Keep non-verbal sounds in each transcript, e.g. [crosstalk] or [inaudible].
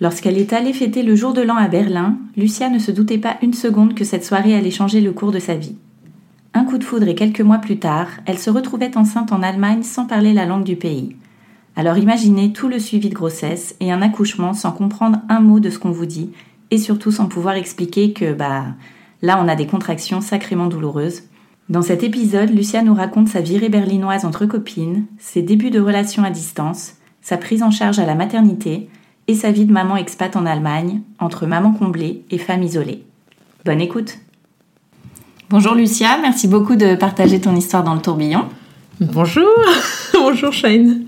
Lorsqu'elle est allée fêter le jour de l'an à Berlin, Lucia ne se doutait pas une seconde que cette soirée allait changer le cours de sa vie. Un coup de foudre et quelques mois plus tard, elle se retrouvait enceinte en Allemagne sans parler la langue du pays. Alors imaginez tout le suivi de grossesse et un accouchement sans comprendre un mot de ce qu'on vous dit et surtout sans pouvoir expliquer que, bah, là on a des contractions sacrément douloureuses. Dans cet épisode, Lucia nous raconte sa virée berlinoise entre copines, ses débuts de relations à distance, sa prise en charge à la maternité et sa vie de maman expat en Allemagne, entre maman comblée et femme isolée. Bonne écoute Bonjour Lucia, merci beaucoup de partager ton histoire dans le tourbillon. Bonjour, [laughs] bonjour Shane.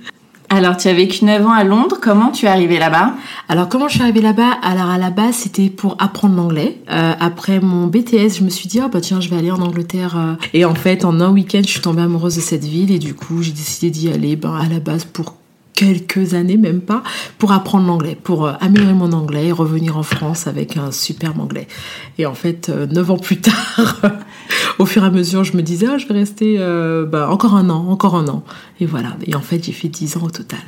Alors, tu as vécu 9 ans à Londres, comment tu es arrivée là-bas? Alors, comment je suis arrivée là-bas? Alors, à la base, c'était pour apprendre l'anglais. Euh, après mon BTS, je me suis dit, ah bah tiens, je vais aller en Angleterre. euh. Et en fait, en un week-end, je suis tombée amoureuse de cette ville et du coup, j'ai décidé d'y aller ben, à la base pour quelques années, même pas, pour apprendre l'anglais, pour euh, améliorer mon anglais et revenir en France avec un superbe anglais. Et en fait, euh, neuf ans plus [laughs] tard, au fur et à mesure, je me disais, ah, je vais rester euh, bah, encore un an, encore un an. Et voilà. Et en fait, j'ai fait dix ans au total.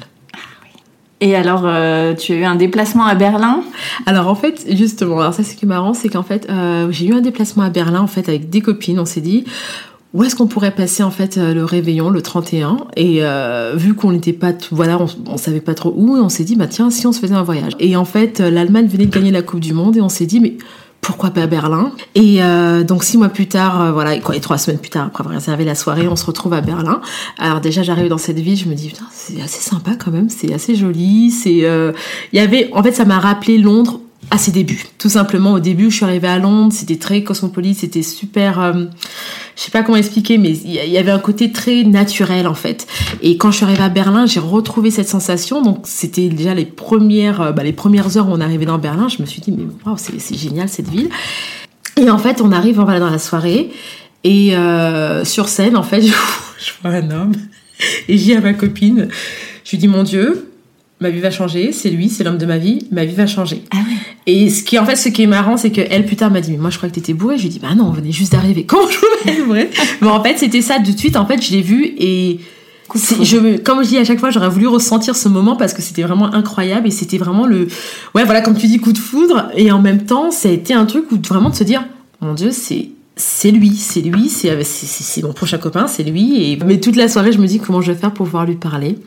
Et alors, euh, tu as eu un déplacement à Berlin? Alors en fait, justement, alors ça ce qui est marrant, c'est qu'en fait, euh, j'ai eu un déplacement à Berlin en fait avec des copines. On s'est dit où est-ce qu'on pourrait passer en fait euh, le réveillon le 31 et euh, vu qu'on n'était pas voilà on, savait pas trop où on s'est dit bah tiens si on se faisait un voyage et en fait euh, l'Allemagne venait de gagner la Coupe du Monde et on s'est dit mais pourquoi pas Berlin? Et euh, donc six mois plus tard, voilà, et trois semaines plus tard, après avoir réservé la soirée, on se retrouve à Berlin. Alors déjà, j'arrive dans cette ville, je me dis putain, c'est assez sympa quand même, c'est assez joli. C'est, il y avait, en fait, ça m'a rappelé Londres à ses débuts. Tout simplement, au début, je suis arrivée à Londres, c'était très cosmopolite, c'était super. euh, je sais pas comment expliquer, mais il y avait un côté très naturel en fait. Et quand je suis arrivée à Berlin, j'ai retrouvé cette sensation. Donc c'était déjà les premières, euh, bah, les premières heures où on arrivait dans Berlin. Je me suis dit mais waouh, c'est génial cette ville. Et en fait, on arrive voilà, dans la soirée et euh, sur scène, en fait, [laughs] je, vois un homme et dis à ma copine, je lui dis mon Dieu, ma vie va changer, c'est lui, c'est l'homme de ma vie, ma vie va changer. Ah ouais Et ce qui en fait, ce qui est marrant, c'est que elle plus tard m'a dit mais moi je crois que t'étais bourré. Je lui dis bah non, on venait juste d'arriver. [laughs] Comment je pouvais être bourré Mais en fait, c'était ça de suite. En fait, je l'ai vu et je me, comme je dis à chaque fois, j'aurais voulu ressentir ce moment parce que c'était vraiment incroyable et c'était vraiment le, ouais voilà comme tu dis coup de foudre et en même temps, ça a été un truc où vraiment de se dire mon Dieu c'est c'est lui, c'est lui, c'est mon prochain copain, c'est lui. Et mais toute la soirée, je me dis comment je vais faire pour pouvoir lui parler?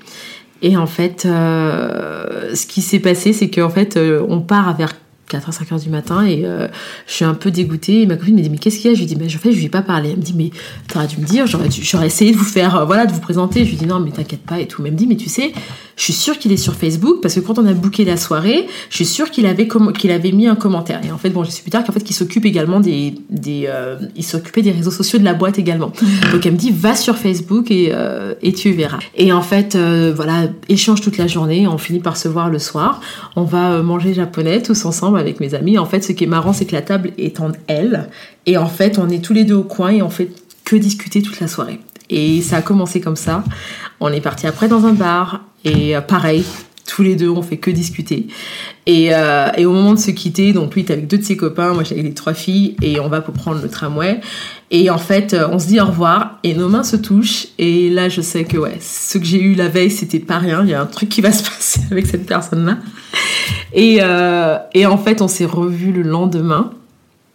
Et en fait, euh, ce qui s'est passé, c'est qu'en fait, euh, on part vers 4h, 5h du matin et euh, je suis un peu dégoûtée. Et ma copine me dit, mais qu'est-ce qu'il y a? Je lui dis, mais en fait, je lui ai pas parlé. Elle me dit, mais t'aurais dû me dire, j'aurais, essayé de vous faire, euh, voilà, de vous présenter. Je lui dis, non, mais t'inquiète pas et tout. Mais elle me dit, mais tu sais, je suis sûre qu'il est sur Facebook parce que quand on a booké la soirée, je suis sûre qu'il avait, qu'il avait mis un commentaire. Et en fait, bon, je suis plus tard qu'en fait, qu'il s'occupe également des, des euh, il s'occupait des réseaux sociaux de la boîte également. [laughs] Donc elle me dit, va sur Facebook et, euh, et tu verras. Et en fait, euh, voilà, échange toute la journée. On finit par se voir le soir. On va manger japonais tous ensemble avec mes amis. En fait, ce qui est marrant, c'est que la table est en L. Et en fait, on est tous les deux au coin et on fait que discuter toute la soirée. Et ça a commencé comme ça. On est parti après dans un bar et euh, pareil, tous les deux on fait que discuter. Et, euh, au moment de se quitter, donc lui est avec deux de ses copains, moi j'étais avec les trois filles et on va pour prendre le tramway. Et en fait, euh, on se dit au revoir et nos mains se touchent. Et là, je sais que ouais, ce que j'ai eu la veille, c'était pas rien. Il y a un truc qui va [laughs] se passer avec cette personne-là. Et, et en fait, on s'est revus le lendemain.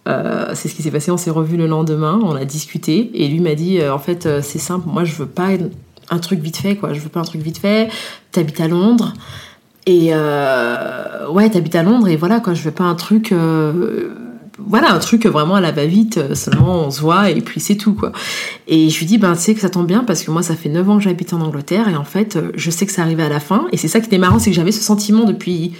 Euh, c'est ce qui s'est passé. On s'est revus le lendemain. On a discuté et lui m'a dit euh, en fait, euh, c'est simple. Moi, je veux pas un truc vite fait, quoi. Je veux pas un truc vite fait. T'habites à Londres. Et ouais, t'habites à Londres et voilà, quoi. Je veux pas un truc. voilà, un truc vraiment à la va-vite, seulement on se voit et puis c'est tout, quoi. Et je lui dis, ben, tu sais que ça tombe bien parce que moi, ça fait 9 ans que j'habite en Angleterre et en fait, je sais que ça arrivait à la fin. Et c'est ça qui était marrant, c'est que j'avais ce sentiment depuis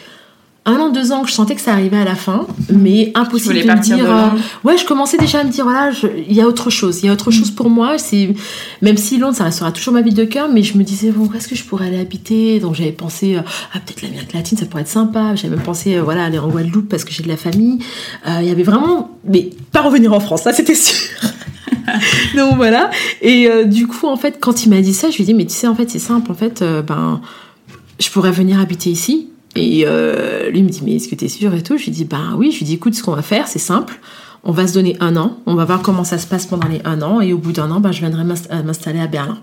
un an, deux ans que je sentais que ça arrivait à la fin, mais impossible de me partir dire. euh, ouais, je commençais déjà à me dire, voilà, il y a autre chose, il y a autre chose pour moi. C'est même si Londres, ça restera toujours ma ville de cœur, mais je me disais, bon, est-ce que je pourrais aller habiter? Donc j'avais pensé, euh, ah, peut-être l'Amérique latine, ça pourrait être sympa. J'avais même pensé, euh, voilà, aller en Guadeloupe parce que j'ai de la famille. Il y avait vraiment, mais pas revenir en France, ça c'était sûr. [laughs] Donc voilà. Et du coup, en fait, quand il m'a dit ça, je lui ai dit, mais tu sais, en fait, c'est simple, en fait, ben, je pourrais venir habiter ici. Et euh, lui me dit, mais est-ce que tu es sûr et tout? Je lui dis, ben oui. Je lui dis, écoute, ce qu'on va faire, c'est simple. On va se donner un an. On va voir comment ça se passe pendant les un an. Et au bout d'un an, ben, je viendrai euh, m'installer à Berlin.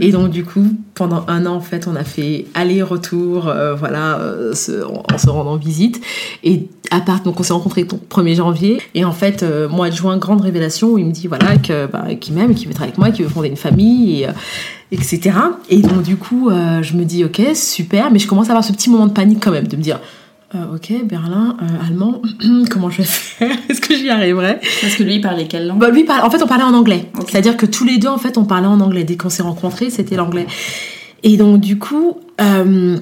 Et donc, du coup, pendant un an, en fait, on a fait aller-retour, euh, voilà, euh, se- en, en se rendant visite. Et à part, donc, on s'est rencontrés le 1er janvier. Et en fait, euh, mois de juin, grande révélation où il me dit, voilà, que, bah, qu'il m'aime, qu'il veut être avec moi, qu'il veut fonder une famille, et, euh, etc. Et donc, du coup, euh, je me dis, ok, super. Mais je commence à avoir ce petit moment de panique quand même, de me dire, euh, ok, Berlin, euh, allemand, [clears throat] comment je vais faire? [laughs] Est-ce que j'y arriverai? Parce que lui, il parlait quelle langue? Bah, lui, en fait, on parlait en anglais. C'est-à-dire que tous les deux, en fait, on parlait en anglais. Dès qu'on s'est rencontrés, c'était l'anglais. Et donc, du coup, euh,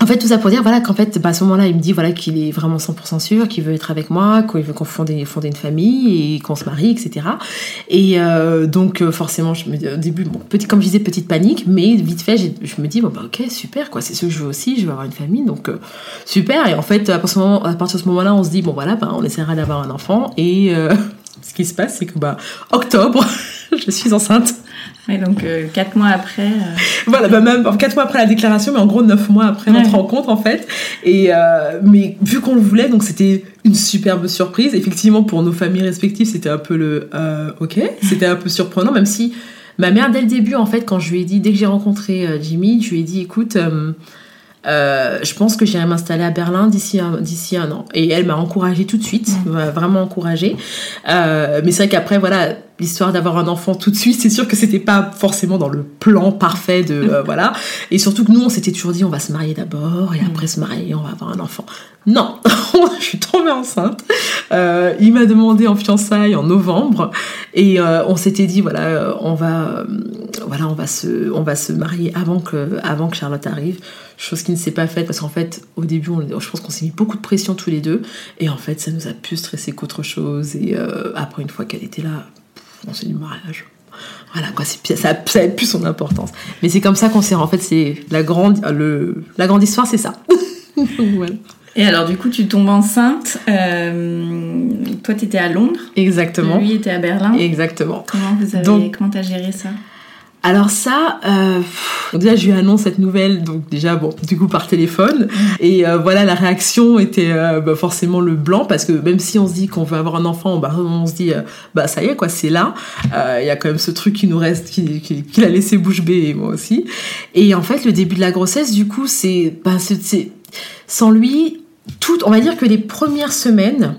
en fait, tout ça pour dire, voilà, qu'en fait, bah, à ce moment-là, il me dit, voilà, qu'il est vraiment 100% sûr, qu'il veut être avec moi, qu'il veut qu'on fonde, une famille et qu'on se marie, etc. Et euh, donc, euh, forcément, je me, au début, bon, petit, comme je disais, petite panique, mais vite fait, je me dis, bon, bah, ok, super, quoi, c'est ce que je veux aussi, je veux avoir une famille, donc, euh, super. Et en fait, à partir, moment- à partir de ce moment-là, on se dit, bon, voilà, bah, on essaiera d'avoir un enfant. Et euh, [laughs] ce qui se passe, c'est que, bah, octobre, [laughs] je suis enceinte. Et donc, euh, quatre mois après. euh, [laughs] Voilà, bah même quatre mois après la déclaration, mais en gros neuf mois après notre rencontre en fait. Et euh, mais vu qu'on le voulait, donc c'était une superbe surprise. Effectivement, pour nos familles respectives, c'était un peu le euh, ok, c'était un peu surprenant, même si ma mère dès le début en fait, quand je lui ai dit, dès que j'ai rencontré euh, Jimmy, je lui ai dit, écoute. euh, je pense que j'irai m'installer à Berlin d'ici un, d'ici un an. Et elle m'a encouragée tout de suite, m'a vraiment encouragée. Euh, mais c'est vrai qu'après, voilà, l'histoire d'avoir un enfant tout de suite, c'est sûr que c'était pas forcément dans le plan parfait de euh, [laughs] voilà. Et surtout que nous, on s'était toujours dit, on va se marier d'abord et après se marier, on va avoir un enfant. Non, [laughs] je suis tombée enceinte. Euh, il m'a demandé en fiançailles en novembre et euh, on s'était dit voilà, on va voilà, on va se on va se marier avant que avant que Charlotte arrive. Chose qui ne s'est pas faite parce qu'en fait, au début, on, je pense qu'on s'est mis beaucoup de pression tous les deux et en fait, ça nous a plus stressé qu'autre chose. Et après, une fois qu'elle était là, on s'est du mariage. Voilà, quoi, c'est- ça, avait plus son importance. Mais c'est comme ça qu'on s'est. En fait, c'est la grande, le, la grande histoire, c'est ça. [laughs] Voilà. Et alors, du coup, tu tombes enceinte. euh, toi, t'étais à Londres. Exactement. Lui était à Berlin. Exactement. Comment vous avez, Donc- comment t'as géré ça? Alors ça, euh, pff, déjà je lui annonce cette nouvelle, donc déjà bon, du coup par téléphone, et euh, voilà la réaction était euh, bah, forcément le blanc parce que même si on se dit qu'on veut avoir un enfant, bah on se dit bah ça y est quoi, c'est là. Euh, Il y a quand même ce truc qui nous reste, qui, qui, qui l'a laissé bouche bée et moi aussi. Et en fait le début de la grossesse, du coup c'est, bah, c'est- sans lui, tout, on va dire que les premières semaines.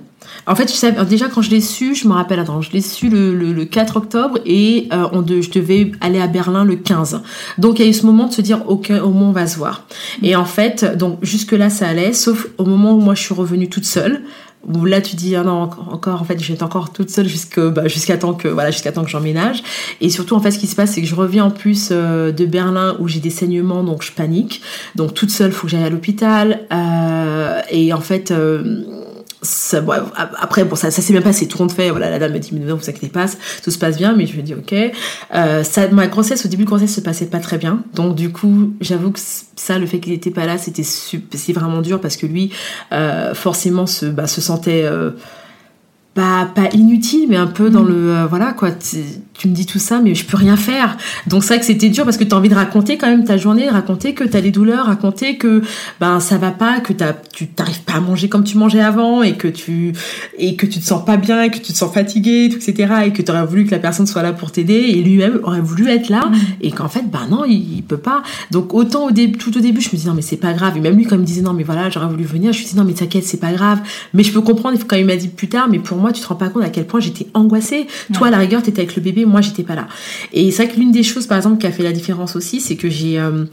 En fait, je savais, déjà quand je l'ai su, je me rappelle, attends, je l'ai su le, le, le 4 octobre et euh, je devais aller à Berlin le 15. Donc il y a eu ce moment de se dire, ok, au moins on va se voir. Et en fait, donc jusque-là ça allait, sauf au moment où moi je suis revenue toute seule. Là tu dis ah non encore, en fait j'étais encore toute seule bah, jusqu'à temps que voilà jusqu'à temps que j'emménage et surtout en fait ce qui se passe c'est que je reviens en plus euh, de Berlin où j'ai des saignements donc je panique donc toute seule faut que j'aille à l'hôpital euh, et en fait ça, bon, après, bon, ça, ça s'est bien passé, tout compte fait. Voilà, la dame m'a dit, mais non, vous inquiétez pas, tout se passe bien. Mais je lui ai dit, ok. Euh, ça, ma grossesse, au début de grossesse, se passait pas très bien. Donc, du coup, j'avoue que ça, le fait qu'il était pas là, c'était c'est vraiment dur parce que lui, euh, forcément, se, bah, se sentait euh, pas, pas inutile, mais un peu dans le euh, voilà quoi. Tu, me dis tout ça, mais je peux rien faire. Donc c'est vrai que c'était dur parce que tu as envie de raconter quand même ta journée, raconter que tu as des douleurs, raconter que ben ça va pas, que t'as, tu t'arrives pas à manger comme tu mangeais avant et que tu et que tu te sens pas bien, et que tu te sens fatigué, etc. Et que tu aurais voulu que la personne soit là pour t'aider et lui-même aurait voulu être là et qu'en fait ben non il, il peut pas. Donc autant au début, tout au début je me dis non mais c'est pas grave et même lui quand il me disait non mais voilà j'aurais voulu venir, je lui dis non mais t'inquiète c'est pas grave. Mais je peux comprendre quand il m'a dit plus tard mais pour moi tu te rends pas compte à quel point j'étais angoissée. Toi à la rigueur t'étais avec le bébé moi j'étais pas là. Et c'est vrai que l'une des choses par exemple qui a fait la différence aussi, c'est que j'ai euh,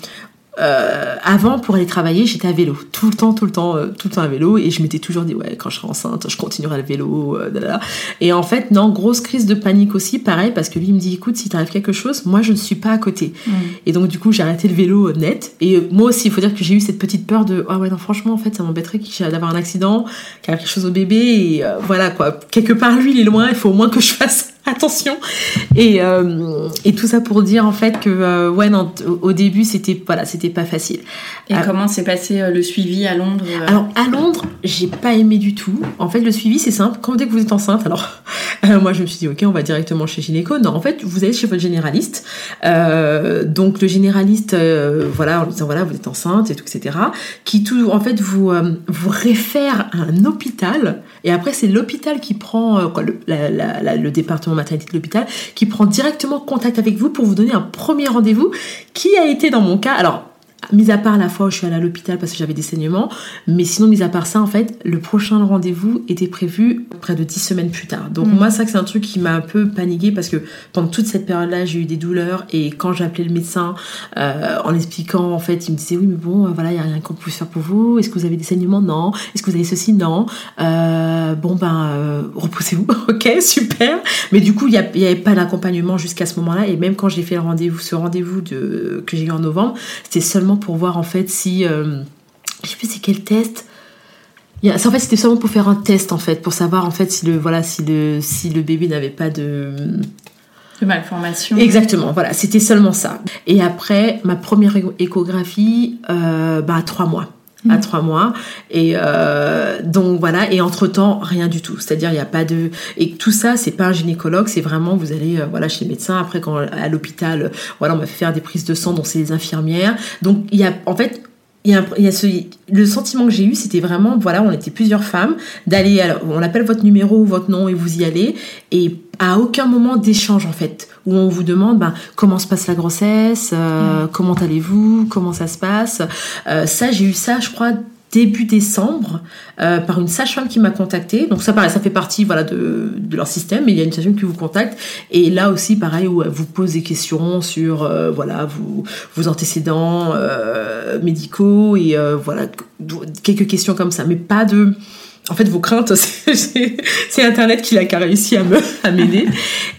euh, avant, pour aller travailler, j'étais à vélo. Tout le temps, tout le temps, euh, tout le temps à vélo. Et je m'étais toujours dit, ouais, quand je serai enceinte, je continuerai le vélo. Euh, et en fait, non, grosse crise de panique aussi, pareil, parce que lui il me dit, écoute, si t'arrive quelque chose, moi, je ne suis pas à côté. Mm. Et donc, du coup, j'ai arrêté le vélo net. Et moi aussi, il faut dire que j'ai eu cette petite peur de, ah ouais, non, franchement, en fait, ça m'embêterait d'avoir un accident, qu'il y a quelque chose au bébé. Et voilà, quoi. Quelque part, lui, il est loin, il faut au moins que je fasse [laughs] attention. Et, euh, et tout ça pour dire en fait que euh, ouais non, au début c'était voilà c'était pas facile. Et comment s'est passé euh, le suivi à Londres Alors à Londres j'ai pas aimé du tout. En fait le suivi c'est simple. Quand dès que vous êtes enceinte alors [laughs] moi je me suis dit ok on va directement chez gynéco. Non en fait vous allez chez votre généraliste. donc le généraliste voilà en disant voilà vous êtes enceinte et tout etc. Qui tout en fait vous vous réfère à un hôpital et après c'est l'hôpital qui prend quoi, le, le département maternité de l'hôpital qui prend directement contact avec vous pour vous donner un premier rendez-vous qui a été dans mon cas? Alors, mis à part la fois où je suis allée à l'hôpital parce que j'avais des saignements, mais sinon, mis à part ça, en fait, le prochain rendez-vous était prévu près de 10 semaines plus tard. Donc, mm. moi, ça, c'est un truc qui m'a un peu paniqué parce que pendant toute cette période-là, j'ai eu des douleurs et quand j'appelais le médecin euh, en expliquant, en fait, il me disait oui, mais bon, euh, voilà, il n'y a rien qu'on puisse faire pour vous. Est-ce que vous avez des saignements? Non. Est-ce que vous avez ceci? Non. Euh, bon, ben, reposez-vous. [laughs] ok, super. Mais du coup, il n'y avait pas d'accompagnement jusqu'à ce moment-là et même quand j'ai fait le rendez-vous, ce rendez-vous que j'ai eu en novembre, c'était seulement pour voir en fait si. Euh, je sais plus c'est quel test. en fait, c'était seulement pour faire un test en fait, pour savoir en fait si le voilà si le si le bébé n'avait pas de de malformation. Exactement, voilà, c'était seulement ça. Et après, ma première échographie, euh, bah, à trois mois à mhm. trois mois. Et euh, donc voilà. Et entre temps rien du tout. C'est-à-dire il n'y a pas de et tout ça c'est pas un gynécologue. C'est vraiment vous allez euh, voilà chez le médecin. Après quand à l'hôpital voilà on m'a fait faire des prises de sang donc c'est les infirmières. Donc il y a en fait y a, y a ce, le sentiment que j'ai eu, c'était vraiment, voilà, on était plusieurs femmes, d'aller, on appelle votre numéro ou votre nom et vous y allez, et à aucun moment d'échange en fait, où on vous demande ben, comment se passe la grossesse, euh, mm. comment allez-vous, comment ça se passe. Euh, ça, j'ai eu ça, je crois, début décembre euh, par une sage-femme qui m'a contactée. Donc ça, pareil, ça fait partie voilà de, leur système. Mais il y a une sage-femme qui vous contacte et là aussi, pareil, où elle vous pose des questions sur euh, voilà vos antécédents euh, médicaux et voilà quelques questions comme ça, mais pas de en fait, vos craintes, [laughs] c'est Internet qui a réussi à m'aider.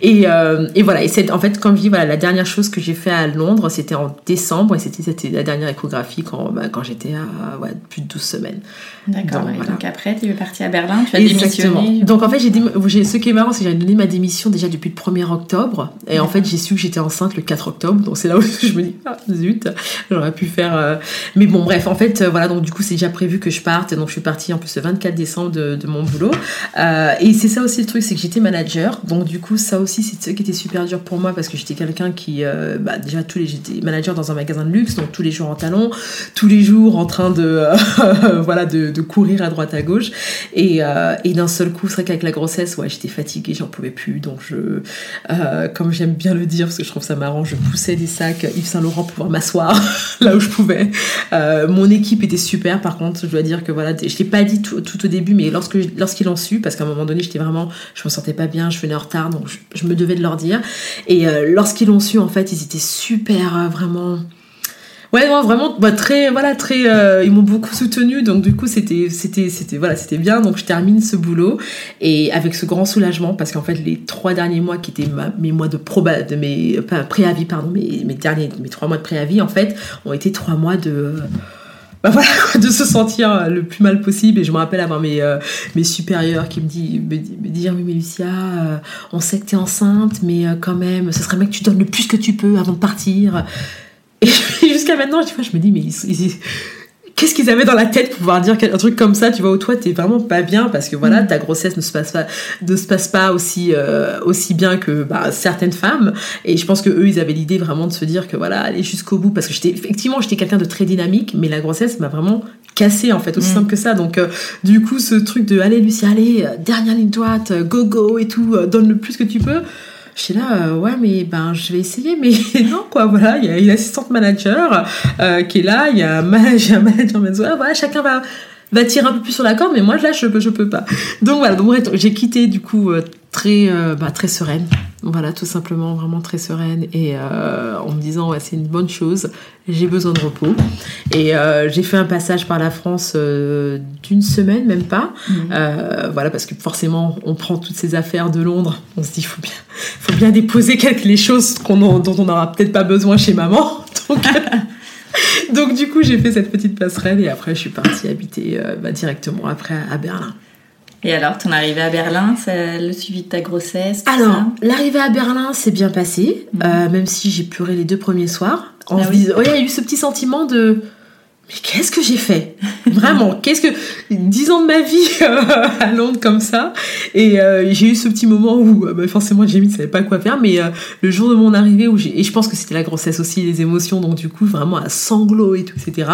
Et, euh, et voilà. Et c'est en fait, comme je dis, voilà, la dernière chose que j'ai fait à Londres, c'était en décembre et c'était la dernière échographie quand, bah, quand j'étais à ouais, plus de 12 semaines. D'accord. Donc, donc, après, tu es partie à Berlin, tu as démissionné. Donc en fait, j'ai ce qui est marrant, c'est que j'ai donné ma démission déjà depuis le 1er octobre. Et en fait, j'ai su que j'étais enceinte le 4 octobre. Donc c'est là où [laughs] je me dis, ah zut, j'aurais pu faire. Euh, mais bon, bref, en fait, euh, voilà. Donc du coup, c'est déjà prévu que je parte. Et donc je suis partie en plus le 24 décembre de, mon boulot. Euh, et c'est ça aussi le truc, c'est que j'étais manager. Donc du coup, ça aussi, c'est ce qui était super dur pour moi parce que j'étais quelqu'un qui, euh, bah, déjà tous les, j'étais manager dans un magasin de luxe, donc tous les jours en talons, tous les jours en train de, [laughs] voilà, de, courir à droite à gauche. Et, euh, et d'un seul coup, c'est vrai qu'avec la grossesse, ouais, j'étais fatiguée, j'en pouvais plus. Donc je, comme j'aime bien le dire parce que je trouve ça marrant, je poussais des sacs Yves Saint Laurent pour pouvoir m'asseoir [laughs] là où je pouvais. mon équipe était super, par contre, je dois dire que voilà, je l'ai pas dit tout, tout au début mais lorsque lorsqu'ils l'ont su, parce qu'à un moment donné, j'étais vraiment, je me sentais pas bien, je venais en retard, donc je, me devais de leur dire. Et euh, lorsqu'ils l'ont su, en fait, ils étaient super, euh, vraiment. Ouais, vraiment, bah, très, voilà, très, euh, ils m'ont beaucoup soutenu, donc du coup, c'était, c'était, c'était, voilà, c'était bien. Donc, je termine ce boulot et avec ce grand soulagement, parce qu'en fait, les trois derniers mois qui étaient mes mois de proba, de mes, préavis, pardon, mes, mes derniers, mes trois mois de préavis, en fait, ont été trois mois de bah [laughs] de se sentir le plus mal possible. Et je me rappelle avoir mes, euh, supérieurs qui me, dit, me, dire Oui, mais euh, on sait que tu es enceinte, mais euh, quand même, ce serait bien que tu donnes le plus que tu peux avant de partir. Et [laughs] jusqu'à maintenant, je, je me dis Mais ils, qu'est-ce qu'ils avaient dans la tête pour pouvoir dire un truc comme ça, tu vois, où toi t'es vraiment pas bien parce que voilà, mm. ta grossesse ne se passe pas, ne se passe pas aussi, euh, aussi bien que bah, certaines femmes. Et je pense que eux, ils avaient l'idée vraiment de se dire que voilà, aller jusqu'au bout parce que j'étais, effectivement, j'étais quelqu'un de très dynamique, mais la grossesse m'a vraiment cassé en fait, aussi mm. simple que ça. Donc, euh, du coup, ce truc de allez, Lucie, allez, euh, dernière ligne droite, go go et tout, donne le plus que tu peux je suis là, euh, ouais, mais ben, je vais essayer, mais [laughs] non, quoi, voilà, il y a une assistante manager euh, qui est là, il y a un manager, [laughs] un manager, voilà, chacun va, va tirer un peu plus sur la corde, mais moi, là, je peux, je peux pas. Donc voilà, donc j'ai quitté, du coup, euh, très, bah, très sereine, Voilà, tout simplement, vraiment très sereine et euh, en me disant ouais, c'est une bonne chose, j'ai besoin de repos. Et euh, j'ai fait un passage par la France euh, d'une semaine, même pas. Euh, voilà, parce que forcément, on prend toutes ces affaires de Londres, on se dit faut bien, faut bien déposer quelques les choses qu'on en- dont on n'aura peut-être pas besoin chez maman. [laughs] Donc, [laughs] donc du coup, j'ai fait cette petite passerelle et après, je suis partie habiter euh, bah, directement après à Berlin. Et alors, ton arrivée à Berlin, c'est le suivi de ta grossesse Alors, l'arrivée à Berlin s'est bien passée, euh, même si j'ai pleuré les deux premiers soirs. En Ah se oui. disant- ouais, il y a eu ce petit sentiment de. Mais qu'est-ce que j'ai fait? Vraiment, [laughs] qu'est-ce que. 10 ans de ma vie euh, [laughs] à Londres comme ça. Et euh, j'ai eu ce petit moment où, euh, bah, forcément, Jamie ne savait pas quoi faire, mais euh, le jour de mon arrivée, où j'ai. Et je pense que c'était la grossesse aussi, les émotions, donc du coup, vraiment à sanglots et tout, etc.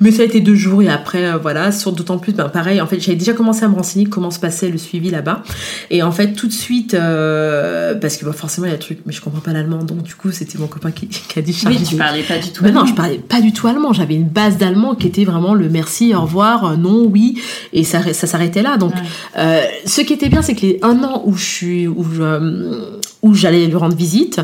Mais ça a été deux jours et après, euh, voilà, sur d'autant plus, ben, pareil, en fait, j'avais déjà commencé à me renseigner comment se passait le suivi là-bas. Et en fait, tout de suite, parce que bah, forcément, il y a le truc, mais je comprends pas l'allemand, donc du coup, c'était mon copain qui, [laughs] qui a dit Oui, tu parlais pas du tout. non, allemand. je parlais pas du tout allemand. J'avais une base d'allemand qui était vraiment le merci, au revoir, euh, non, oui, et ça, ça s'arrêtait là. Donc, Ouais. euh, ce qui était bien, c'est que les un an où je suis, où je, où j'allais lui rendre visite,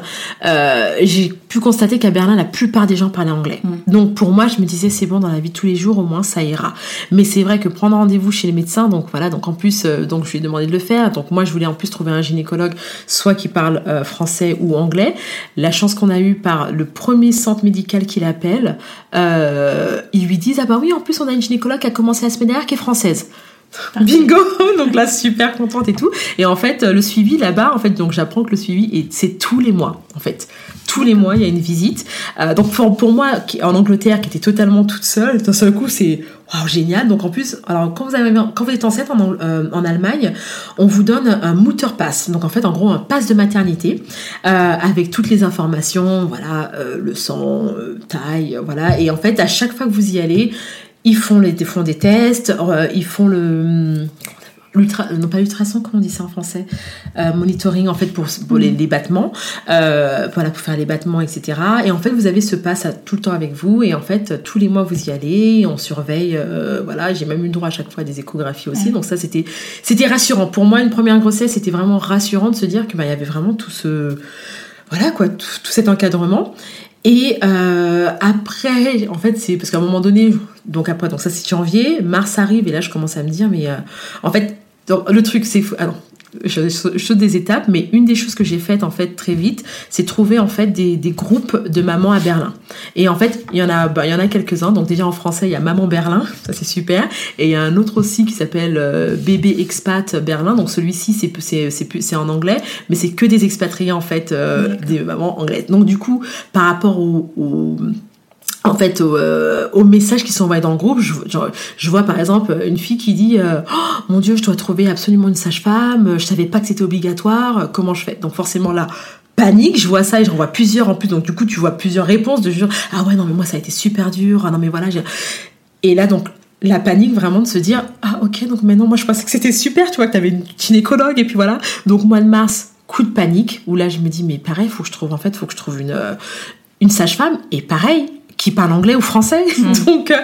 euh, j'ai pu constater qu'à Berlin, la plupart des gens parlaient anglais. Donc, pour moi, je me disais, c'est bon, dans la vie de tous les jours, au moins, ça ira. Mais c'est vrai que prendre rendez-vous chez les médecins, donc voilà, donc en plus, euh, donc je lui ai demandé de le faire. Donc moi, je voulais en plus trouver un gynécologue, soit qui parle euh, français ou anglais. La chance qu'on a eue par le premier centre médical qu'il appelle, euh, ils lui disent ah bah oui, en plus on a une gynécologue qui a commencé la semaine dernière qui est française. Bingo [laughs] Donc là, super contente et tout. Et en fait, le suivi là-bas, en fait, donc j'apprends que le suivi, et c'est tous les mois, en fait. Tous les mois, il y a une visite. Euh, donc pour, pour moi, en Angleterre, qui était totalement toute seule, d'un seul coup, c'est waouh, génial. Donc en plus, alors quand vous, êtes enceinte en, euh, en Allemagne, on vous donne un Mutterpass. Donc en fait, en gros, un pass de maternité euh, avec toutes les informations, voilà, euh, le sang, taille, voilà. Et en fait, à chaque fois que vous y allez, ils font, les, font des tests, ils font le non pas l'ultrason comment on dit ça en français? Euh, monitoring en fait pour, pour les, les battements euh, voilà pour faire les battements etc et en fait vous avez ce pass à- tout le temps avec vous et en fait tous les mois vous y allez on surveille euh, voilà. J'ai même eu le droit à chaque fois à des échographies aussi. Ouais. donc ça c'était c'était rassurant. Pour moi une première grossesse c'était vraiment rassurant de se dire que bah, il y avait vraiment tout ce voilà quoi tout, tout cet encadrement. Et euh, après, en fait, c'est parce qu'à un moment donné, donc après, donc ça c'est janvier, mars arrive et là je commence à me dire, mais euh, en fait, donc, le truc c'est, alors, je, saute des étapes, mais une des choses que j'ai faites en fait très vite, c'est trouver en fait des, des groupes de mamans à Berlin. Et en fait, il y en a, bah, il y en a quelques-uns. Donc déjà en français, il y a Maman Berlin, ça c'est super. Et il y a un autre aussi qui s'appelle euh, Bébé Expat Berlin. Donc celui-ci c'est c'est en anglais, mais c'est que des expatriés en fait, euh, des mamans anglaises. Donc du coup, par rapport au, au- en fait, aux, euh, aux messages qui sont envoyés dans le groupe, je, vois par exemple une fille qui dit euh, Oh, Mon Dieu, je dois trouver absolument une sage-femme, je savais pas que c'était obligatoire, comment je fais? Donc, forcément, là, panique, je vois ça et j'en vois plusieurs en plus. Donc, du coup, tu vois plusieurs réponses de genre Ah ouais, non, mais moi, ça a été super dur, ah non, mais voilà. Et là, donc, la panique vraiment de se dire Ah, ok, donc maintenant, moi, je pensais que c'était super, tu vois, que t'avais une gynécologue et puis voilà. Donc, mois de mars, coup de panique, où là, je me dis Mais pareil, faut que je trouve, en fait, faut que je trouve une. euh, une sage-femme et pareil qui parle anglais ou français. [laughs] Donc euh,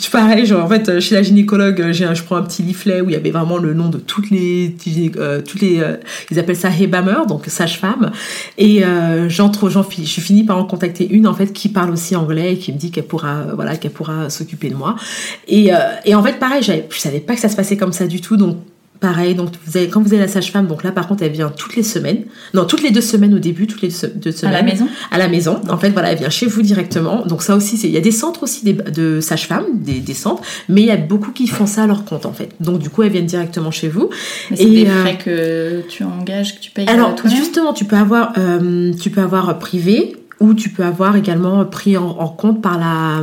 je pareil genre en fait euh, chez la gynécologue euh, j'ai un- je prends un petit leaflet où il y avait vraiment le nom de toutes les euh, toutes les euh, ils appellent ça Hebamer donc sage-femme. Et euh, j'en trouve j'en fi- je finis par en contacter une en fait qui parle aussi anglais et qui me dit qu'elle pourra voilà qu'elle pourra s'occuper de moi. Et, euh, et en fait pareil je savais pas que ça se passait comme ça du tout. Donc Pareil, donc vous avez, quand vous avez la sage-femme, donc là par contre elle vient toutes les semaines, non toutes les deux semaines au début, toutes les deux, deux À semaines la maison à la maison. En fait, voilà, elle vient chez vous directement. Donc ça aussi, il y a des centres aussi des- de sages-femmes, des, des centres, mais il y a beaucoup qui font ça à leur compte en fait. Donc du coup, elles viennent directement chez vous. Mais c'est Et, des euh, frais que tu engages, que tu payes Alors justement, tu peux avoir, euh, tu peux avoir privé ou tu peux avoir également pris en, en compte par la,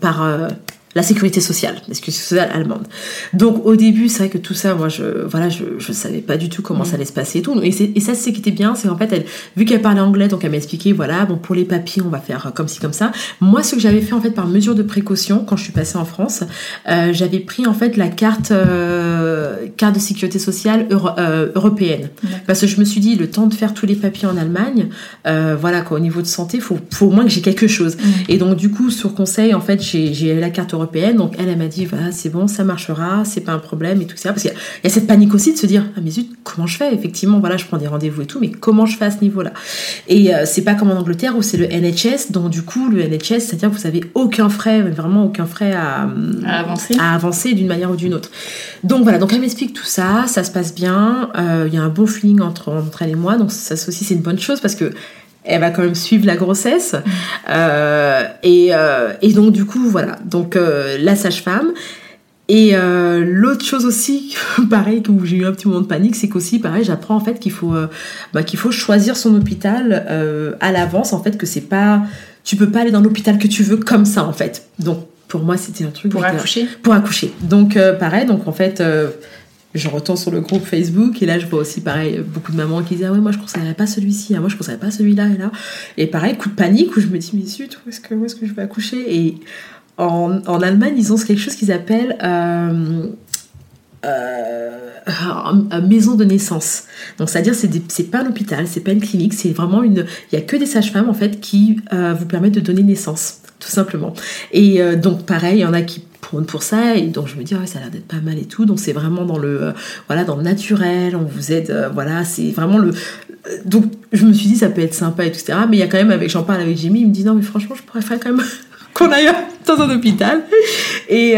par euh, la sécurité sociale, la sécurité sociale allemande. Donc au début, c'est vrai que tout ça, moi, je, voilà, je, je savais pas du tout comment ça allait se passer et tout. Et, et ça, c'est ce qui était bien, c'est en fait, elle, vu qu'elle parlait anglais, donc elle m'a expliqué, voilà, bon, pour les papiers, on va faire comme ci, comme ça. Moi, ce que j'avais fait en fait par mesure de précaution quand je suis passée en France, euh, j'avais pris en fait la carte, euh, carte de sécurité sociale euro- euh, européenne. Parce que je me suis dit, le temps de faire tous les papiers en Allemagne, euh, voilà quoi, au niveau de santé, faut, faut au moins que j'ai quelque chose. Mm. Et donc du coup, sur conseil, en fait, j'ai la carte européenne européenne. Donc elle, elle m'a dit, voilà, c'est bon, ça marchera, c'est pas un problème et tout ça. Parce qu'il y, a cette panique aussi de se dire, ah mais zut, comment je fais? Effectivement, voilà, je prends des rendez-vous et tout, mais comment je fais à ce niveau-là? Et euh, c'est pas comme en Angleterre où c'est le NHS, donc du coup, le NHS, c'est-à-dire que vous avez aucun frais, vraiment aucun frais à, avancer, à avancer d'une manière ou d'une autre. Donc voilà, donc elle m'explique tout ça, ça se passe bien, euh, il y a un bon feeling entre, entre elle et moi, donc ça aussi c'est une bonne chose parce que elle va quand même suivre la grossesse. Euh, et, euh, et, donc du coup, voilà. Donc euh, la sage-femme. Et l'autre chose aussi, [laughs] pareil, où j'ai eu un petit moment de panique, c'est qu'aussi, pareil, j'apprends en fait qu'il faut, bah, qu'il faut choisir son hôpital à l'avance. En fait, que c'est pas, tu peux pas aller dans l'hôpital que tu veux comme ça, en fait. Donc pour moi, c'était un truc pour accoucher? Pour accoucher. Donc pareil, donc en fait je retourne sur le groupe Facebook et là je vois aussi pareil beaucoup de mamans qui disent ah ouais moi je conseillerais pas celui-ci ah, moi je conseillerais pas celui-là et là et pareil coup de panique où je me dis mais zut où est-ce que où est-ce que je vais accoucher? Et en, Allemagne ils ont quelque chose qu'ils appellent euh, euh, maison de naissance. Donc c'est-à-dire c'est c'est pas un hôpital, c'est pas une clinique, c'est vraiment une il y a que des sages-femmes en fait qui euh, vous permettent de donner naissance tout simplement. Et donc pareil, il y en a qui pour ça et donc je me dis ça a l'air d'être pas mal et tout. Donc c'est vraiment dans le euh, voilà dans le naturel on vous aide euh, voilà c'est vraiment le euh, donc je me suis dit ça peut être sympa etc mais il y a quand même avec j'en parle avec Jimmy il me dit non mais franchement je faire quand même [laughs] qu'on aille [laughs] dans un hôpital. Et,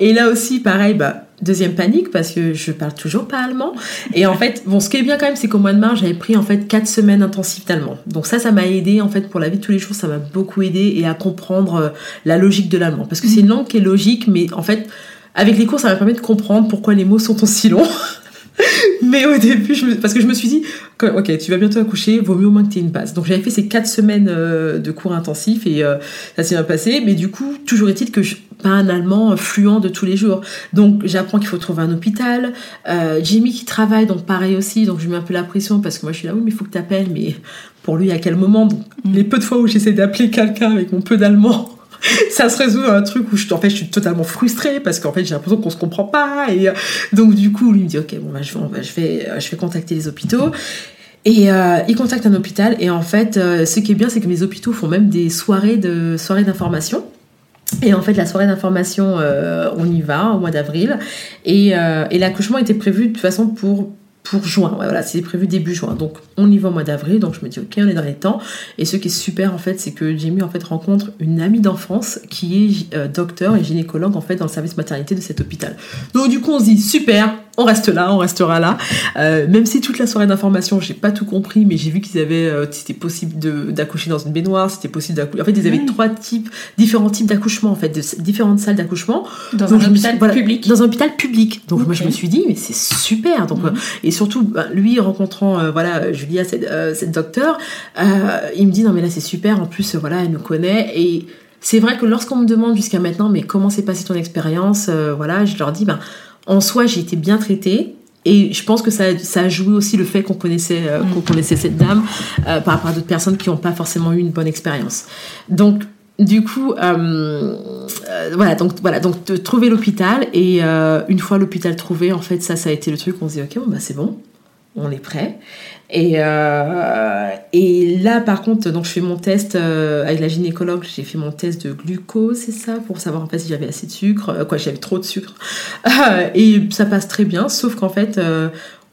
et là aussi pareil bah Deuxième panique parce que je parle toujours pas allemand. Et en fait, bon, ce qui est bien quand même, c'est qu'au mois de mars, j'avais pris en fait quatre semaines intensives d'allemand. Donc ça, ça m'a aidé en fait pour la vie de tous les jours, ça m'a beaucoup aidé et à comprendre euh, la logique de l'allemand. Parce que c'est une langue qui est logique, mais en fait, avec les cours, ça m'a permis de comprendre pourquoi les mots sont aussi longs. [laughs] mais au début, je parce que je me suis dit, ok, tu vas bientôt accoucher, vaut mieux au moins que tu aies une base. Donc j'avais fait ces quatre semaines euh, de cours intensifs et euh, ça s'est bien passé. Mais du coup, toujours est-il que je, pas un allemand fluent de tous les jours. Donc j'apprends qu'il faut trouver un hôpital. Euh, Jimmy qui travaille, donc pareil aussi. Donc je mets un peu la pression parce que moi je suis là, oui, mais il faut que tu appelles. Mais pour lui, à quel moment? Donc, mm. Les peu de fois où j'essaie d'appeler quelqu'un avec mon peu d'allemand ça se résout un truc où je, en fait, je suis totalement frustrée parce qu'en fait, j'ai l'impression qu'on se comprend pas. Et euh, donc, du coup, lui me dit, OK, bon, bah, je, vais, je, vais, je vais contacter les hôpitaux. Et euh, il contacte un hôpital. Et en fait, euh, ce qui est bien, c'est que mes hôpitaux font même des soirées de soirées d'information. Et en fait, la soirée d'information, on y va au mois d'avril. Et l'accouchement était prévu de toute façon pour pour juin. voilà, c'est prévu début juin. Donc on y va au mois d'avril, donc je me dis ok, on est dans les temps. Et ce qui est super en fait, c'est que Jamie en fait rencontre une amie d'enfance qui est euh, docteur et gynécologue en fait dans le service maternité de cet hôpital. Donc du coup on se dit super, on reste là, on restera là. Euh, même si toute la soirée d'information, j'ai pas tout compris, mais j'ai vu qu'ils avaient, euh, c'était possible d'accoucher dans une baignoire, c'était possible d'accoucher. En fait, ils avaient trois types, différents types d'accouchement, en fait, de différentes salles d'accouchement. Dans un hôpital public. Dans un hôpital public. Donc moi, je me suis dit, mais c'est super. Donc mhm. et surtout, bah, lui rencontrant, euh, voilà, Julia, cette, cette docteur, il me dit non mais là c'est super. En plus, voilà, elle nous connaît et c'est vrai que lorsqu'on me demande jusqu'à maintenant, mais comment s'est passée ton expérience, voilà, je leur dis, ben en soi, j'ai été bien traitée. Et je pense que ça, ça a joué aussi le fait qu'on connaissait, euh, qu'on mm. connaissait cette dame euh, par rapport à d'autres personnes qui n'ont pas forcément eu une bonne expérience. Donc, du coup, euh, voilà, donc voilà, donc de trouver l'hôpital et une fois l'hôpital trouvé, en fait, ça, ça a été le truc. On se dit ok, bon, bah c'est bon, on est prêt. Et, euh, et là, par contre, donc je fais mon test euh, avec la gynécologue. J'ai fait mon test de glucose, c'est ça, pour savoir en fait si j'avais assez de sucre, euh, quoi, j'avais trop de sucre. et ça passe très bien, sauf qu'en fait,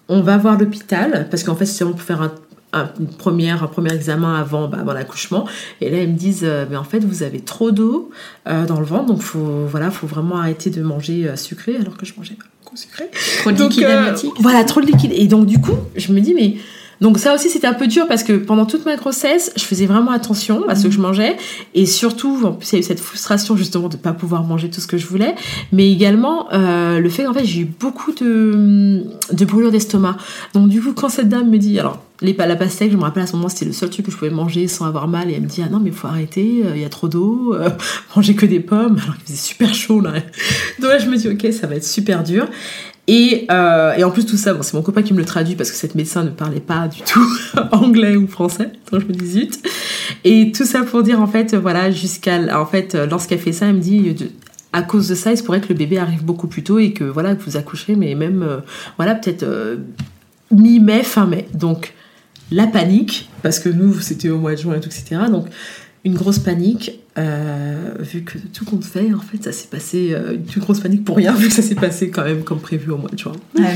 on va voir l'hôpital parce qu'en fait, c'est vraiment pour faire un, un, une première, un premier examen avant, bah, avant l'accouchement. Et là, ils me disent, mais en fait, vous avez trop d'eau dans le ventre, donc faut, voilà, faut vraiment arrêter de manger sucré, alors que je mangeais pas beaucoup sucré. Trop de liquide amniotique. Voilà, trop de liquide. Et donc, du coup, je me dis, mais donc ça aussi c'était un peu dur parce que pendant toute ma grossesse, je faisais vraiment attention à ce que je mangeais et surtout en plus il y a eu cette frustration justement de pas pouvoir manger tout ce que je voulais, mais également euh, le fait qu'en fait j'ai eu beaucoup de de brûlures d'estomac. Donc du coup quand cette dame me dit alors les, la pastèque, je me rappelle à ce moment, c'était le seul truc que je pouvais manger sans avoir mal. Et elle me dit, ah non, mais il faut arrêter, euh, il y a trop d'eau, euh, [laughs] manger que des pommes, alors qu'il faisait super chaud là. Donc là, je me dis, ok, ça va être super dur. Et, euh, et en plus tout ça, c'est mon copain qui me le traduit parce que cette médecin ne parlait pas du tout [laughs] anglais ou français, donc je me dis zut. Et tout ça pour dire en fait, voilà, jusqu'à, en fait, lorsqu'elle fait ça, elle me dit, à cause de ça, il se pourrait que le bébé arrive beaucoup plus tôt et que voilà, vous accoucherez, mais même, euh, voilà, peut-être euh, mi-mai, fin mai. Donc la panique, parce que nous, c'était au mois de juin et tout, etc. Donc une grosse panique. Euh, vu que tout compte fait, en fait, ça s'est passé euh, une grosse panique pour rien, [laughs] vu que ça s'est passé quand même comme prévu au mois de juin. Ouais.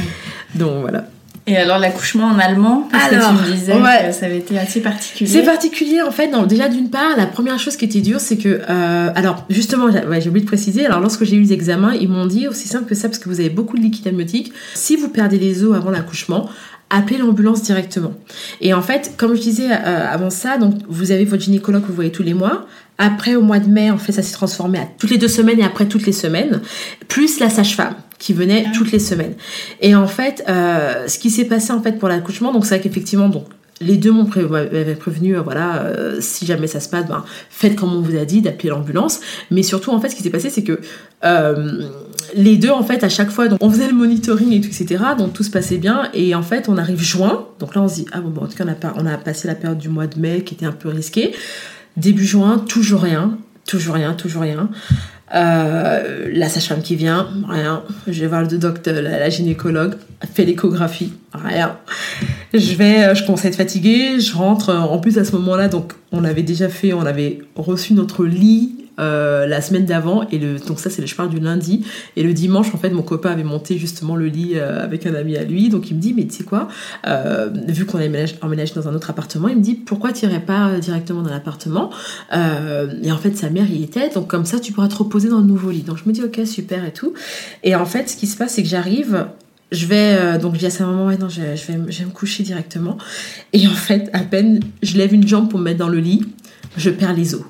Donc voilà. Et alors l'accouchement en allemand, parce Alors, que tu me disais ouais. que ça avait été assez particulier. C'est particulier en fait. Non, déjà d'une part, la première chose qui était dure, c'est que, euh, alors justement, j'ai ouais, j'ai oublié de préciser. Alors lorsque j'ai eu les examens, ils m'ont dit aussi simple que ça, parce que vous avez beaucoup de liquide amniotique. Si vous perdez les os avant l'accouchement, appelez l'ambulance directement. Et en fait, comme je disais euh, avant ça, donc vous avez votre gynécologue que vous voyez tous les mois. Après, au mois de mai, en fait, ça s'est transformé à toutes les deux semaines et après toutes les semaines, plus la sage-femme qui venait toutes les semaines. Et en fait, euh, ce qui s'est passé en fait pour l'accouchement, donc c'est vrai qu'effectivement, donc les deux m'ont pré- prévenu, euh, voilà, euh, si jamais ça se passe, ben, faites comme on vous a dit, d'appeler l'ambulance. Mais surtout, en fait, ce qui s'est passé, c'est que euh, les deux, en fait, à chaque fois, donc, on faisait le monitoring et tout, etc. Donc tout se passait bien. Et en fait, on arrive juin. Donc là, on se dit, ah bon, bon en tout cas, on a, pas, on a passé la période du mois de mai qui était un peu risquée. Début juin, toujours rien, toujours rien, toujours rien. Euh, la sage-femme qui vient, rien. Je vais voir le docteur, la, la gynécologue, fait l'échographie, rien. Je vais, euh, je commence à être fatiguée, je rentre. euh, En plus, à ce moment-là, donc, on avait déjà fait, on avait reçu notre lit euh, la semaine d'avant, et le, donc ça, c'est le, je parle du lundi. Et le dimanche, en fait, mon copain avait monté justement le lit euh, avec un ami à lui. Donc, il me dit, mais tu sais quoi, euh, vu qu'on est emménagé, dans un autre appartement, il me dit, pourquoi tu irais pas directement dans l'appartement? Et en fait, sa mère y était, donc comme ça, tu pourras te reposer dans le nouveau lit. Donc, je me dis, ok, super et tout. Et en fait, ce qui se passe, c'est que j'arrive, je vais, donc je dis à sa maman, ouais, je vais, je vais me coucher directement. Et en fait, à peine je lève une jambe pour me mettre dans le lit, je perds les os.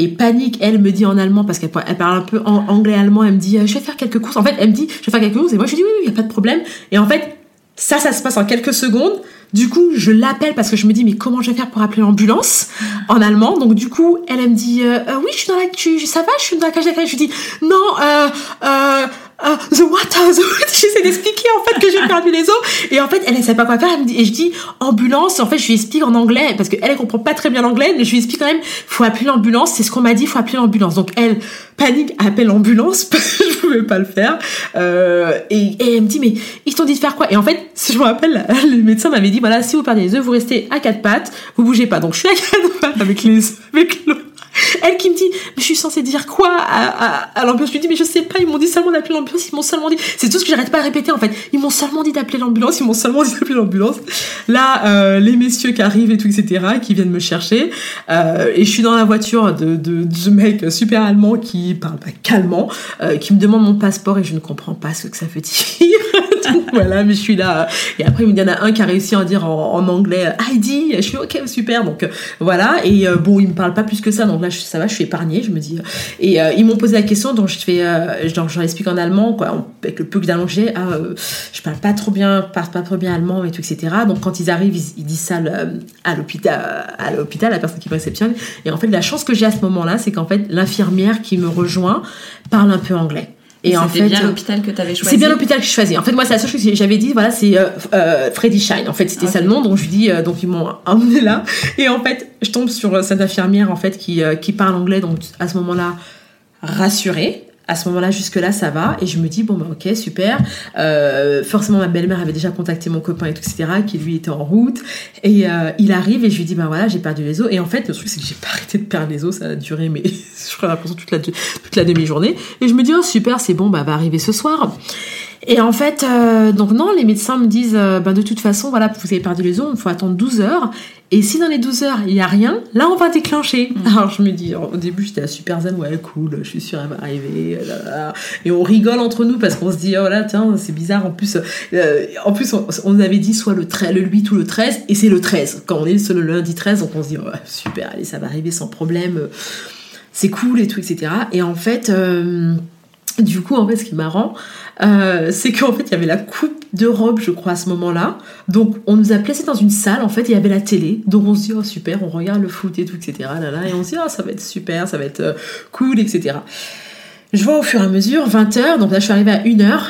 Et panique, elle me dit en allemand, parce qu'elle elle parle un peu en anglais-allemand, elle me dit, euh, je vais faire quelques courses. En fait, elle me dit, je vais faire quelques courses, et moi je dis, oui, oui, il n'y a pas de problème. Et en fait, ça, ça se passe en quelques secondes. Du coup, je l'appelle parce que je me dis, mais comment je vais faire pour appeler l'ambulance en allemand? Donc, du coup, elle, elle me dit, euh, Euh, oui, je suis dans la, tu, ça va, je suis dans la cage d'accueil. Je lui dis, non, euh, euh, euh, the what, uh, [laughs] the what J'essaie d'expliquer en fait que j'ai perdu les os. Et en fait, elle ne sait pas quoi faire. Et je dis, ambulance. En fait, je lui explique en anglais parce qu'elle, elle comprend pas très bien l'anglais, mais je lui explique quand même, faut appeler l'ambulance. C'est ce qu'on m'a dit, faut appeler l'ambulance. Donc, elle panique, appelle l'ambulance [laughs] parce que je pouvais pas le faire. Euh, et, et elle me dit, mais ils t'ont dit de faire quoi? Et en fait, si je me rappelle, [laughs] le médecin m'avait dit, voilà, si vous perdez les œufs, vous restez à quatre pattes, vous bougez pas. Donc, je suis à quatre pattes avec les avec l'eau. Elle qui me dit, mais je suis censée dire quoi à, à, à l'ambulance? Je lui dis, mais je sais pas, ils m'ont dit seulement d'appeler l'ambulance, ils m'ont seulement dit. C'est tout ce que j'arrête pas de répéter en fait. Ils m'ont seulement dit d'appeler l'ambulance, ils m'ont seulement dit d'appeler l'ambulance. Là, euh, les messieurs qui arrivent et tout, etc., qui viennent me chercher. Euh, et je suis dans la voiture de, de, de ce mec super allemand qui parle pas calmement, euh, qui me demande mon passeport et je ne comprends pas ce que ça veut dire. [laughs] [laughs] Voilà, mais je suis là. Et après, il y en a un qui a réussi à en dire en, anglais ID. Je suis ok, super. Donc euh, voilà. Et euh, bon, il me parle pas plus que ça. Donc là, je- ça va, je suis épargnée. Je me dis. Et euh, ils m'ont posé la question, donc je fais, euh, j'en explique en allemand, quoi, avec le peu que j'ai. Ah, je parle pas trop bien, parle pas trop bien allemand et tout, etc. Donc quand ils arrivent, ils, disent ça à l'hôpital, à l'hôpital, la personne qui me réceptionne. Et en fait, la chance que j'ai à ce moment-là, c'est qu'en fait, l'infirmière qui me rejoint parle un peu anglais. Et en fait, bien l'hôpital que tu avais choisi. c'est bien l'hôpital que je choisis. En fait, moi, c'est la seule chose que j'avais dit, voilà, c'est euh, euh, Freddy Shine. En fait, c'était ça le nom, donc je lui dis, euh, donc ils m'ont emmené là. Et en fait, je tombe sur euh, cette infirmière, en fait, qui, euh, qui parle anglais, donc à ce moment-là, rassurée. À ce moment-là, jusque-là, ça va. Et je me dis, bon, bah, ok, super. Euh, forcément, ma belle-mère avait déjà contacté mon copain etc., qui lui était en route. Et euh, il arrive et je lui dis, bah voilà, j'ai perdu les os. Et en fait, le truc, c'est que j'ai pas [laughs] arrêté de perdre les os. Ça a duré, mais [laughs] je crois l'impression toute la, toute la demi-journée. Et je me dis, oh, super, c'est bon, bah, va arriver ce soir. Et en fait, euh, donc non, les médecins me disent, euh, ben de toute façon, voilà, vous avez perdu les os, il faut attendre 12 heures. Et si dans les 12 heures, il n'y a rien, là, on va déclencher. [laughs] Alors, je me dis, au début, j'étais à super zen, ouais, cool, je suis sûre, elle va arriver. là, là, là. Et on rigole entre nous parce qu'on se dit, oh là, tiens, c'est bizarre. En plus, euh, en plus on, avait dit soit le, 13, le 8 ou le 13, et c'est le 13. Quand on est sur le lundi 13, donc on se dit, oh, super, allez, ça va arriver sans problème. C'est cool et tout, etc. Et en fait... euh, du coup, en fait, ce qui est marrant, euh, c'est qu'en fait, il y avait la Coupe d'Europe, je crois, à ce moment-là. Donc, on nous a placés dans une salle, en fait, il y avait la télé. Donc, on se dit, oh super, on regarde le foot et tout, etc. Là, là, et on se dit, oh, ça va être super, ça va être euh, cool, etc. Je vois au fur et à mesure, 20h, donc là, je suis arrivée à 1h.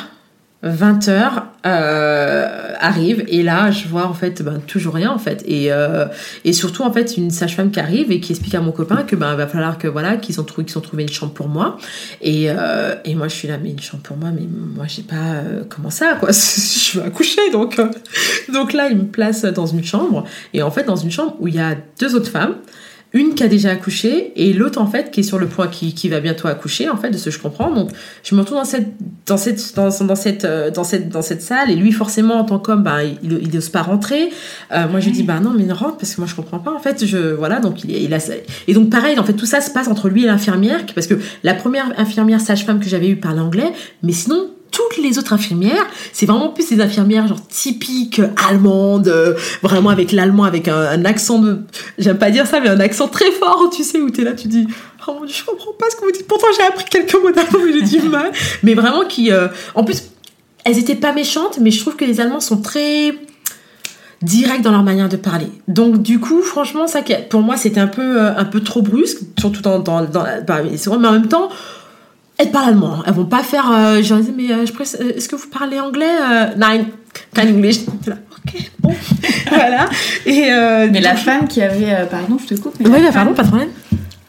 20h euh, arrive et là je vois en fait ben, toujours rien en fait. Et, euh, et surtout en fait une sage-femme qui arrive et qui explique à mon copain que ben va falloir que voilà qu'ils ont trouvé qu'ils ont trouvé une chambre pour moi. Et, euh, et moi je suis là mais une chambre pour moi mais moi j'ai pas euh, comment ça quoi? [laughs] Je veux accoucher donc donc là il me place dans une chambre. Et en fait dans une chambre où il y a deux autres femmes une qui a déjà accouché et l'autre en fait qui est sur le point qui, qui va bientôt accoucher en fait de ce que je comprends. Donc je me retrouve dans cette dans cette dans, cette euh, dans cette dans cette salle et lui forcément en tant qu'homme bah, il il n'ose pas rentrer. Euh, moi je lui dis bah non mais ne rentre parce que moi je comprends pas en fait je voilà donc il, il a et donc pareil en fait tout ça se passe entre lui et l'infirmière parce que la première infirmière sage-femme que j'avais eue parlait anglais mais sinon toutes les autres infirmières, c'est vraiment plus des infirmières genre typiques allemandes, euh, vraiment avec l'allemand, avec un, un accent de, j'aime pas dire ça, mais un accent très fort, tu sais, où t'es là, tu dis, oh mon dieu, je comprends pas ce que vous dites. Pourtant j'ai appris quelques mots d'allemand, mais j'ai du [laughs] mal. Mais vraiment qui, euh, en plus, elles étaient pas méchantes, mais je trouve que les Allemands sont très directs dans leur manière de parler. Donc du coup, franchement, ça, pour moi, c'était un peu, euh, un peu trop brusque, surtout dans, dans, dans la, bah, mais en même temps. Elles parlent allemand. hein. Elles vont pas faire. Euh, dis, mais euh, je presse- euh, est-ce que vous parlez anglais English. J'étais là, ok, bon. [laughs] voilà. Et, euh, Mais la femme qui avait, euh, pardon, je te coupe. mais la bah, pardon, pas de problème.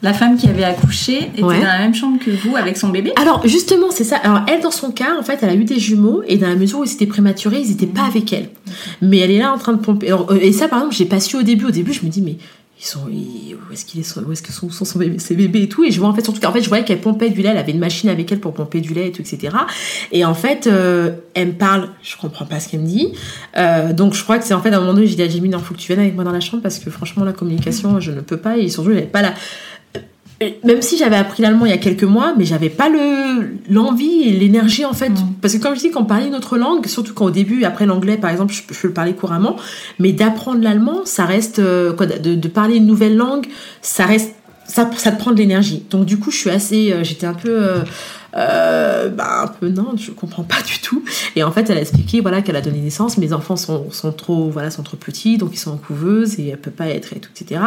La femme qui avait accouché était Ouais. dans la même chambre que vous avec son bébé? Alors justement, c'est ça. Alors elle, dans son cas, en fait, elle a eu des jumeaux et dans la mesure où ils étaient prématurés, ils n'étaient pas avec elle. Mais elle est là en train de pomper. Et ça, par exemple, j'ai pas su au début. Au début, je me dis mais ils sont ils- où est-ce qu'il est où est-ce que sont, sont ses bébés et tout. Et je vois en fait surtout qu'en fait je voyais qu'elle pompait du lait elle avait une machine avec elle pour pomper du lait et tout etc et en fait euh, elle me parle je comprends pas ce qu'elle me dit. Euh, donc je crois que c'est en fait à un moment donné j'ai dit à Jimmy non faut que tu viennes avec moi dans la chambre parce que franchement la communication je ne peux pas. Et surtout j'avais pas la même si j'avais appris l'allemand il y a quelques mois, mais j'avais pas le l'envie et l'énergie en fait. Parce que comme je dis, quand on parlait une autre langue, surtout quand au début, après l'anglais par exemple, je, peux- je peux le parler couramment, mais d'apprendre l'allemand, ça reste euh, quoi, de, de parler une nouvelle langue, ça reste ça, ça te prend de l'énergie. Donc du coup, je suis assez, euh, j'étais un peu, euh, bah, un peu non, je comprends pas du tout. Et en fait, elle a expliqué voilà qu'elle a donné naissance, mes enfants sont, sont trop voilà sont trop petits, donc ils sont en couveuse et elle peut pas être et tout etc.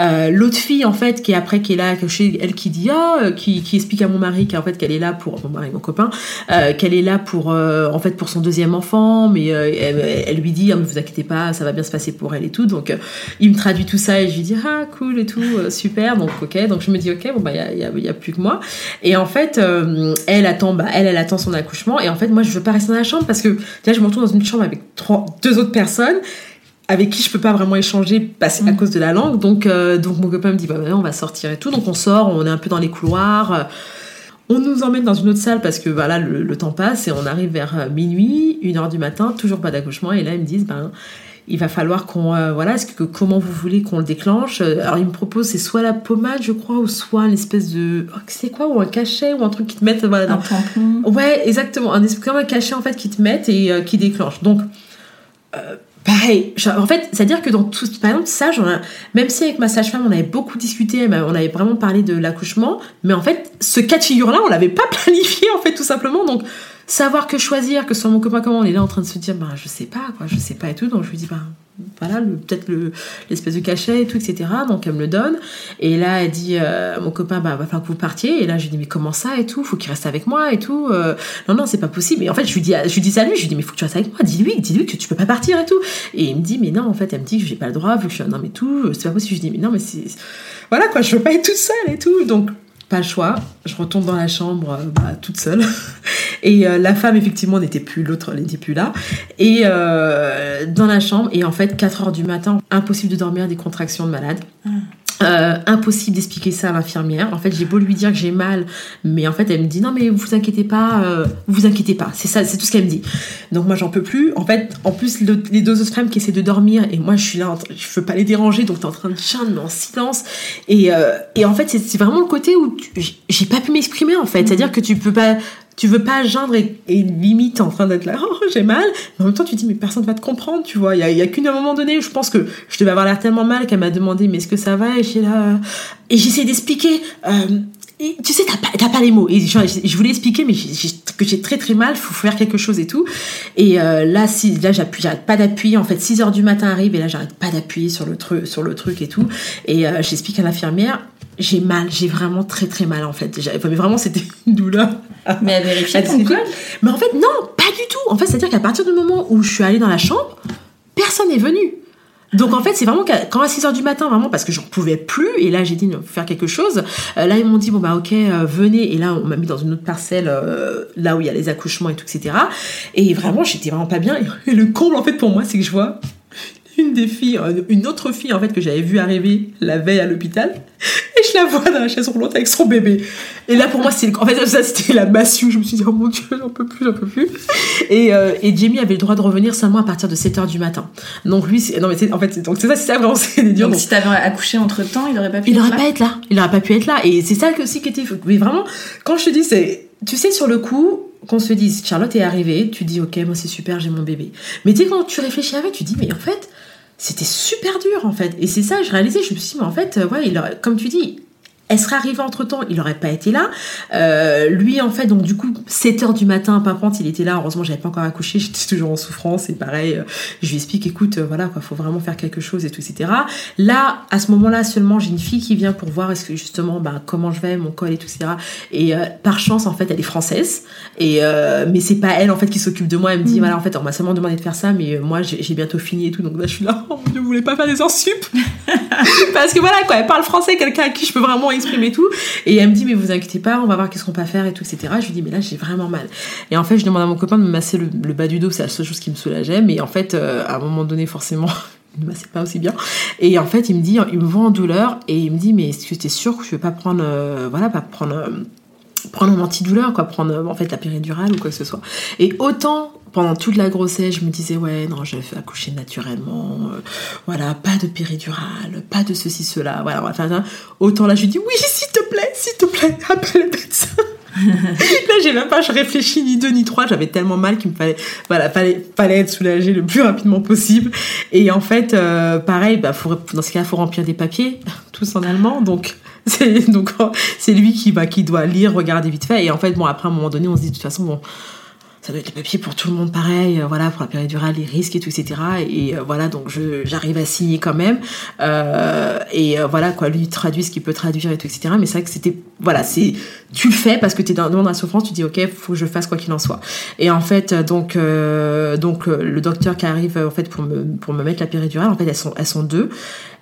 Euh, L'autre fille en fait qui est après qui est là, elle qui dit euh, qui, qui explique à mon mari qu'en fait qu'elle est là pour mon mari mon copain, euh, qu'elle est là pour euh, en fait pour son deuxième enfant, mais euh, elle, elle lui dit ah, mais vous inquiétez pas, ça va bien se passer pour elle et tout. Donc il me traduit tout ça et je lui dis ah cool et tout super donc ok donc je me dis ok bon bah il y a, y y a plus que moi et en fait euh, elle attend bah elle elle attend son accouchement. Et en fait moi je veux pas rester dans la chambre parce que là je me retrouve dans une chambre avec trois deux autres personnes avec qui je peux pas vraiment échanger parce, à cause de la langue. Donc euh, donc mon copain me dit bah on va sortir et tout. Donc on sort on est un peu dans les couloirs. Euh, on nous emmène dans une autre salle parce que voilà le, le temps passe et on arrive vers euh, minuit, une heure du matin, toujours pas d'accouchement. Et là ils me disent ben il va falloir qu'on euh, voilà est-ce que comment vous voulez qu'on le déclenche? Euh, alors ils me proposent c'est soit la pommade je crois ou soit une espèce de oh, c'est quoi? Ou un cachet ou un truc qui te mettent voilà Un dans- tampon. Ouais, exactement. Un comme un cachet en fait qui te mettent et euh, qui déclenche. Donc, euh, pareil. En fait, c'est-à-dire que dans tout, par exemple, ça, même si avec ma sage-femme on avait beaucoup discuté, on avait vraiment parlé de l'accouchement, mais en fait, ce cas de figure-là, on l'avait pas [laughs] planifié en fait, tout simplement. Donc, savoir que choisir, que soit mon copain comment on est là en train de se dire, bah, je sais pas, quoi, je sais pas et tout. Donc, je lui dis, bah, voilà, le- peut-être le- l'espèce de cachet et tout, etc. Donc, elle me le donne. Et là, elle dit, euh, mon copain, bah, va falloir que vous partiez. Et là, je lui dis, mais comment ça et tout? Faut qu'il reste avec moi et tout. Euh, non, non, c'est pas possible. Et en fait, je lui dis, je lui dis ça à lui, je lui dis, mais faut que tu restes avec moi. Dis-lui, dis-lui que tu peux pas partir et tout. Et il me dit, mais non, en fait, elle me dit que j'ai pas le droit, vu que je suis un homme et tout. C'est pas possible. Je lui dis, mais non, mais c'est. Voilà, quoi, je veux pas être toute seule et tout. Donc, pas le choix. Je retourne dans la chambre, euh, bah, toute seule. [laughs] Et euh, la femme, effectivement, n'était plus, l'autre n'était plus là. Et euh, dans la chambre, et en fait, 4 heures du matin, impossible de dormir, des contractions de malade. Euh, impossible d'expliquer ça à l'infirmière. En fait, j'ai beau lui dire que j'ai mal, mais en fait, elle me dit non, mais vous inquiétez pas, euh, vous inquiétez pas. C'est ça, c'est tout ce qu'elle me dit. Donc moi, j'en peux plus. En fait, en plus, le- les deux autres femmes qui essaient de dormir, et moi, je suis là, je veux pas les déranger, donc t'es en train de chanter, mais en silence. Et, euh, et en fait, c'est vraiment le côté où j'ai- j'ai pas pu m'exprimer, en fait. C'est-à-dire que tu peux pas, tu veux pas geindre et, limite en train d'être là, [laughs] oh, j'ai mal. Mais en même temps, tu dis, mais personne va te comprendre, tu vois. Il y a, il y a qu'une moment donné je pense que je devais avoir l'air tellement mal qu'elle m'a demandé, mais est-ce que ça va? Et j'ai là, et j'essaie d'expliquer, euh, tu sais, t'as pas, les mots. Et je, voulais expliquer, mais j'ai très très mal, faut faire quelque chose et tout. Et euh, là, si, là, j'appuie, j'arrête pas d'appuyer. En fait, 6 heures du matin arrive et là, j'arrête pas d'appuyer sur le truc, sur le truc et tout. Et euh, j'explique à l'infirmière, j'ai mal, j'ai vraiment très très mal en fait. J'ai- Mais vraiment, c'était une douleur. Mais à vérifier Elle ton s'est col? Mais en fait, non, pas du tout. En fait, c'est-à-dire qu'à partir du moment où je suis allée dans la chambre, personne n'est venu. Donc en fait, c'est vraiment quand à 6 heures du matin, vraiment, parce que j'en pouvais plus, et là j'ai dit, faut faire quelque chose. Euh, là, ils m'ont dit, bon bah ok, euh, venez. Et là, on m'a mis dans une autre parcelle, euh, là où il y a les accouchements et tout, etc. Et vraiment, j'étais vraiment pas bien. Et le comble, en fait, pour moi, c'est que je vois une des filles, euh, une autre fille en fait que j'avais vue arriver la veille à l'hôpital, et je la vois dans la chaise roulante avec son bébé. Et là pour moi, c'est en fait ça c'était la massue. Je me suis dit oh mon dieu, j'en peux plus, j'en peux plus. Et, euh, et Jamie avait le droit de revenir seulement à partir de 7h du matin. Donc lui, c'est- non mais c'est- en fait c'est- donc c'est ça, c'est ça vraiment [laughs] c'est dur. Donc Donc, si t'avais accouché entre temps, il aurait pas pu il être aurait là pas être là. Il aurait pas pu être là. Et c'est ça que aussi qui était. Mais vraiment, quand je te dis, c'est, tu sais, sur le coup, qu'on se dise, Charlotte est arrivée, tu dis, ok, moi c'est super, j'ai mon bébé. Mais tu sais, quand tu réfléchis avec, tu dis, mais en fait, c'était super dur, en fait. Et c'est ça, je réalisais, je me suis dit, mais en fait, euh, ouais, comme tu dis, elle serait arrivée entre temps, il aurait pas été là. Euh, lui, en fait, donc du coup, 7 heures du matin, pimpante, il était là. Heureusement, j'avais pas encore accouché, [laughs] j'étais toujours en souffrance. Et pareil, euh, je lui explique, écoute, euh, voilà, quoi, faut vraiment faire quelque chose et tout, etc. Là, à ce moment-là, seulement, j'ai une fille qui vient pour voir est-ce que justement, bah, comment je vais, mon col et tout, etc. Et euh, par chance, en fait, elle est française. Et euh, mais c'est pas elle, en fait, qui s'occupe de moi. Elle me dit, voilà, en fait, on m'a seulement demandé de faire ça, mais moi, j'ai bientôt fini et tout. Donc là, je suis là, [laughs] oh vous voulez pas faire des heures sup [laughs] Parce que voilà, quoi, elle parle français, quelqu'un à qui je peux vraiment exprimer tout. Et elle me dit, mais vous inquiétez pas, on va voir qu'est-ce qu'on peut faire et tout, etc. Je lui dis, mais là, j'ai vraiment mal. Et en fait, je demande à mon copain de me masser le, bas du dos, c'est la seule chose qui me soulageait. Mais en fait, euh, à un moment donné, forcément, il [laughs] ne massait pas aussi bien. Et en fait, il me dit, il me voit en douleur et il me dit, mais est-ce que t'es sûr que je vais pas prendre, euh, voilà, pas prendre. euh, prendre un antidouleur, quoi, prendre euh, en fait la péridurale ou quoi que ce soit. Et autant pendant toute la grossesse, je me disais ouais non, je vais accoucher naturellement, euh, voilà, pas de péridurale, pas de ceci cela, voilà, ça. Autant là, je lui dis oui, s'il te plaît, s'il te plaît, [laughs] appelle le médecin. [laughs] là, j'ai même pas, je réfléchis ni deux ni trois, j'avais tellement mal qu'il me fallait, voilà, fallait, fallait être soulagée le plus rapidement possible. Et en fait, euh, pareil, bah, faut, dans ce cas, faut remplir des papiers, [laughs] tous en allemand, donc [laughs] donc c'est lui qui bah, qui doit lire, regarder vite fait. Et en fait, bon, après à un moment donné, on se dit de toute façon, bon, ça doit être les papiers pour tout le monde pareil, euh, voilà, pour la péridurale, les risques et tout, etc. Et euh, voilà, donc j'arrive à signer quand même. Euh, et euh, voilà, quoi, lui traduit ce qu'il peut traduire et tout, etc. Mais c'est vrai que c'était, voilà, c'est, tu le fais parce que t'es dans, dans la souffrance, tu dis, ok, faut que je fasse quoi qu'il en soit. Et en fait, euh, donc, euh, donc euh, le docteur qui arrive euh, en fait pour me pour me mettre la péridurale, en fait, elles sont elles sont deux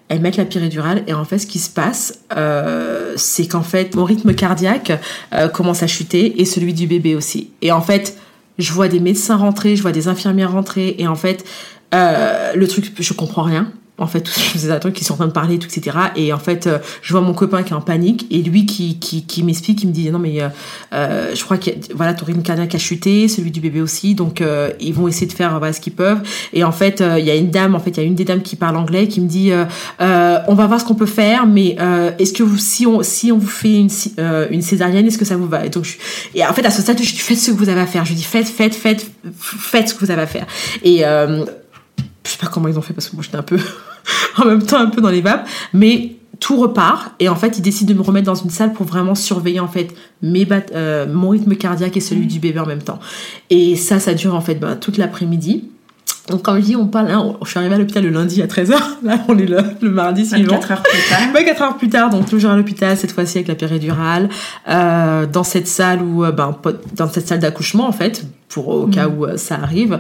elles mettent la péridurale et en fait ce qui se passe euh, c'est qu'en fait mon rythme cardiaque euh, commence à chuter et celui du bébé aussi. Et en fait je vois des médecins rentrer je vois des infirmières rentrer et en fait euh, le truc je comprends rien en fait, tous ces trucs qui sont en train de parler, tout, etc. Et en fait, euh, je vois mon copain qui est en panique et lui qui, qui, qui m'explique, il me dit non mais euh, euh, je crois que voilà ton rythme cardiaque a chuté, celui du bébé aussi, donc euh, ils vont essayer de faire voilà, ce qu'ils peuvent. Et en fait, euh, il y a une dame, en fait, il y a une des dames qui parle anglais qui me dit on va voir ce qu'on peut faire, mais est-ce que vous si on si on vous fait une une césarienne, est-ce que ça vous va? Et donc je, et en fait à ce stade, je dis faites ce que vous avez à faire. Je dis faites faites faites faites ce que vous avez à faire. Et je sais pas comment ils ont fait parce que moi j'étais un peu [laughs] en même temps un peu dans les vapes. Mais tout repart et en fait ils décident de me remettre dans une salle pour vraiment surveiller en fait mes bat euh, mon rythme cardiaque et celui du bébé en même temps. Et ça ça dure en fait ben, toute l'après-midi. Donc comme je dis on parle hein, je suis arrivée à l'hôpital le lundi à 13h là on est le, le mardi suivant. 24 heures plus tard. [laughs] 4 heures plus tard, donc toujours à l'hôpital, cette fois-ci avec la péridurale, euh, dans cette salle où, euh, ben, dans cette salle d'accouchement en fait, pour au cas où euh, ça arrive.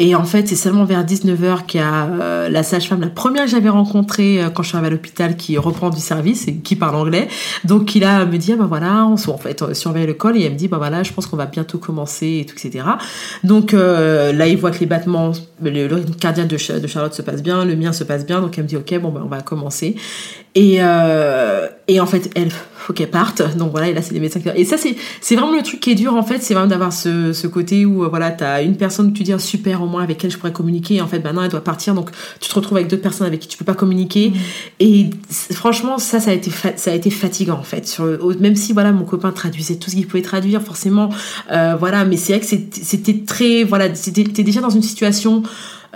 Et en fait, c'est seulement vers 19h qu'il y a euh, la sage-femme, la première que j'avais rencontrée euh, quand je suis arrivée à l'hôpital, qui reprend du service et qui parle anglais. Donc, qui là me dit, ah ben voilà, on fait, surveille le col et elle me dit, bah voilà, je pense qu'on va bientôt commencer et tout, etc. Donc, euh, là, il voit que les battements, le, rythme cardiaque de, Cha- de Charlotte se passe bien, le mien se passe bien. Donc, elle me dit, ok, bon, ben, on va commencer. Et en fait, elle, faut qu'elle parte. Donc voilà, et là, c'est les médecins qui... Et ça, c'est, c'est vraiment le truc qui est dur, en fait, c'est vraiment d'avoir ce, ce côté où, euh, voilà, t'as une personne que tu dis, super, au moins, avec elle, je pourrais communiquer. Et en fait, maintenant, elle doit partir. Donc, tu te retrouves avec d'autres personnes avec qui tu peux pas communiquer. Et c- franchement, ça, ça a été, ça a été fatigant, en fait. Sur, même si, voilà, mon copain traduisait tout ce qu'il pouvait traduire, forcément, euh, voilà, mais c'est vrai que c'était, très, voilà, c'était, t'es déjà dans une situation,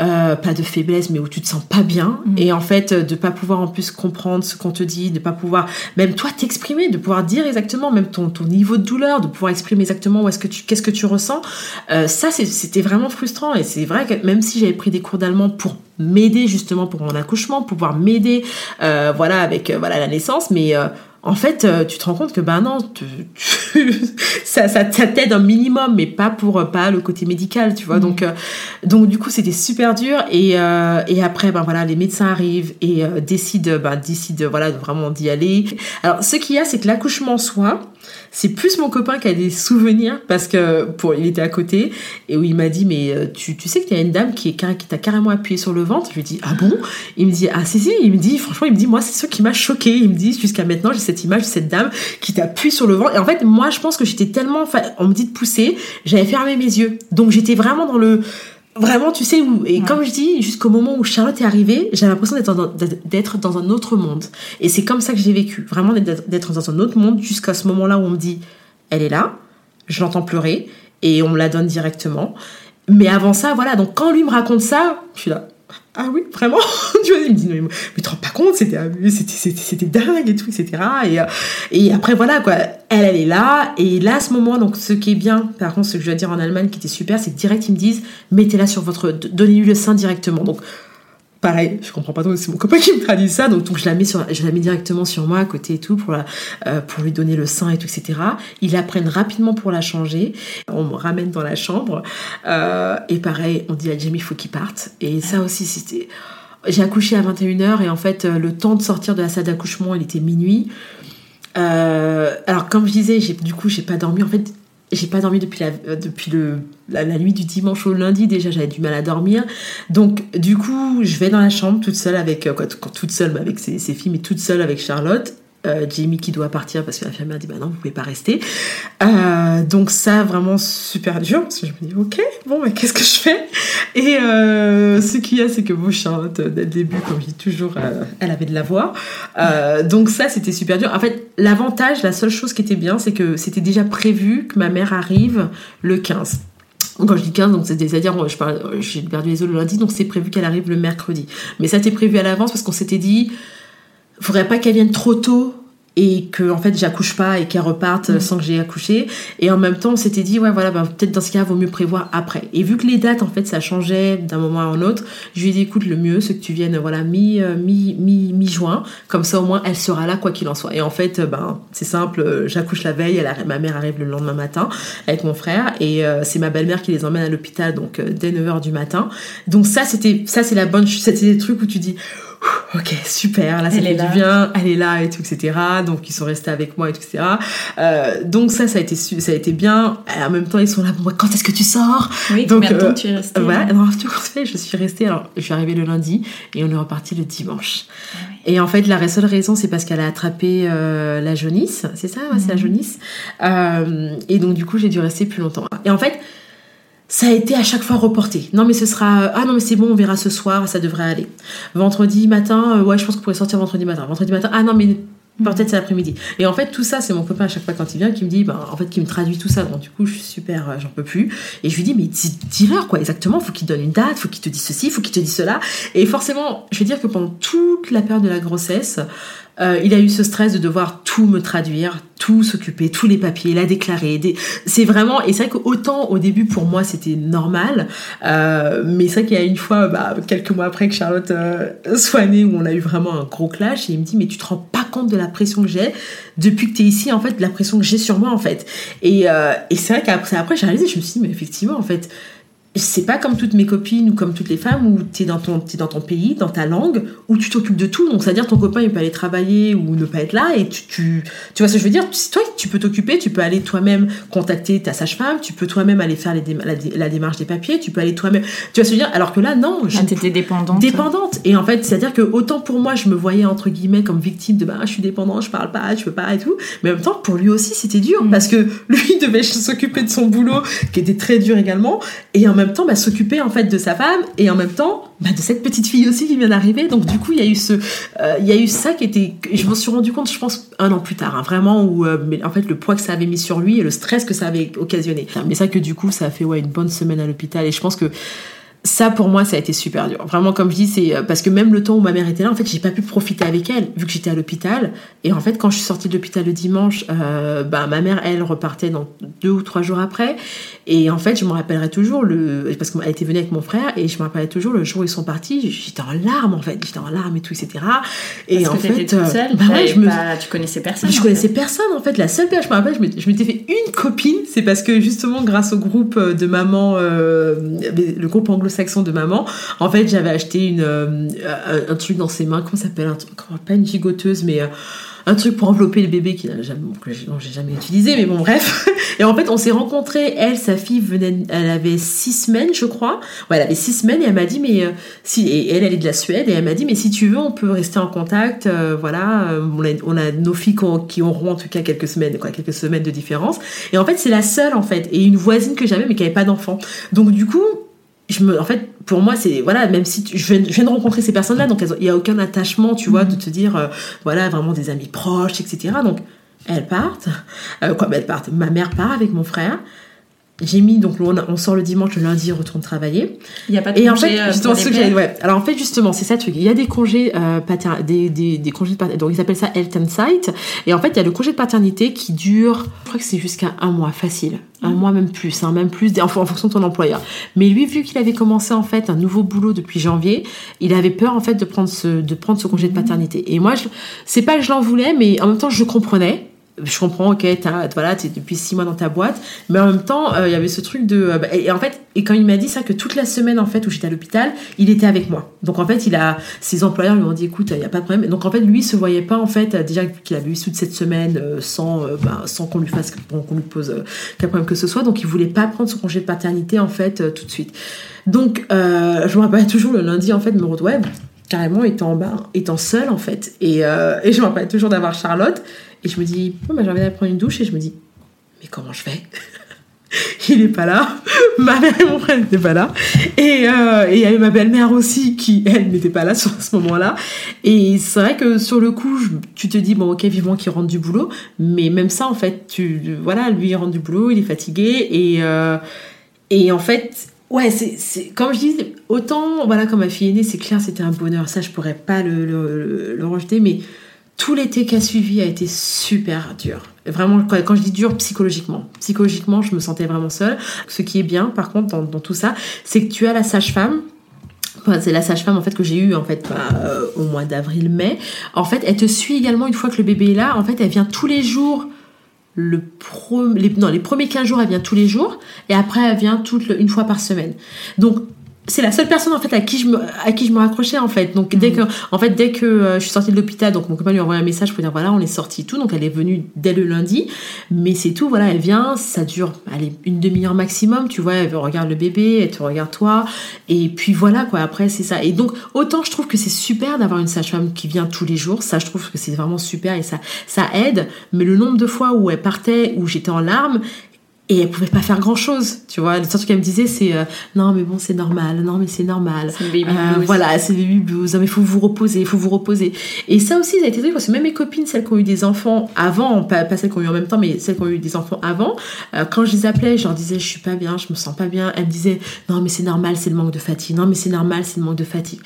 euh, pas de faiblesse, mais où tu te sens pas bien. Et en fait, de pas pouvoir en plus comprendre ce qu'on te dit, de pas pouvoir, même toi, t'exprimer, de pouvoir dire exactement, même ton, ton niveau de douleur, de pouvoir exprimer exactement où est-ce que tu, qu'est-ce que tu ressens. Euh, ça, c'était vraiment frustrant. Et c'est vrai que même si j'avais pris des cours d'allemand pour m'aider justement pour mon accouchement, pour pouvoir m'aider, euh, voilà, avec voilà la naissance, mais en fait, euh, tu te rends compte que ben non, tu- tu- [laughs] ça, ça, ça t'aide un minimum, mais pas pour euh, pas le côté médical, tu vois. Donc, euh, donc du coup, c'était super dur. Et, euh, et après, ben voilà, les médecins arrivent et euh, décident, ben, décident voilà vraiment d'y aller. Alors, ce qu'il y a, c'est que l'accouchement en soi, C'est plus mon copain qui a des souvenirs parce que pour il était à côté et où il m'a dit mais euh, tu, tu sais qu'il y a une dame qui est qui t'a carrément appuyé sur le ventre? Je lui dis ah bon? Il me dit ah si si. Il me dit franchement il me dit moi c'est ce qui m'a choqué. Il me dit jusqu'à maintenant j'ai cette image de cette dame qui t'appuie sur le ventre. Et en fait moi je pense que j'étais tellement on me dit de pousser, j'avais fermé mes yeux donc j'étais vraiment dans le Vraiment, tu sais où. Et comme je dis, jusqu'au moment où Charlotte est arrivée, j'avais l'impression d'être dans, d'être dans un autre monde. Et c'est comme ça que j'ai vécu. Vraiment d'être d'être dans un autre monde jusqu'à ce moment-là où on me dit, elle est là, je l'entends pleurer, et on me la donne directement. Mais avant ça, voilà. Donc quand lui me raconte ça, je suis là. Ah oui, vraiment? [laughs] Tu vois, il me dit, mais, mais tu te rends pas compte, c'était c'était dingue et tout, etc. Et, euh, et après, voilà, quoi. Elle, elle est là. Et là, à ce moment, donc, ce qui est bien, par contre, ce que je dois dire en Allemagne qui était super, c'est direct, ils me disent, mettez-la sur votre. Donnez-lui le sein directement. Donc, pareil, je comprends pas trop, c'est mon copain qui me traduit ça, donc, je la mets sur, je la mets directement sur moi à côté et tout pour euh, lui donner le sein et tout, etc. Ils la prennent rapidement pour la changer. On me ramène dans la chambre, euh, et pareil, on dit à Jamie, il faut qu'il parte. Et ça aussi, c'était, j'ai accouché à 21h et en fait, euh, le temps de sortir de la salle d'accouchement, il était minuit. Alors, comme je disais, du coup, j'ai pas dormi. En fait, j'ai pas dormi depuis la, euh, la, nuit du dimanche au lundi. Déjà, j'avais du mal à dormir. Donc, du coup, je vais dans la chambre toute seule avec, euh, toute seule, mais avec ses filles, mais toute seule avec Charlotte. Euh, Jamie qui doit partir parce que l'infirmière dit bah non vous pouvez pas rester. Euh, donc ça vraiment super dur parce que je me dis ok bon mais qu'est-ce que je fais? Et euh, ce qu'il y a c'est que bon Charlotte dès le début comme je dis toujours elle avait de la voix. Donc ça c'était super dur. En fait l'avantage la seule chose qui était bien c'est que c'était déjà prévu que ma mère arrive le 15 quand je dis 15, donc c'est-à-dire, j'ai perdu les os le lundi, donc c'est prévu qu'elle arrive le mercredi. Mais ça, c'était prévu à l'avance parce qu'on s'était dit, faudrait pas qu'elle vienne trop tôt et que en fait j'accouche pas et qu'elle reparte euh, sans que j'ai accouché. Et en même temps on s'était dit ouais voilà bah, peut-être dans ce cas vaut mieux prévoir après. Et vu que les dates en fait ça changeait d'un moment à un autre je lui ai dit écoute le mieux c'est que tu viennes voilà mi euh, mi mi mi juin comme ça au moins elle sera là quoi qu'il en soit. Et en fait euh, ben c'est simple euh, j'accouche la veille elle ma mère arrive le lendemain matin avec mon frère et euh, c'est ma belle-mère qui les emmène à l'hôpital donc euh, dès 9h du matin. Donc ça c'était ça c'est la bonne c'était des trucs où tu dis [gasps] ok super là ça Elle fait du bien elle est là et tout etc donc ils sont restés avec moi et tout etc Euh, donc ça ça a été su- ça a été bien. Et en même temps ils sont là bon bah, quand est-ce que tu sors? Oui, Donc, combien de euh, temps tu es resté voilà alors tu vois, fait, je suis restée. Alors je suis arrivée le lundi et on est reparti le dimanche. Et en fait la seule raison c'est parce qu'elle a attrapé euh, la jaunisse. C'est ça? Ouais, c'est la jaunisse. Euh, et donc du coup j'ai dû rester plus longtemps. Et en fait ça a été à chaque fois reporté. Non mais ce sera ah non mais c'est bon on verra ce soir ça devrait aller. Vendredi matin euh, ouais je pense qu'on pourrait sortir vendredi matin. Vendredi matin ah non mais peut-être c'est l'après-midi. Et en fait tout ça c'est mon copain à chaque fois quand il vient qui me dit ben en fait qui me traduit tout ça donc du coup je suis super euh, j'en peux plus et je lui dis mais dis- dis-leur quoi exactement faut qu'il donne une date faut qu'il te dise ceci faut qu'il te dise cela et forcément je vais dire que pendant toute la période de la grossesse euh, il a eu ce stress de devoir tout me traduire, tout s'occuper, tous les papiers, la déclarer. C'est vraiment et c'est vrai qu'autant au début pour moi c'était normal, euh, mais c'est vrai qu'il y a une fois, bah, quelques mois après que Charlotte soit née, où on a eu vraiment un gros clash et il me dit mais tu te rends de la pression que j'ai depuis que tu es ici en fait, de la pression que j'ai sur moi en fait. Et, euh, c'est vrai qu'après après j'ai réalisé, je me suis dit mais effectivement en fait c'est pas comme toutes mes copines ou comme toutes les femmes où tu es dans ton t'es dans ton pays, dans ta langue, où tu t'occupes de tout. Donc c'est-à-dire ton copain il peut aller travailler ou ne pas être là et tu tu, tu vois ce que je veux dire? Toi tu peux t'occuper, tu peux aller toi-même contacter ta sage-femme, tu peux toi-même aller faire les déma- la, dé- la démarche des papiers, tu peux aller toi-même. Tu vois ce que je veux dire? Alors que là non, Ah, t'étais dépendante. dépendante et en fait c'est à dire que autant pour moi je me voyais entre guillemets comme victime de bah je suis dépendante je parle pas je peux pas et tout mais en même temps pour lui aussi c'était dur Mm. parce que [laughs] lui devait s'occuper de son boulot qui était très dur également et en même temps bah, s'occuper en fait de sa femme et en même temps bah, de cette petite fille aussi qui vient d'arriver. Donc du coup il y a eu ce euh, il y a eu ça qui était je m'en suis rendu compte je pense un an plus tard hein, vraiment où euh, en fait le poids que ça avait mis sur lui et le stress que ça avait occasionné. Mais ça que du coup ça a fait ouais une bonne semaine à l'hôpital. Et je pense que ça pour moi ça a été super dur vraiment comme je dis c'est euh, parce que même le temps où ma mère était là en fait j'ai pas pu profiter avec elle vu que j'étais à l'hôpital et en fait quand je suis sortie de l'hôpital le dimanche euh, bah ma mère elle repartait dans deux ou trois jours après et en fait je me rappellerai toujours le parce qu'elle était venue avec mon frère et je me rappellerai toujours le jour où ils sont partis j'étais en larmes en fait j'étais en larmes et tout etc et Parce en que fait toute euh, seule. bah ouais, je me pas- tu connaissais personne. je connaissais fait. personne en fait. La seule personne, je me rappelle, je m'étais- fait une copine. C'est parce que justement, grâce au groupe de maman, euh, le groupe anglo-saxon de maman, en fait, j'avais acheté une, euh, un, truc dans ses mains. Comment ça s'appelle un truc Pas une gigoteuse, mais. euh, un truc pour envelopper le bébé qui n'a jamais, que j'ai jamais utilisé, mais bon, bref. [laughs] Et en fait, on s'est rencontrés. Elle, sa fille venait, elle avait six semaines, je crois. Ouais, elle avait six semaines et elle m'a dit, mais euh, si, et elle, elle est de la Suède et elle m'a dit, mais si tu veux, on peut rester en contact. voilà, on a, nos filles qui, ont- qui auront en tout cas quelques semaines, quelques semaines de différence. Et en fait, c'est la seule en fait, et une voisine que j'avais mais qui avait pas d'enfant. Donc du coup, je me, en fait, pour moi, c'est voilà, même si tu- je, viens, je viens de rencontrer ces personnes-là, donc il y a aucun attachement, tu vois, de te dire, euh, voilà, vraiment des amis proches, etc. Donc elles partent, euh, quoi, bah, elles partent. Ma mère part avec mon frère. J'ai mis donc on, on sort le dimanche, le lundi, on retourne travailler. Il n'y a pas de Et en congé, fait, euh, justement, pour ce les que j'allais- pères ouais. Alors en fait, justement, c'est ça le truc. Il y a des congés euh, pater- des, des, des congés de paternité. Donc ils appellent ça health and sight. Et en fait, il y a le congé de paternité qui dure, je crois que c'est jusqu'à un mois facile, un mois même plus, hein, même plus, en, en fonction de ton employeur. Mais lui, vu qu'il avait commencé en fait un nouveau boulot depuis janvier, il avait peur en fait de prendre ce de prendre ce congé de paternité. Et moi, c'est pas que je l'en voulais, mais en même temps, je comprenais je comprends, ok, t'as, voilà, t'es depuis six mois dans ta boîte, mais en même temps, euh, il y avait ce truc de, euh, bah, et, en fait, et quand il m'a dit ça, que toute la semaine en fait où j'étais à l'hôpital, il était avec moi. Donc en fait, il a, ses employeurs lui ont dit, écoute, il y a pas de problème. Donc en fait, lui, il se voyait pas en fait, euh, déjà qu'il avait eu toute cette semaine sans, bah, sans qu'on lui fasse, qu'on lui pose quel problème que ce soit. Donc il voulait pas prendre son congé de paternité en fait tout de suite. Donc je me rappelle toujours le lundi en fait, me retrouver carrément étant bas, étant seule en fait. Et, euh, et je me rappelle toujours d'avoir Charlotte. Et je me dis, oh, bah, j'ai envie d'aller prendre une douche. Et je me dis, mais comment je fais [laughs] Il est pas là. [laughs] Ma mère et mon frère n'étaient pas là. Et euh, et il y avait ma belle-mère aussi qui, elle, n'était pas là sur ce moment-là. Et c'est vrai que sur le coup, tu te dis, bon, ok, vivement qu'il rentre du boulot. Mais même ça, en fait, tu, voilà, lui, il rentre du boulot, il est fatigué. Et, euh, et en fait, ouais, c'est, comme je dis, autant, voilà, comme ma fille aînée, c'est clair, c'était un bonheur. Ça, je pourrais pas le, le, rejeter. Mais tout l'été qui a suivi a été super dur. Vraiment, quand, quand je dis dur, psychologiquement. Psychologiquement, je me sentais vraiment seule. Ce qui est bien, par contre, dans, tout ça, c'est que tu as la sage-femme. C'est la sage-femme en fait que j'ai eue en fait bah, euh, au mois d'avril-mai. En fait, elle te suit également une fois que le bébé est là. En fait, elle vient tous les jours. Le les, non, les premiers 15 jours, elle vient tous les jours. Et après, elle vient toute une fois par semaine. Donc, c'est la seule personne en fait à qui je me à qui je me raccrochais en fait. Donc dès que en fait dès que euh, je suis sortie de l'hôpital donc mon copain lui a envoyé un message pour dire voilà on est sorti tout. Donc elle est venue dès le lundi. Mais c'est tout voilà elle vient ça dure allez une demi-heure maximum tu vois. Elle regarde le bébé elle te regarde toi. Et puis voilà quoi après c'est ça. Et donc autant je trouve que c'est super d'avoir une sage-femme qui vient tous les jours. Ça je trouve que c'est vraiment super et ça ça aide. Mais le nombre de fois où elle partait où j'étais en larmes et elle pouvait pas faire grand chose, tu vois. Le seul truc qu'elle me disait, c'est euh, non, mais bon, c'est normal, non, mais c'est normal. C'est baby Euh, blues. voilà, c'est baby blues, mais il faut vous reposer, il faut vous reposer. Et ça aussi, ça a été truc parce que même mes copines, celles qui ont eu des enfants avant, pas, pas celles qui ont eu en même temps, mais celles qui ont eu des enfants avant, euh, quand je les appelais, je leur disais, je suis pas bien, je me sens pas bien, elles me disaient, non, mais c'est normal, c'est le manque de fatigue, non, mais c'est normal, c'est le manque de fatigue.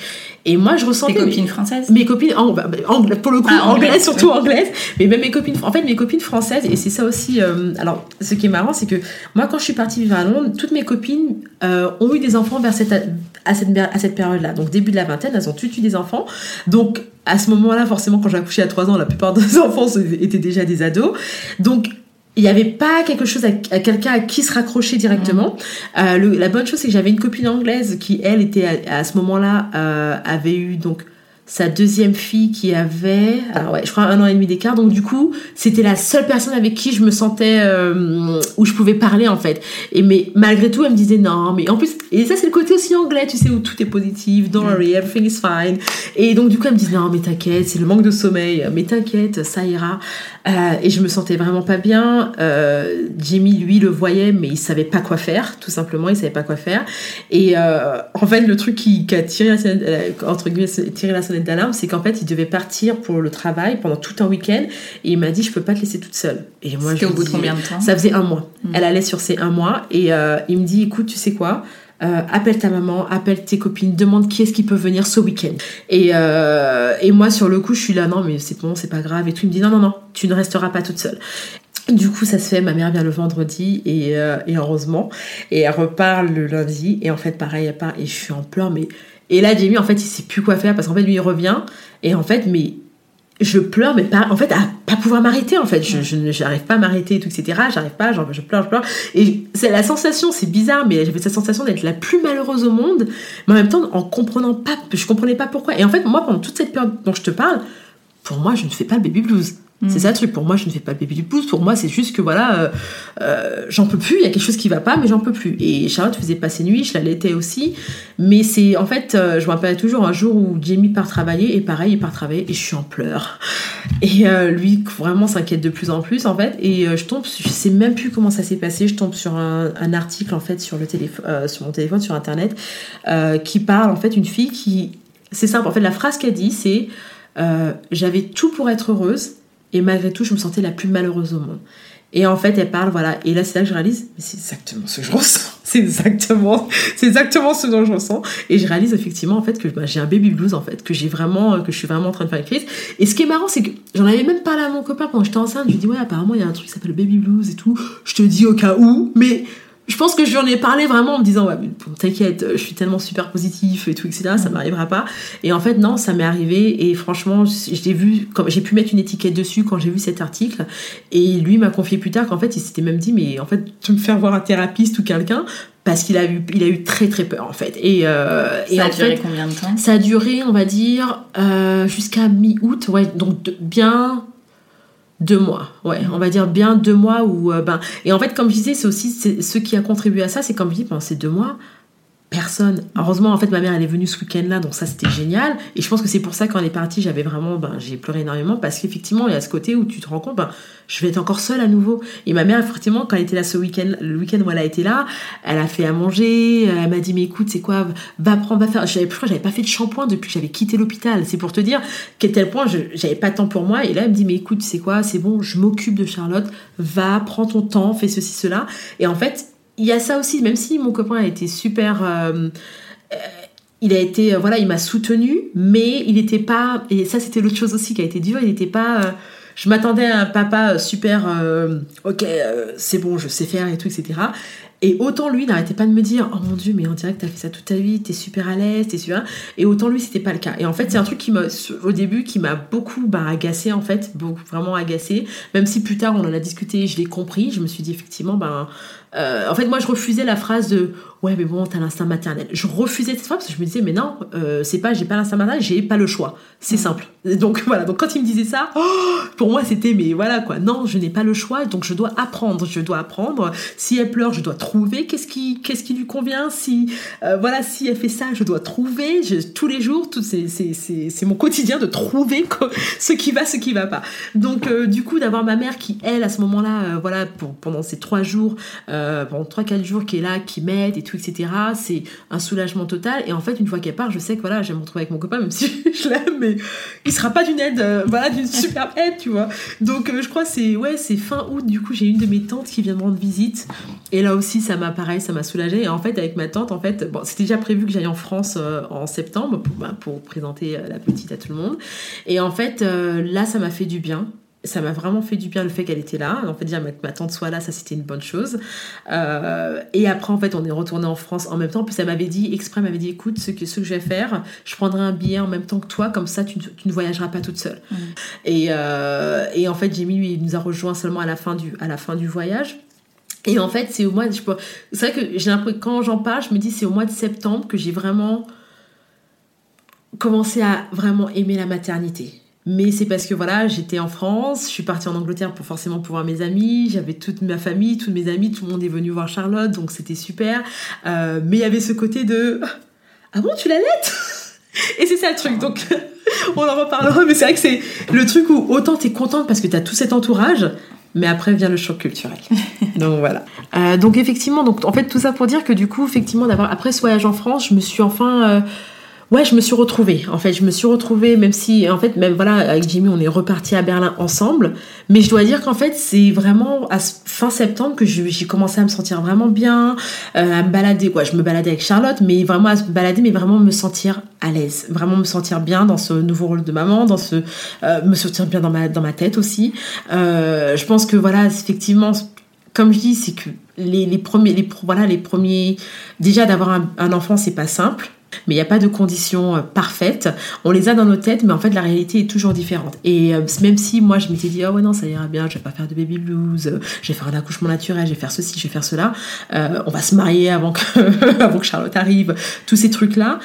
Et moi, je ressentais. Tes copines françaises Mes copines, ang- bah, bah, pour le coup, Ah, anglaises, anglaises, surtout anglaises, mais même mes copines, en fait, mes copines françaises, et c'est ça aussi, alors, ce qui est marrant, c'est que moi, quand je suis partie vivre à Londres, toutes mes copines euh, ont eu des enfants vers cette, à cette, à cette période-là. Donc, début de la vingtaine, elles ont toutes eu des enfants. Donc, à ce moment-là, forcément, quand j'ai accouché à 3 ans, la plupart [laughs] des enfants étaient déjà des ados. Donc, il n'y avait pas quelque chose à, à quelqu'un à qui se raccrocher directement. Euh, le- la bonne chose, c'est que j'avais une copine anglaise qui, elle, était à, à ce moment-là, euh, avait eu donc sa deuxième fille qui avait, alors ouais, je crois un an et demi d'écart. Donc du coup, c'était la seule personne avec qui je me sentais euh, où je pouvais parler en fait. Et mais malgré tout, elle me disait non, mais en plus, et ça c'est le côté aussi anglais, tu sais, où tout est positif, don't worry, everything is fine. Et donc du coup, elle me disait non, mais t'inquiète, c'est le manque de sommeil, mais t'inquiète, ça ira. Euh, et je me sentais vraiment pas bien. Euh, Jimmy, lui, le voyait, mais il savait pas quoi faire, tout simplement, il savait pas quoi faire. Et euh, en fait, le truc qui, qui a tiré la entre guillemets, tiré la sonnette d'alarme, c'est qu'en fait, il devait partir pour le travail pendant tout un week-end. Et il m'a dit, je peux pas te laisser toute seule. Et moi, je C'était au bout de combien de temps? Ça faisait un mois. Mm. Elle allait sur ces un mois. Et euh, il me dit, écoute, tu sais quoi? Euh, appelle ta maman, appelle tes copines, demande qui est-ce qui peut venir ce week-end. Et, euh, et moi, sur le coup, je suis là, non, mais c'est bon, c'est pas grave. Et tout, il me dit, non, non, non, tu ne resteras pas toute seule. Du coup, ça se fait, ma mère vient le vendredi et, euh, et heureusement. Et elle repart le lundi. Et en fait, pareil, elle part et je suis en pleurs. Mais... Et là, Jamie, en fait, il sait plus quoi faire parce qu'en fait, lui, il revient. Et en fait, mais je pleure, mais pas, en fait, à pas pouvoir m'arrêter, en fait. Je, j'arrive pas à m'arrêter et tout, etc. J'arrive pas, je pleure, je pleure. Et c'est la sensation, c'est bizarre, mais j'avais cette sensation d'être la plus malheureuse au monde. Mais en même temps, en comprenant pas, je comprenais pas pourquoi. Et en fait, moi, pendant toute cette période dont je te parle, pour moi, je ne fais pas le baby blues. C'est ça le truc. Pour moi, je ne fais pas le baby blues. Pour moi, c'est juste que voilà, euh, euh, j'en peux plus. Il y a quelque chose qui va pas, mais j'en peux plus. Et Charlotte faisait passer nuit, je l'allaitais aussi. Mais c'est en fait, euh, je me rappelle toujours un jour où Jamie part travailler et pareil, il part travailler et je suis en pleurs. Et lui, vraiment, s'inquiète de plus en plus en fait. Et je tombe, je sais même plus comment ça s'est passé. Je tombe sur un, un article en fait sur le téléphone, sur mon téléphone, sur internet, qui parle en fait une fille qui, c'est simple. En fait, la phrase qu'elle dit, c'est j'avais tout pour être heureuse et malgré tout, je me sentais la plus malheureuse au monde. Et en fait, elle parle, voilà. Et là, c'est là que je réalise, mais c'est exactement ce que je ressens. [laughs] C'est exactement, ce dont je ressens. Et je réalise effectivement, en fait, que bah, j'ai un baby blues, en fait, que j'ai vraiment, que je suis vraiment en train de faire une crise. Et ce qui est marrant, c'est que j'en avais même parlé à mon copain quand j'étais enceinte. Je lui dis, ouais, apparemment, il y a un truc qui s'appelle le baby blues et tout. Je te dis au cas où, mais je pense que je lui en ai parlé vraiment en me disant, ouais, mais bon, t'inquiète, je suis tellement super positif et tout, etc., ça m'arrivera pas. Et en fait, non, ça m'est arrivé et franchement, je l'ai vu, comme j'ai pu mettre une étiquette dessus quand j'ai vu cet article. Et lui m'a confié plus tard qu'en fait, il s'était même dit, mais en fait, tu me faire voir un thérapeute ou quelqu'un parce qu'il a eu, il a eu très très peur en fait. Et, euh, et Ça a en duré fait, combien de temps? ça a duré, on va dire, euh, jusqu'à mi-août, ouais, donc de- bien deux mois, ouais, on va dire bien deux mois où, euh, ben, et en fait, comme je disais, c'est aussi ce qui a contribué à ça, c'est comme je dis, pendant ces deux mois, personne. Heureusement, en fait, ma mère, elle est venue ce week-end-là, donc ça, c'était génial. Et je pense que c'est pour ça, quand elle est partie, j'avais vraiment, ben, j'ai pleuré énormément parce qu'effectivement, il y a ce côté où tu te rends compte, ben, je vais être encore seule à nouveau. Et ma mère, effectivement, quand elle était là ce week-end, le week-end où elle a été là, elle a fait à manger, elle m'a dit, mais écoute, c'est quoi, va prendre, va faire. J'avais, je crois j'avais pas fait de shampoing depuis que j'avais quitté l'hôpital. C'est pour te dire qu'à tel point, j'avais pas de temps pour moi. Et là, elle me dit, mais écoute, c'est quoi, c'est bon, je m'occupe de Charlotte, va, prends ton temps, fais ceci, cela. Et en fait, il y a ça aussi, même si mon copain a été super. euh, euh, il a été, euh, voilà, il m'a soutenu, mais il n'était pas, et ça c'était l'autre chose aussi qui a été dur, il n'était pas, je m'attendais à un papa super, ok, c'est bon, je sais faire et tout, etc. Et autant lui n'arrêtait pas de me dire, oh mon dieu, mais dirait que t'as fait ça toute ta vie, t'es super à l'aise, t'es super. Et autant lui, c'était pas le cas. Et en fait, c'est un truc qui m'a, au début, qui m'a beaucoup bah, agacé en fait, vraiment agacé. Même si plus tard on en a discuté, je l'ai compris, je me suis dit effectivement, ben, euh, en fait, moi, je refusais la phrase de ouais, mais bon, t'as l'instinct maternel. Je refusais cette phrase parce que je me disais, mais non, euh, c'est pas, j'ai pas l'instinct maternel, j'ai pas le choix. C'est simple. Donc voilà. Donc quand il me disait ça, oh, [gasps] pour moi, c'était, mais voilà quoi. Non, je n'ai pas le choix, donc je dois apprendre. Je dois apprendre. Si elle pleure, je dois trouver qu'est-ce qui, qu'est-ce qui lui convient? Si euh, voilà, si elle fait ça, je dois trouver. Je, tous les jours, tout, c'est, mon quotidien de trouver [laughs] ce qui va, ce qui va pas. Donc euh, du coup, d'avoir ma mère qui, elle, à ce moment-là, voilà, pour, pendant ces trois jours, pendant trois quatre jours, qui est là, qui m'aide et tout, etc. C'est un soulagement total. Et en fait, une fois qu'elle part, je sais que voilà, je vais me retrouver avec mon copain, même [laughs] si je l'aime, mais il sera pas d'une aide, euh, voilà, d'une [laughs] super aide, tu vois. Donc euh, je crois que c'est ouais, c'est fin août. Du coup, j'ai une de mes tantes qui vient me rendre visite. Et là aussi, ça m'a pareil, ça m'a soulagée. Et en fait, avec ma tante, en fait, bon, c'était déjà prévu que j'aille en France euh, en septembre pour, bah, pour présenter la petite à tout le monde. Et en fait, là, ça m'a fait du bien ça m'a vraiment fait du bien le fait qu'elle était là. En fait, dire ma, ma tante soit là, ça c'était une bonne chose. Euh, et après, en fait, on est retourné en France en même temps. Puis elle m'avait dit, exprès, m'avait dit, écoute, ce que, ce que je vais faire, je prendrai un billet en même temps que toi, comme ça, tu, ne- tu ne voyageras pas toute seule. Et, euh, et en fait, Jamie, lui, il nous a rejoint seulement à la fin du, à la fin du voyage. Et en fait, c'est au mois de, je peux- c'est vrai que j'ai l'impression que quand j'en parle, je me dis c'est au mois de septembre que j'ai vraiment commencé à vraiment aimer la maternité. Mais c'est parce que voilà, j'étais en France, je suis partie en Angleterre pour forcément pour voir mes amis, j'avais toute ma famille, tous mes amis, tout le monde est venu voir Charlotte, donc c'était super. Euh, mais il y avait ce côté de ah bon tu l'allaites Et c'est ça le truc, donc [laughs] on en reparlera, mais c'est vrai que c'est le truc où autant t'es contente parce que t'as tout cet entourage, mais après vient le choc culturel. [laughs] donc voilà. Euh, donc effectivement, donc en fait tout ça pour dire que du coup effectivement d'avoir après ce voyage en France, je me suis enfin euh, Ouais, je me suis retrouvée. En fait, je me suis retrouvée, même si, en fait, même voilà, avec Jimmy, on est reparti à Berlin ensemble. Mais je dois dire qu'en fait, c'est vraiment à fin septembre que j'ai commencé à me sentir vraiment bien, euh, à me balader. Quoi, je me baladais avec Charlotte, mais vraiment à se balader, mais vraiment me sentir à l'aise, vraiment me sentir bien dans ce nouveau rôle de maman, dans ce, euh, me sentir bien dans ma dans ma tête aussi. Euh, je pense que voilà, effectivement, comme je dis, c'est que les, les premiers, les, voilà, les premiers, déjà d'avoir un, un enfant, c'est pas simple. Mais il n'y a pas de conditions euh, parfaites. On les a dans nos têtes, mais en fait, la réalité est toujours différente. Et euh, même si moi, je m'étais dit, oh ouais, non, ça ira bien, je vais pas faire de baby blues, euh, je vais faire un accouchement naturel, je vais faire ceci, je vais faire cela, on va se marier avant que, [laughs] avant que Charlotte arrive, tous ces trucs-là,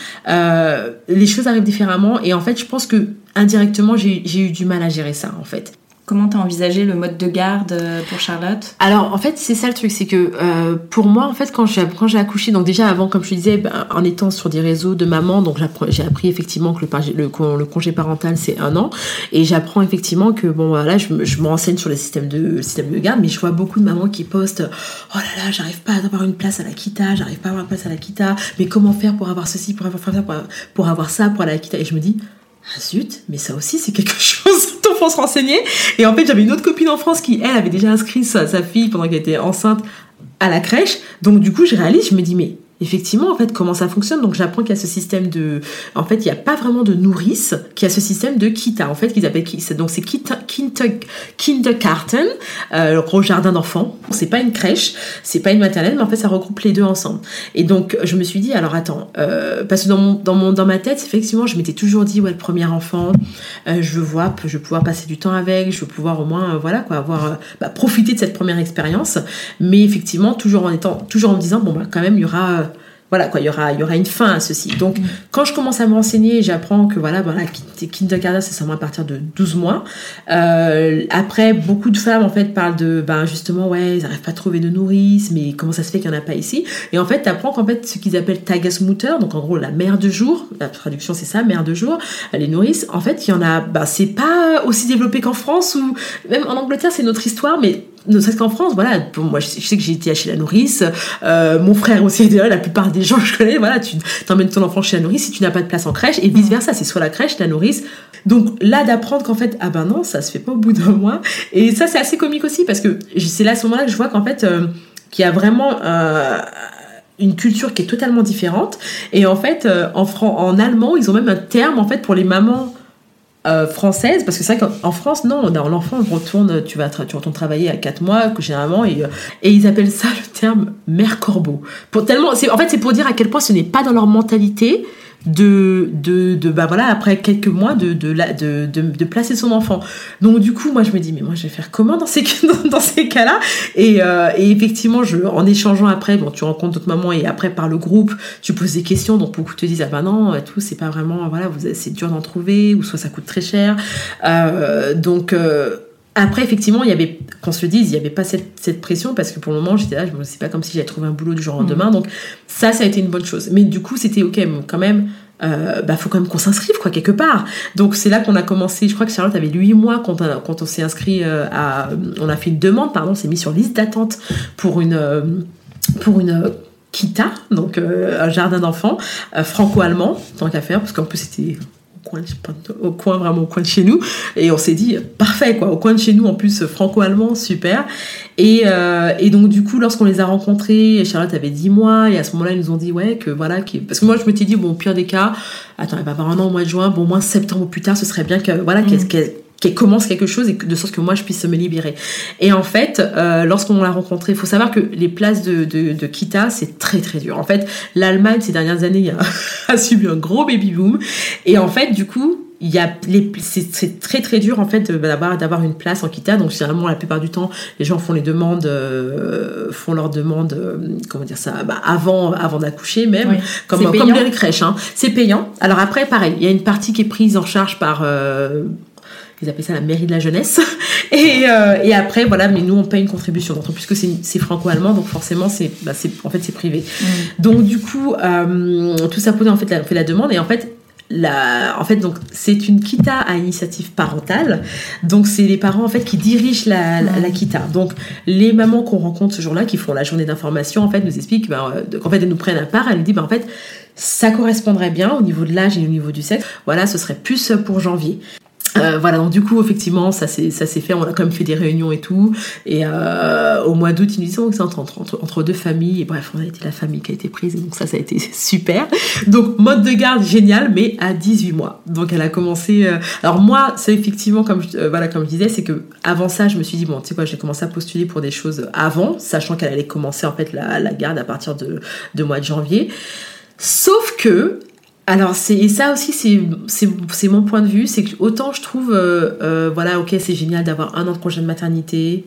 les choses arrivent différemment. Et en fait, je pense que indirectement, j'ai eu du mal à gérer ça, en fait. Comment t'as envisagé le mode de garde euh, pour Charlotte? Alors en fait c'est ça le truc, c'est que euh, pour moi en fait quand j'ai accouché, donc déjà avant comme je disais, ben, en étant sur des réseaux de maman, donc j'ai appris effectivement que le, le, le congé parental c'est un an, et j'apprends effectivement que bon voilà je, je sur le système de système de garde, mais je vois beaucoup de mamans qui postent oh là là j'arrive pas à avoir une place à la kita, j'arrive pas à avoir une place à la kita, mais comment faire pour avoir ceci, pour avoir ça, pour, pour avoir ça, pour aller à la kita, et je me dis ah zut, mais ça aussi c'est quelque [laughs] chose dont faut se renseigner. Et en fait, j'avais une autre copine en France qui, elle, avait déjà inscrit sa, sa fille pendant qu'elle était enceinte à la crèche. Donc du coup, je réalise, je me dis, mais effectivement, en fait, comment ça fonctionne. Donc, j'apprends qu'il y a ce système de. En fait, il n'y a pas vraiment de nourrice, qu'il y a ce système de kita, en fait, qu'ils appellent. Donc, c'est kindergarten, euh, le gros jardin d'enfants. C'est pas une crèche, c'est pas une maternelle, mais en fait, ça regroupe les deux ensemble. Et donc, je me suis dit, alors attends, euh, parce que dans, mon, dans, mon, dans ma tête, effectivement, je m'étais toujours dit, ouais, le premier enfant, euh, je veux voir, je veux pouvoir passer du temps avec, je veux pouvoir au moins, voilà, quoi, avoir, bah, profiter de cette première expérience. Mais effectivement, toujours en étant, toujours en me disant, bon, bah, quand même, il y aura voilà quoi, il y aura, une fin à ceci. Donc, quand je commence à me renseigner, j'apprends que voilà, voilà, kindergarten, c'est seulement à partir de 12 mois. Euh, après, beaucoup de femmes en fait parlent de, ben justement, ouais, ils n'arrivent pas à trouver de nourrice, mais comment ça se fait qu'il n'y en a pas ici? Et en fait, tu apprends qu'en fait, ce qu'ils appellent Tagesmutter, donc en gros la mère de jour, la traduction c'est ça, mère de jour, les nourrices. En fait, il y en a, ben c'est pas aussi développé qu'en France ou même en Angleterre, c'est notre histoire, mais ne serait-ce qu'en France, voilà, moi je sais, que j'ai été chez la nourrice, euh, mon frère aussi [laughs] la plupart des gens que je connais, voilà, tu t'emmènes ton enfant chez la nourrice si tu n'as pas de place en crèche, et vice versa, c'est soit la crèche, la nourrice. Donc là, d'apprendre qu'en fait, ah ben non, ça se fait pas au bout d'un mois, et ça c'est assez comique aussi, parce que c'est là à ce moment-là que je vois qu'en fait, euh, qu'il y a vraiment... Euh, une culture qui est totalement différente. Et en fait en, en allemand ils ont même un terme en fait pour les mamans euh, française parce que c'est vrai qu'en France non l'enfant retourne tu vas tu retournes travailler à 4 mois que généralement et, euh, et ils appellent ça le terme mère corbeau. Pour tellement en fait c'est pour dire à quel point ce n'est pas dans leur mentalité de, de, de bah voilà, après quelques mois de, de, de, de, placer son enfant. Donc du coup, moi je me dis, mais moi je vais faire comment dans ces, [laughs] dans, ces cas-là? Et, euh, et, effectivement, je, en échangeant après, bon, tu rencontres d'autres mamans et après par le groupe, tu poses des questions, donc beaucoup te disent, ah bah non, tout, c'est pas vraiment, voilà, c'est dur d'en trouver, ou soit ça coûte très cher. Euh, donc... Euh, après, effectivement, il y avait, qu'on se le dise, il n'y avait pas cette, cette, pression parce que pour le moment, j'étais là, je me sais pas comme si j'allais trouver un boulot du jour au lendemain. Mmh. Donc, ça, ça a été une bonne chose. Mais du coup, c'était ok, quand même, euh, bah, faut quand même qu'on s'inscrive, quoi, quelque part. Donc, c'est là qu'on a commencé. Je crois que Charlotte avait 8 mois quand, on, quand on s'est inscrit euh, à. On a fait une demande, pardon, on s'est mis sur liste d'attente pour une. Euh, pour une Kita, donc euh, un jardin d'enfants, franco-allemand, tant qu'à faire, parce qu'en plus c'était au coin, vraiment au coin de chez nous. Et on s'est dit, parfait, quoi, au coin de chez nous, en plus franco-allemand, super. Et, euh, et, donc, du coup, lorsqu'on les a rencontrés, Charlotte avait 10 mois, et à ce moment-là, ils nous ont dit, ouais, que voilà, parce que moi, je m'étais dit, bon, au pire des cas, attends, elle va avoir un an au mois de juin, bon, au moins septembre ou plus tard, ce serait bien que, voilà, qu'elle mm qu'elle commence quelque chose et de sorte que moi je puisse me libérer. Et en fait, euh, lorsqu'on l'a rencontré, il faut savoir que les places de, de, de Kita, c'est très très dur. En fait, l'Allemagne ces dernières années [laughs] a, a subi un gros baby boom. Et en fait, du coup, il y a les c'est très très dur en fait d'avoir d'avoir une place en kita donc généralement la plupart du temps les gens font les demandes euh, font leurs demandes euh, comment dire ça bah, avant avant d'accoucher même comme comme dans les crèches hein. c'est payant alors après pareil il y a une partie qui est prise en charge par euh, ils appellent ça la mairie de la jeunesse. [laughs] Et, euh, et après, voilà, mais nous, on paye une contribution. Donc, puisque c'est franco-allemand, donc forcément, c'est bah, en fait, c'est privé. Mm. Donc, du coup, euh, tout ça posé, en fait, la, fait la demande. Et en fait, la, en fait, donc c'est une kita à initiative parentale. Donc c'est les parents en fait qui dirigent la, la, mm. kita. Donc les mamans qu'on rencontre ce jour-là, qui font la journée d'information, en fait, nous expliquent bah, euh, qu'en fait elles nous prennent à part. Elles nous disent bah, en fait ça correspondrait bien au niveau de l'âge et au niveau du sexe. Voilà, ce serait plus pour janvier. Euh, voilà, donc du coup, effectivement, ça s'est fait. On a quand même fait des réunions et tout. Et euh, au mois d'août, ils nous disaient que c'est entre, entre, deux familles. Et bref, on a été la famille qui a été prise. Donc ça, ça a été [laughs] super. Donc mode de garde génial, mais à 18 mois. Donc elle a commencé. Euh, alors moi, c'est effectivement comme je, voilà comme je disais, c'est que avant ça, je me suis dit bon, tu sais quoi, j'ai commencé à postuler pour des choses avant, sachant qu'elle allait commencer en fait la, la garde à partir de, de mois de janvier. Sauf que alors c'est et ça aussi c'est mon point de vue, c'est que autant je trouve euh, euh, voilà ok c'est génial d'avoir un an de congé de maternité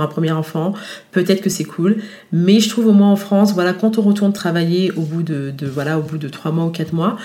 un premier enfant, peut-être que c'est cool. Mais je trouve au moins en France, voilà, quand on retourne travailler au bout de, voilà, au bout de trois mois ou quatre mois,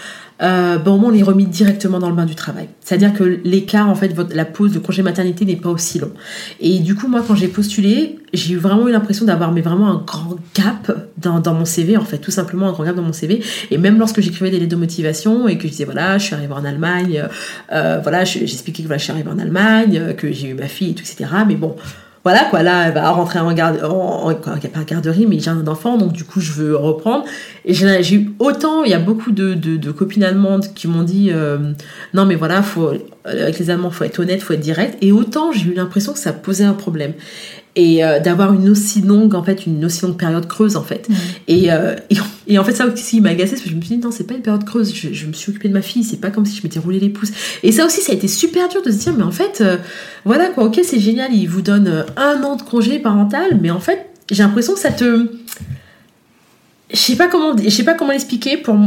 euh, bon, on est remis directement dans le bain du travail. C'est-à-dire que l'écart, en fait, la pause de congé maternité n'est pas aussi long. Et du coup, moi, quand j'ai postulé, j'ai vraiment eu l'impression d'avoir mais vraiment un grand gap dans, mon CV, en fait, tout simplement un grand gap dans mon CV. Et même lorsque j'écrivais des lettres de motivation et que je disais, voilà, je suis arrivée en Allemagne, euh, voilà, j'expliquais que je suis arrivée en Allemagne, que j'ai eu ma fille et tout, etc. Mais bon, voilà quoi là elle va rentrer en garde en, en, pas garderie mais jardin d'enfants donc du coup je veux reprendre. Et j'ai eu autant il y a beaucoup de, de, de copines allemandes qui m'ont dit euh, non mais voilà faut avec les allemands faut être honnête faut être direct. Et autant j'ai eu l'impression que ça posait un problème. Et euh, d'avoir une aussi longue en fait une aussi longue période creuse en fait. Et, euh, [laughs] et, et, en fait ça aussi m'a agacé parce que je me suis dit non c'est pas une période creuse. Je, je, me suis occupée de ma fille c'est pas comme si je m'étais roulé les pouces. Et ça aussi ça a été super dur de se dire mais en fait euh, voilà quoi ok c'est génial il vous donne un an de congé parental mais en fait j'ai l'impression que ça te je sais pas comment je sais pas comment l'expliquer pour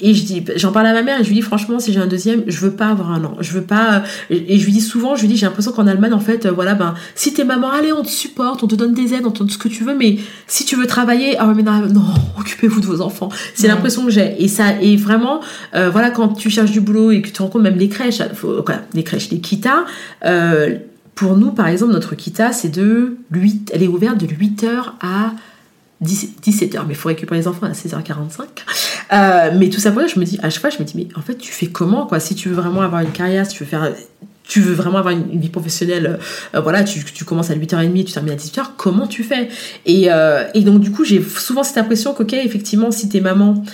et je dis j'en parle à ma mère et je lui dis franchement si j'ai un deuxième je veux pas avoir un an. Je veux pas et je lui dis souvent je lui dis j'ai l'impression qu'en Allemagne en fait voilà ben si t'es maman allez on te supporte on te donne des aides on te donne ce que tu veux mais si tu veux travailler ah mais non, non [laughs] occupez-vous de vos enfants. C'est ouais. l'impression que j'ai. Et ça et vraiment euh, voilà quand tu cherches du boulot et que tu compte même les crèches faut, voilà, les crèches les kitas euh, pour nous par exemple notre kita c'est de 8 elle est ouverte de 8h à 17h, mais il faut récupérer les enfants à 16h45. Euh, mais tout ça pour je me dis, à chaque fois, je me dis, mais en fait, tu fais comment, quoi? Si tu veux vraiment avoir une carrière, si tu veux faire. Tu veux vraiment avoir une, vie professionnelle, euh, voilà, tu, commences à 8h30, tu termines à 18h, comment tu fais? Et, euh, et, donc, du coup, j'ai souvent cette impression qu'ok, effectivement, si t'es maman,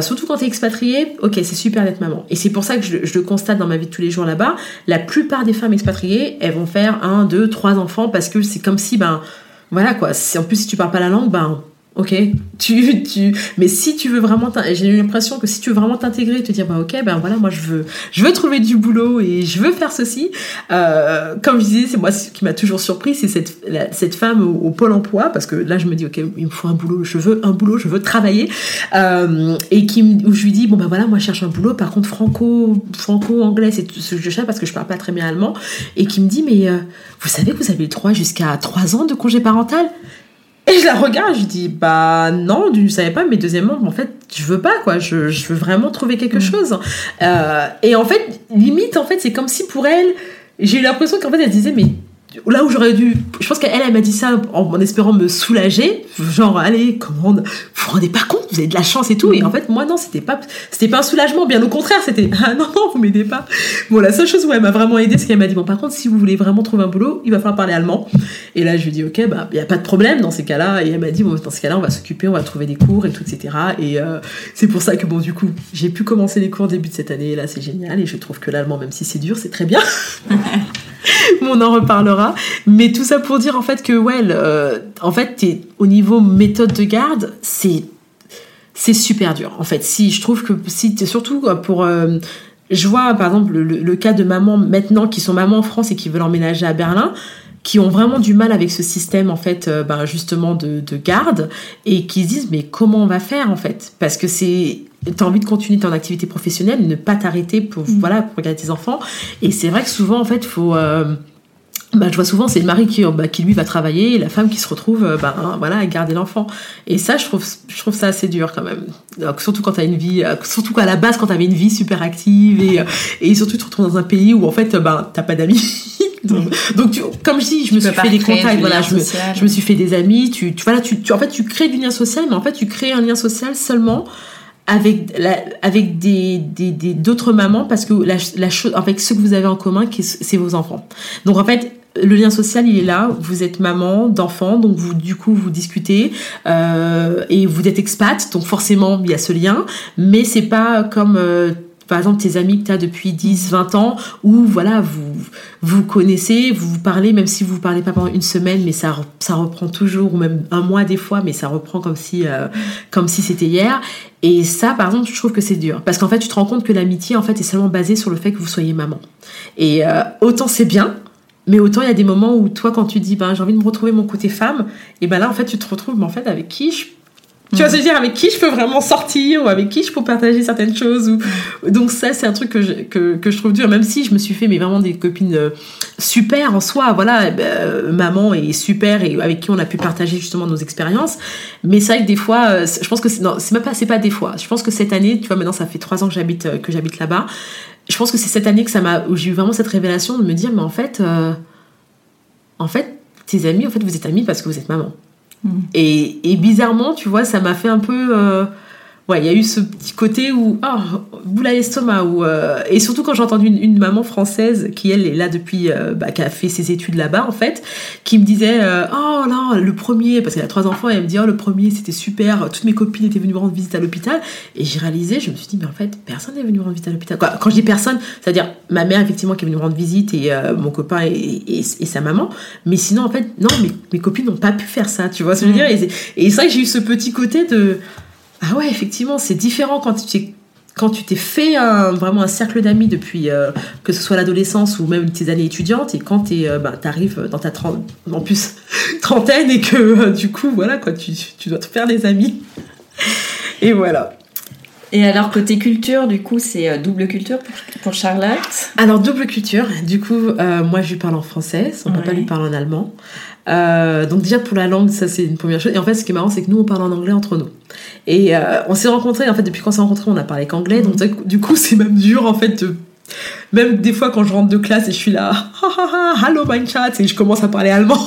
surtout quand t'es expatriée, ok, c'est super d'être maman. Et c'est pour ça que je, je, le constate dans ma vie de tous les jours là-bas, la plupart des femmes expatriées, elles vont faire un, deux, trois enfants parce que c'est comme si, ben, voilà quoi, en plus, si tu parles pas la langue, ben, ok tu tu mais si tu veux vraiment j'ai eu l'impression que si tu veux vraiment t'intégrer te dire bah ok ben voilà moi je veux je veux trouver du boulot et je veux faire ceci. Euh, comme je disais c'est moi ce qui m'a toujours surpris c'est cette femme au, pôle emploi parce que là je me dis ok il me faut un boulot je veux un boulot je veux travailler. Euh, et qui où je lui dis bon ben voilà moi je cherche un boulot par contre franco franco anglais c'est ce que je cherche parce que je parle pas très bien allemand. Et qui me dit mais euh, vous savez que vous avez le droit jusqu'à trois ans de congé parental? Et je la regarde, je dis bah non, tu ne savais pas, mais deuxièmement, en fait, je veux pas quoi, je, je veux vraiment trouver quelque mmh. chose. Euh, et en fait, limite, en fait, c'est comme si pour elle, j'ai eu l'impression qu'en fait, elle disait mais là où j'aurais dû je pense qu'elle elle, m'a dit ça en, espérant me soulager. Genre allez comment vous vous rendez pas compte vous avez de la chance et tout. Et en fait moi non c'était pas pas un soulagement bien au contraire c'était [laughs] ah non non vous m'aidez pas. Bon la seule chose où elle m'a vraiment aidé c'est qu'elle m'a dit bon par contre si vous voulez vraiment trouver un boulot il va falloir parler allemand. Et là je lui dis ok bah il y a pas de problème dans ces cas là et elle m'a dit bon dans ces cas là on va s'occuper on va trouver des cours et tout etc et euh, c'est pour ça que bon du coup j'ai pu commencer les cours début de cette année. Là c'est génial. Et je trouve que l'allemand même si c'est dur c'est très bien [laughs] [laughs] on en reparlera. Mais tout ça pour dire en fait que ouais, euh, en fait, au niveau méthode de garde, c'est c'est super dur. En fait, si je trouve que si es, surtout pour euh, je vois par exemple le, le, cas de mamans maintenant qui sont mamans en France et qui veulent emménager à Berlin qui ont vraiment du mal avec ce système en fait euh, ben, justement de, de, garde et qui se disent mais comment on va faire en fait? Parce que c'est tu as envie de continuer ton activité professionnelle ne pas t'arrêter pour mmh. voilà pour regarder tes enfants et c'est vrai que souvent en fait faut euh, bah, je vois souvent c'est le mari qui, bah, qui lui va travailler et la femme qui se retrouve bah, hein, voilà à garder l'enfant. Et ça je trouve je trouve ça assez dur quand même. Donc, surtout quand tu as une vie euh, surtout qu'à la base quand tu avais une vie super active et, et surtout tu te retrouves dans un pays où en fait bah, t'as pas d'amis. [laughs] Donc, donc tu, comme je dis je me suis fait des contacts voilà je me, je me, suis fait des amis tu, tu voilà tu, tu, en fait tu crées du lien social mais en fait tu crées un lien social seulement avec la, avec des d'autres des, mamans parce que la, la chose avec ce que vous avez en commun c'est vos enfants. Donc en fait le lien social il est là. Vous êtes maman d'enfants donc vous du coup vous discutez euh, et vous êtes expat donc forcément il y a ce lien. Mais c'est pas comme euh, par exemple tes amis que tu as depuis 10, 20 ans, où voilà, vous vous connaissez, vous vous parlez, même si vous ne parlez pas pendant une semaine, mais ça, ça reprend toujours, ou même un mois des fois, mais ça reprend comme si, euh, comme si c'était hier. Et ça, par exemple, je trouve que c'est dur. Parce qu'en fait, tu te rends compte que l'amitié, en fait, est seulement basée sur le fait que vous soyez maman. Et euh, autant c'est bien, mais autant il y a des moments où toi, quand tu dis, ben, j'ai envie de me retrouver mon côté femme, et ben là, en fait, tu te retrouves, mais en fait, avec qui je Tu vois que je veux dire Avec qui je peux vraiment sortir ou avec qui je peux partager certaines choses. Ou... Donc ça, c'est un truc que je, que, que je trouve dur, même si je me suis fait mais vraiment des copines euh, super en soi. Voilà, euh, maman est super et avec qui on a pu partager justement nos expériences. Mais c'est vrai que des fois, euh, je pense que c'est, non, c'est même pas, c'est pas des fois. Je pense que cette année, tu vois, maintenant ça fait trois ans que j'habite, que j'habite là-bas. Je pense que c'est cette année que ça m'a, où j'ai eu vraiment cette révélation de me dire, mais en fait, euh, en fait, tes amis, en fait, vous êtes amis parce que vous êtes maman. Et, et bizarrement, tu vois, ça m'a fait un peu. Ouais, il y a eu ce petit côté où. Oh, boule à l'estomac. Où, euh, et surtout quand j'ai entendu une, une maman française qui, elle, est là depuis. euh, bah, qui a fait ses études là-bas, en fait, qui me disait euh, Oh là, le premier. Parce qu'elle a trois enfants, et elle me dit Oh, le premier, c'était super. Toutes mes copines étaient venues me rendre visite à l'hôpital. Et j'ai réalisé, je me suis dit Mais en fait, personne n'est venu me rendre visite à l'hôpital. Quoi, Quand je dis personne, c'est-à-dire ma mère, effectivement, qui est venue me rendre visite, et euh, mon copain et, et, et sa maman. Mais sinon, en fait, non, mes, mes copines n'ont pas pu faire ça, tu vois ce que je veux dire Et c'est et c'est vrai que j'ai eu ce petit côté de ah ouais, effectivement, c'est différent quand tu t'es fait un, vraiment un cercle d'amis depuis euh, que ce soit l'adolescence ou même tes années étudiantes et quand tu bah, arrives dans ta trente, en plus [laughs] trentaine et que euh, du coup voilà quoi tu, tu dois te faire des amis. Et voilà Et alors, côté culture, du coup, c'est euh, double culture pour, Charlotte? alors double culture. Du coup euh, moi je lui parle en français. Son papa Ouais. lui parle en allemand. Euh, donc déjà pour la langue ça c'est une première chose. Et en fait ce qui est marrant c'est que nous on parle en anglais entre nous. Et euh, on s'est rencontrés. En fait depuis qu'on s'est rencontrés on a parlé qu'anglais. Donc du coup [laughs] c'est même dur en fait de même des fois quand je rentre de classe et je suis là [laughs] hello mein chat et je commence à parler allemand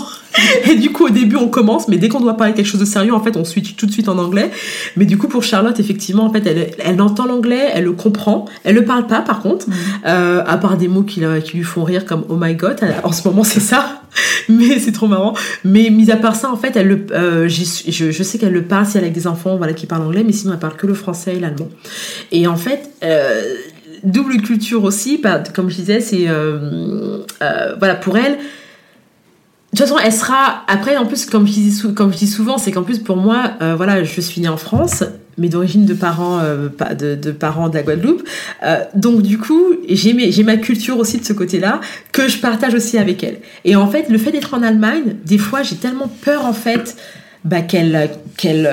et du coup au début on commence mais dès qu'on doit parler quelque chose de sérieux en fait on switch tout de suite en anglais. Mais du coup pour Charlotte effectivement en fait elle, elle entend l'anglais elle le comprend. Elle le parle pas par contre. Euh, à part des mots qui, la- qui lui font rire comme oh my god en ce moment c'est ça. [laughs] Mais c'est trop marrant. Mais mis à part ça en fait elle le euh, je, je sais qu'elle le parle si elle a des enfants voilà qui parlent anglais mais sinon elle parle que le français et l'allemand. Et en fait euh, double culture aussi bah, comme je disais c'est euh, euh, voilà pour elle de toute façon, elle sera. Après, en plus, comme je dis, souvent, c'est qu'en plus, pour moi, euh, voilà, je suis née en France, mais d'origine de parents, euh, de, parents de la Guadeloupe. Euh, donc, du coup, j'ai ma culture aussi de ce côté-là que je partage aussi avec elle. Et en fait, le fait d'être en Allemagne, des fois, j'ai tellement peur, en fait, bah, qu'elle qu'elle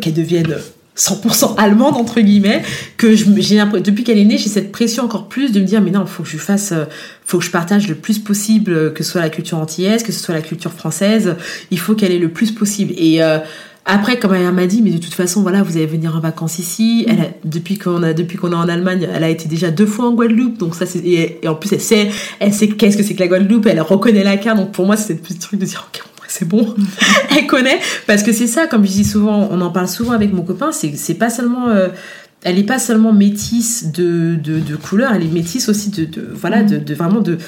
devienne 100% allemande entre guillemets que j'ai depuis qu'elle est née j'ai cette pression encore plus de me dire mais non faut que je fasse euh, faut que je partage le plus possible euh, que ce soit la culture antillaise que ce soit la culture française. Il faut qu'elle ait le plus possible. Et euh, après, comme elle m'a dit, mais de toute façon, voilà, vous allez venir en vacances ici. Elle a, depuis qu'on a, depuis qu'on est en Allemagne, elle a été déjà deux fois en Guadeloupe, donc ça c'est et, en plus elle sait, elle sait qu'est-ce que c'est que la Guadeloupe, elle reconnaît la carte, donc pour moi c'est le petit truc de dire ok, c'est bon, [laughs] elle connaît, parce que c'est ça, comme je dis souvent, on en parle souvent avec mon copain, c'est c'est pas seulement euh, elle est pas seulement métisse de, de, de couleur, elle est métisse aussi de, de voilà, de, de vraiment de,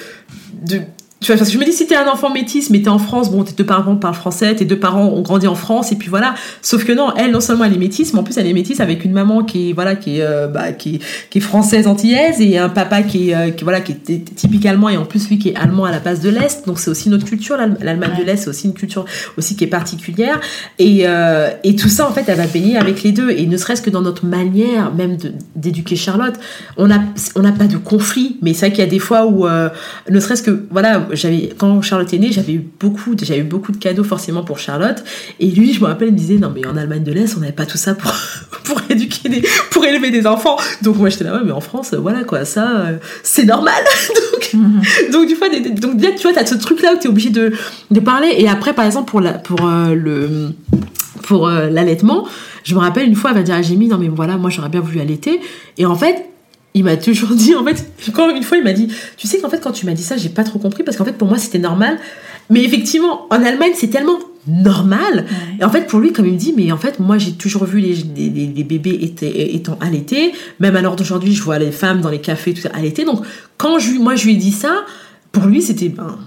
de tu vois, parce que je me dis, si t'es un enfant métisse, mais t'es en France, bon, tes deux parents parlent français, tes deux parents ont grandi en France, et puis voilà. Sauf que non, elle, non seulement elle est métisse, mais en plus elle est métisse avec une maman qui est, voilà, qui est, euh, bah, qui est, qui est française antillaise, et un papa qui est, euh, qui, voilà, qui est typique allemand, et en plus lui qui est allemand à la base de l'Est. Donc c'est aussi notre culture, l'Allem- l'Allemagne de l'Est, c'est aussi une culture aussi qui est particulière. Et, euh, et tout ça, en fait, elle va baigner avec les deux. Et ne serait-ce que dans notre manière même d'éduquer Charlotte, on n'a on n'a pas de conflit. Mais c'est vrai qu'il y a des fois où, euh, ne serait-ce que, voilà, quand Charlotte est née, j'avais eu beaucoup, j'avais eu beaucoup de cadeaux forcément pour Charlotte. Et lui, je me rappelle, il me disait, non, mais en Allemagne de l'Est, on n'avait pas tout ça pour, [laughs] pour éduquer des, pour élever des enfants. Donc moi, j'étais là, ouais, mais en France, voilà, quoi, ça, euh, c'est normal. [laughs] donc, du fois, des- donc, déjà, tu vois, t'as ce truc-là où t'es obligé de, parler. Et après, par exemple, pour la, pour euh, le, pour euh, l'allaitement, je me rappelle une fois, elle m'a dit à Jimmy, non mais voilà, moi j'aurais bien voulu allaiter. Et en fait, il m'a toujours dit, en fait, quand une fois il m'a dit, tu sais qu'en fait quand tu m'as dit ça, j'ai pas trop compris parce qu'en fait pour moi c'était normal. Mais effectivement, en Allemagne c'est tellement normal. Et en fait pour lui, comme il me dit, mais en fait moi j'ai toujours vu les, les, les- bébés étaient- étant allaités. Même à l'heure d'aujourd'hui, je vois les femmes dans les cafés tout ça allaitées. Donc quand je, moi je lui ai dit ça, pour lui c'était ben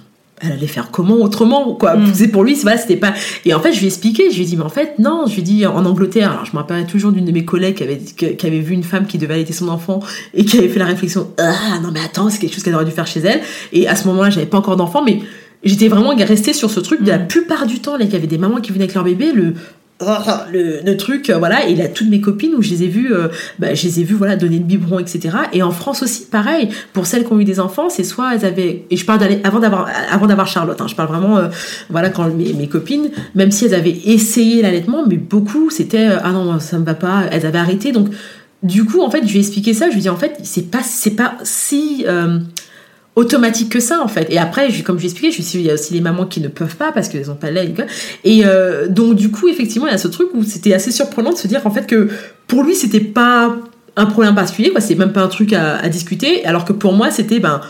elle allait faire comment autrement quoi Mm. c'est pour lui c'est voilà, c'était pas et en fait je lui ai expliqué je lui ai dit mais en fait non je lui ai dit en Angleterre alors je me rappelle toujours d'une de mes collègues qui avait qui, avait vu une femme qui devait allaiter son enfant et qui avait fait la réflexion ah non mais attends c'est quelque chose qu'elle aurait dû faire chez elle et à ce moment-là j'avais pas encore d'enfant mais j'étais vraiment restée sur ce truc de la Mm. plupart du temps là qu'il y avait des mamans qui venaient avec leur bébé le le, le truc euh, voilà et a toutes mes copines où je les ai vues euh, bah, je les ai vues voilà donner le biberon etc et en France aussi pareil pour celles qui ont eu des enfants c'est soit elles avaient et je parle d'aller avant d'avoir avant d'avoir Charlotte hein, je parle vraiment euh, voilà quand mes, mes copines même si elles avaient essayé l'allaitement mais beaucoup c'était ah non ça me va pas elles avaient arrêté. Donc du coup en fait je lui ai expliqué ça je lui ai dit en fait c'est pas c'est pas si automatique que ça en fait et après je- comme je l'expliquais je suis il y a aussi les mamans qui ne peuvent pas parce qu'elles ont pas de lait quoi. et euh, donc du coup effectivement il y a ce truc où c'était assez surprenant de se dire en fait que pour lui c'était pas un problème particulier quoi c'est même pas un truc à, à discuter alors que pour moi c'était ben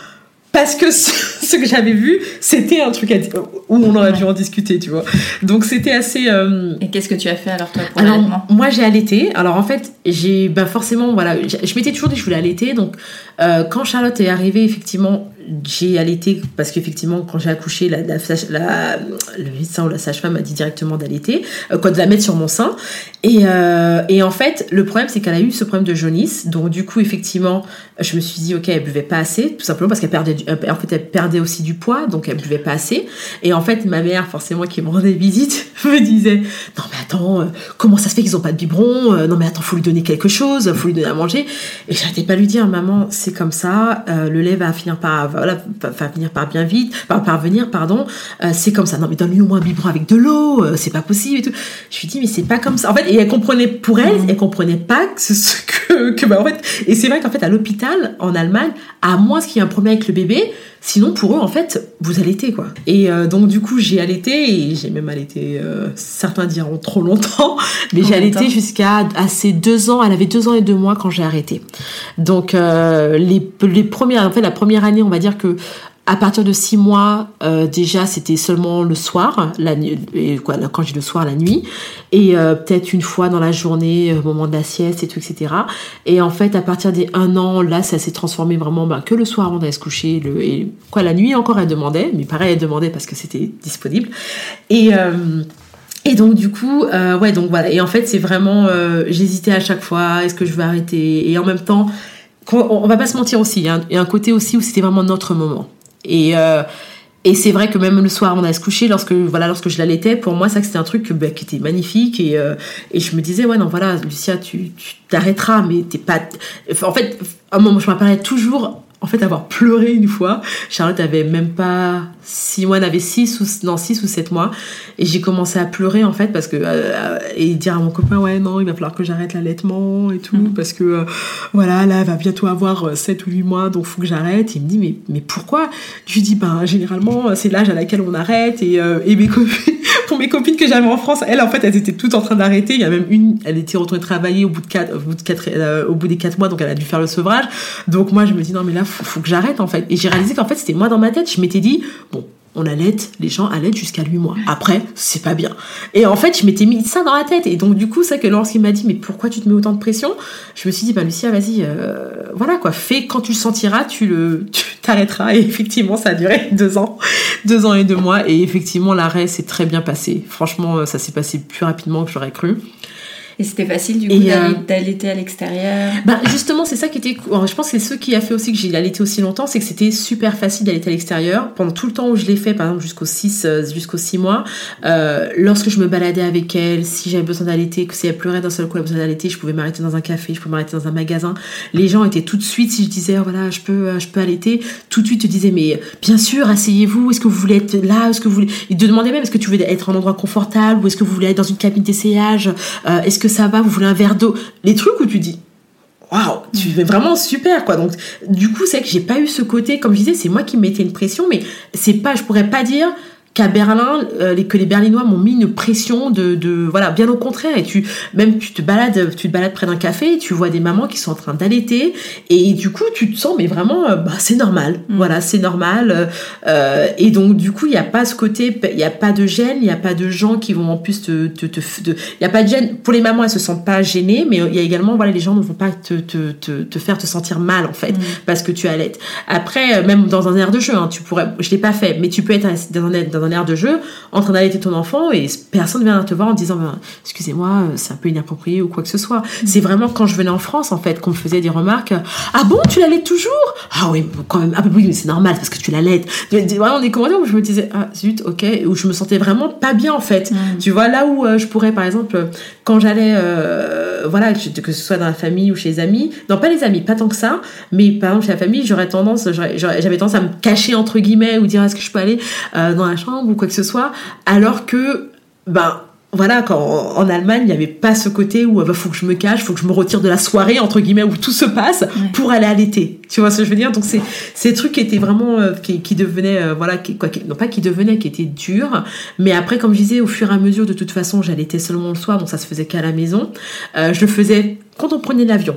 parce que ce, [laughs] ce que j'avais vu c'était un truc à où on aurait dû en discuter tu vois donc c'était assez euh, Et qu'est-ce que tu as fait alors toi pour alors, moi j'ai allaité. Alors en fait, j'ai bah forcément voilà, je, je m'étais toujours dit que je voulais allaiter. Donc euh, quand Charlotte est arrivée, effectivement, j'ai allaité parce qu'effectivement quand j'ai accouché, le médecin ou la sage-femme m'a dit directement d'allaiter, euh, quoi de la mettre sur mon sein. Et, euh, et en fait, le problème c'est qu'elle a eu ce problème de jaunisse. Donc du coup, effectivement, je me suis dit ok, elle buvait pas assez, tout simplement parce qu'elle perdait, du- euh, en fait, elle perdait aussi du poids, donc elle buvait pas assez. Et en fait, ma mère, forcément, qui me rendait visite, [laughs] me disait non mais attends, euh, comment ça se fait qu'ils ont pas de biberon Non mais attends, faut lui donner quelque chose, faut lui donner à manger. Et j'arrêtais pas de lui dire maman, c'est comme ça, le lait va finir par voilà, va, finir par bien vite, par parvenir, pardon. Euh, c'est comme ça. Non mais donne-lui au moins un biberon avec de l'eau, euh, c'est pas possible et tout. Je lui dis mais c'est pas comme ça. En fait, et elle comprenait pour elle, elle comprenait pas que ce que, que bah en fait. Et c'est vrai qu'en fait à l'hôpital en Allemagne, à moins qu'il y ait un problème avec le bébé, Sinon, pour eux, en fait, vous allaitez, quoi. Et euh, donc, du coup, j'ai allaité, et j'ai même allaité, euh, certains diront trop longtemps, [laughs] mais j'ai allaité jusqu'à à ses deux ans. Elle avait deux ans et deux mois quand j'ai arrêté. Donc, euh, les, les premières, en fait, la première année, on va dire que à partir de six mois, euh, déjà, c'était seulement le soir, la et quand j'ai le soir, la nuit, et euh, peut-être une fois dans la journée, euh, au moment de la sieste et tout, etc. Et en fait, à partir des un an, là, ça s'est transformé vraiment bah, que le soir, on allait se coucher, et la nuit encore, elle demandait, mais pareil, elle demandait parce que c'était disponible. Et donc du coup, euh, ouais, donc voilà. Et en fait, c'est vraiment, j'hésitais à chaque fois. Est-ce que je vais arrêter? Et en même temps, on, on va pas se mentir aussi. Un, il y a un côté aussi où c'était vraiment notre moment. Et euh, et c'est vrai que même le soir, on allait se coucher lorsque voilà, lorsque je l'allaitais. Pour moi, ça c'était un truc bah, qui était magnifique. Et euh, et je me disais ouais non voilà, Lucia, tu t'arrêteras, mais t'es pas. En fait, à un moment, je m'apparaît toujours en fait avoir pleuré une fois. Charlotte avait même pas six mois, elle avait six ou non six ou sept mois, et j'ai commencé à pleurer en fait parce que euh, et dire à mon copain ouais non il va falloir que j'arrête l'allaitement et tout parce que euh, voilà là elle va bientôt avoir euh, sept ou huit mois donc faut que j'arrête. Il me dit mais mais pourquoi? Je lui dis ben généralement c'est l'âge à laquelle on arrête et euh, et mes [laughs] copines mes copines que j'avais en France elles en fait elles étaient toutes en train d'arrêter. Il y a même une elle était retournée travailler au bout de quatre au bout euh, des quatre mois donc elle a dû faire le sevrage. Donc moi je me dis non mais là faut que j'arrête en fait et j'ai réalisé qu'en fait c'était moi dans ma tête je m'étais dit bon on allaite, les gens allaitent jusqu'à 8 mois. Après, c'est pas bien. Et en fait, je m'étais mis ça dans la tête. Et donc, du coup, c'est que lorsqu'il m'a dit, mais pourquoi tu te mets autant de pression? Je me suis dit, bah, Lucia, vas-y, euh, voilà quoi, fais quand tu le sentiras, tu le, [laughs] t'arrêteras. Et effectivement, ça a duré [laughs] deux ans, deux ans et deux mois. Et effectivement, l'arrêt s'est très bien passé. Franchement, ça s'est passé plus rapidement que j'aurais cru. Et c'était facile du coup euh, d'allaiter à l'extérieur Bah justement, c'est ça qui était. alors, Je pense que c'est ce qui a fait aussi que j'ai allaité aussi longtemps, c'est que c'était super facile d'allaiter à l'extérieur. Pendant tout le temps où je l'ai fait, par exemple jusqu'aux 6 euh, jusqu'aux 6 mois, euh, lorsque je me baladais avec elle, si j'avais besoin d'allaiter, que si elle pleurait d'un seul coup, elle avait besoin d'allaiter, je pouvais m'arrêter dans un café, je pouvais m'arrêter dans un magasin. Les gens étaient tout de suite, si je disais oh, voilà, je peux, euh, je peux allaiter, tout de suite te disaient mais bien sûr, asseyez-vous. Est-ce que vous voulez être là Est-ce que vous voulez Ils te demandaient même est-ce que tu veux être en endroit confortable ou est-ce que vous voulez être dans une cabine d'essayage Euh, Est-ce que ça va Vous voulez un verre d'eau Les trucs où tu dis waouh, tu fais vraiment super quoi. Donc du coup, c'est que j'ai pas eu ce côté comme je disais, c'est moi qui mettais une pression mais c'est pas je pourrais pas dire qu'à Berlin euh, que les berlinois m'ont mis une pression de, de voilà bien au contraire. Et tu même tu te balades tu te balades près d'un café et tu vois des mamans qui sont en train d'allaiter et du coup tu te sens mais vraiment euh, bah c'est normal. Voilà c'est normal euh, et donc du coup il y a pas ce côté il y a pas de gêne il y a pas de gens qui vont en plus te te, te- de- il y a pas de gêne. Pour les mamans elles se sentent pas gênées mais il y a également voilà les gens ne vont pas te te, te, te faire te sentir mal en fait parce que tu allaites. Après même dans un air de jeu hein, tu pourrais je l'ai pas fait mais tu peux être dans un air, dans un un air de jeu, en train d'allaiter ton enfant et personne ne vient te voir en disant ben, excusez-moi, euh, c'est un peu inapproprié ou quoi que ce soit. Mm. C'est vraiment quand je venais en France en fait qu'on me faisait des remarques. Ah bon, tu l'allaites toujours? Ah oui, quand même. Ah oui, mais c'est normal parce que tu l'allaites. Vraiment des commentaires où je me disais ah zut, ok, où je me sentais vraiment pas bien en fait. Mm. Tu vois là où euh, je pourrais par exemple quand j'allais euh, voilà que ce soit dans la famille ou chez les amis, non pas les amis, pas tant que ça, mais par exemple chez la famille, j'aurais tendance, j'avais tendance à me cacher entre guillemets ou dire est-ce que je peux aller dans la chambre ou quoi que ce soit, alors que ben voilà, quand en Allemagne, il n'y avait pas ce côté où il bah, faut que je me cache, faut que je me retire de la soirée, entre guillemets, où tout se passe pour aller à l'été. Tu vois ce que je veux dire? Donc, c'est ces trucs qui étaient vraiment, euh, qui, qui, devenaient, euh, voilà, qui, quoi, non pas qui devenaient, qui étaient durs. Mais après, comme je disais, au fur et à mesure, de toute façon, j'allaitais seulement le soir, donc ça se faisait qu'à la maison. Euh, je le faisais quand on prenait l'avion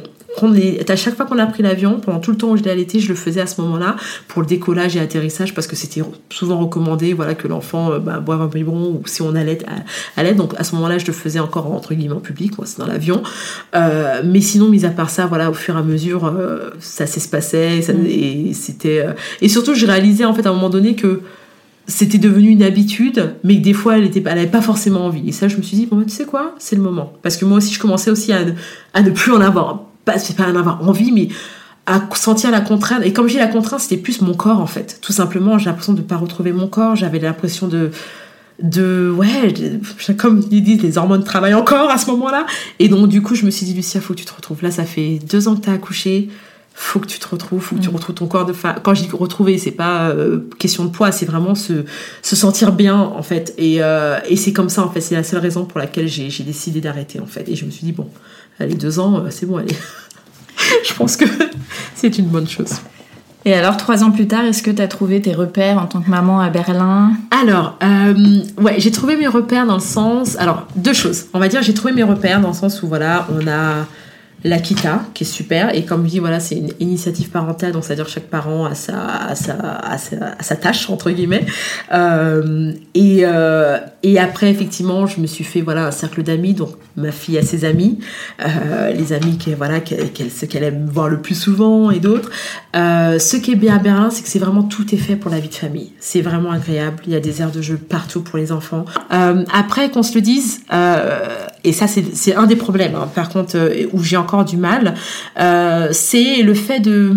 à chaque fois qu'on a pris l'avion, pendant tout le temps où j'étais l'été, je le faisais à ce moment-là pour le décollage et atterrissage parce que c'était souvent recommandé voilà, que l'enfant euh, bah, boive un biberon ou si on allait à, l'aide. Donc à ce moment-là, je le faisais encore entre guillemets en public, moi c'est dans l'avion. Euh, mais sinon, mis à part ça, voilà, au fur et à mesure, euh, ça s'espacait ça, mm. et c'était et surtout, j'ai réalisé en fait à un moment donné que c'était devenu une habitude, mais que des fois elle était, elle avait pas forcément envie. Et ça, je me suis dit, bon, tu sais quoi, c'est le moment. Parce que moi aussi, je commençais aussi à à ne plus en avoir c'est pas en avoir envie, mais à sentir la contrainte. Et comme j'ai la contrainte, c'était plus mon corps en fait. Tout simplement, j'ai l'impression de ne pas retrouver mon corps. J'avais l'impression de de ouais comme ils disent les hormones travaillent encore à ce moment-là et donc du coup je me suis dit Lucia faut que tu te retrouves là ça fait deux ans que tu as accouché faut que tu te retrouves faut que tu mm. retrouves ton corps de femme quand je dis retrouver c'est pas euh, question de poids c'est vraiment se, se sentir bien en fait et, euh, et c'est comme ça en fait c'est la seule raison pour laquelle j'ai décidé d'arrêter en fait et je me suis dit bon allez, deux ans, euh, c'est bon, allez. [laughs] je pense que c'est une bonne chose. Et alors, trois ans plus tard, est-ce que tu as trouvé tes repères en tant que maman à Berlin? Alors, euh, ouais, j'ai trouvé mes repères dans le sens... Alors, deux choses. On va dire, j'ai trouvé mes repères dans le sens où, voilà, on a l'Akita, qui est super. Et comme je dis, voilà, c'est une initiative parentale, donc c'est-à-dire chaque parent a sa, sa, sa, tâche, entre guillemets. Euh, et, euh, et après, effectivement, je me suis fait voilà, un cercle d'amis, donc ma fille a ses amis, euh, les amis qu'elle voilà, qu'elle, qu'elle aime voir le plus souvent et d'autres. ce qui est bien à Berlin, c'est que c'est vraiment tout est fait pour la vie de famille. C'est vraiment agréable. Il y a des aires de jeu partout pour les enfants. après, qu'on se le dise, et ça, c'est, un des problèmes, hein, par contre, où j'ai encore du mal, euh, c'est le fait de...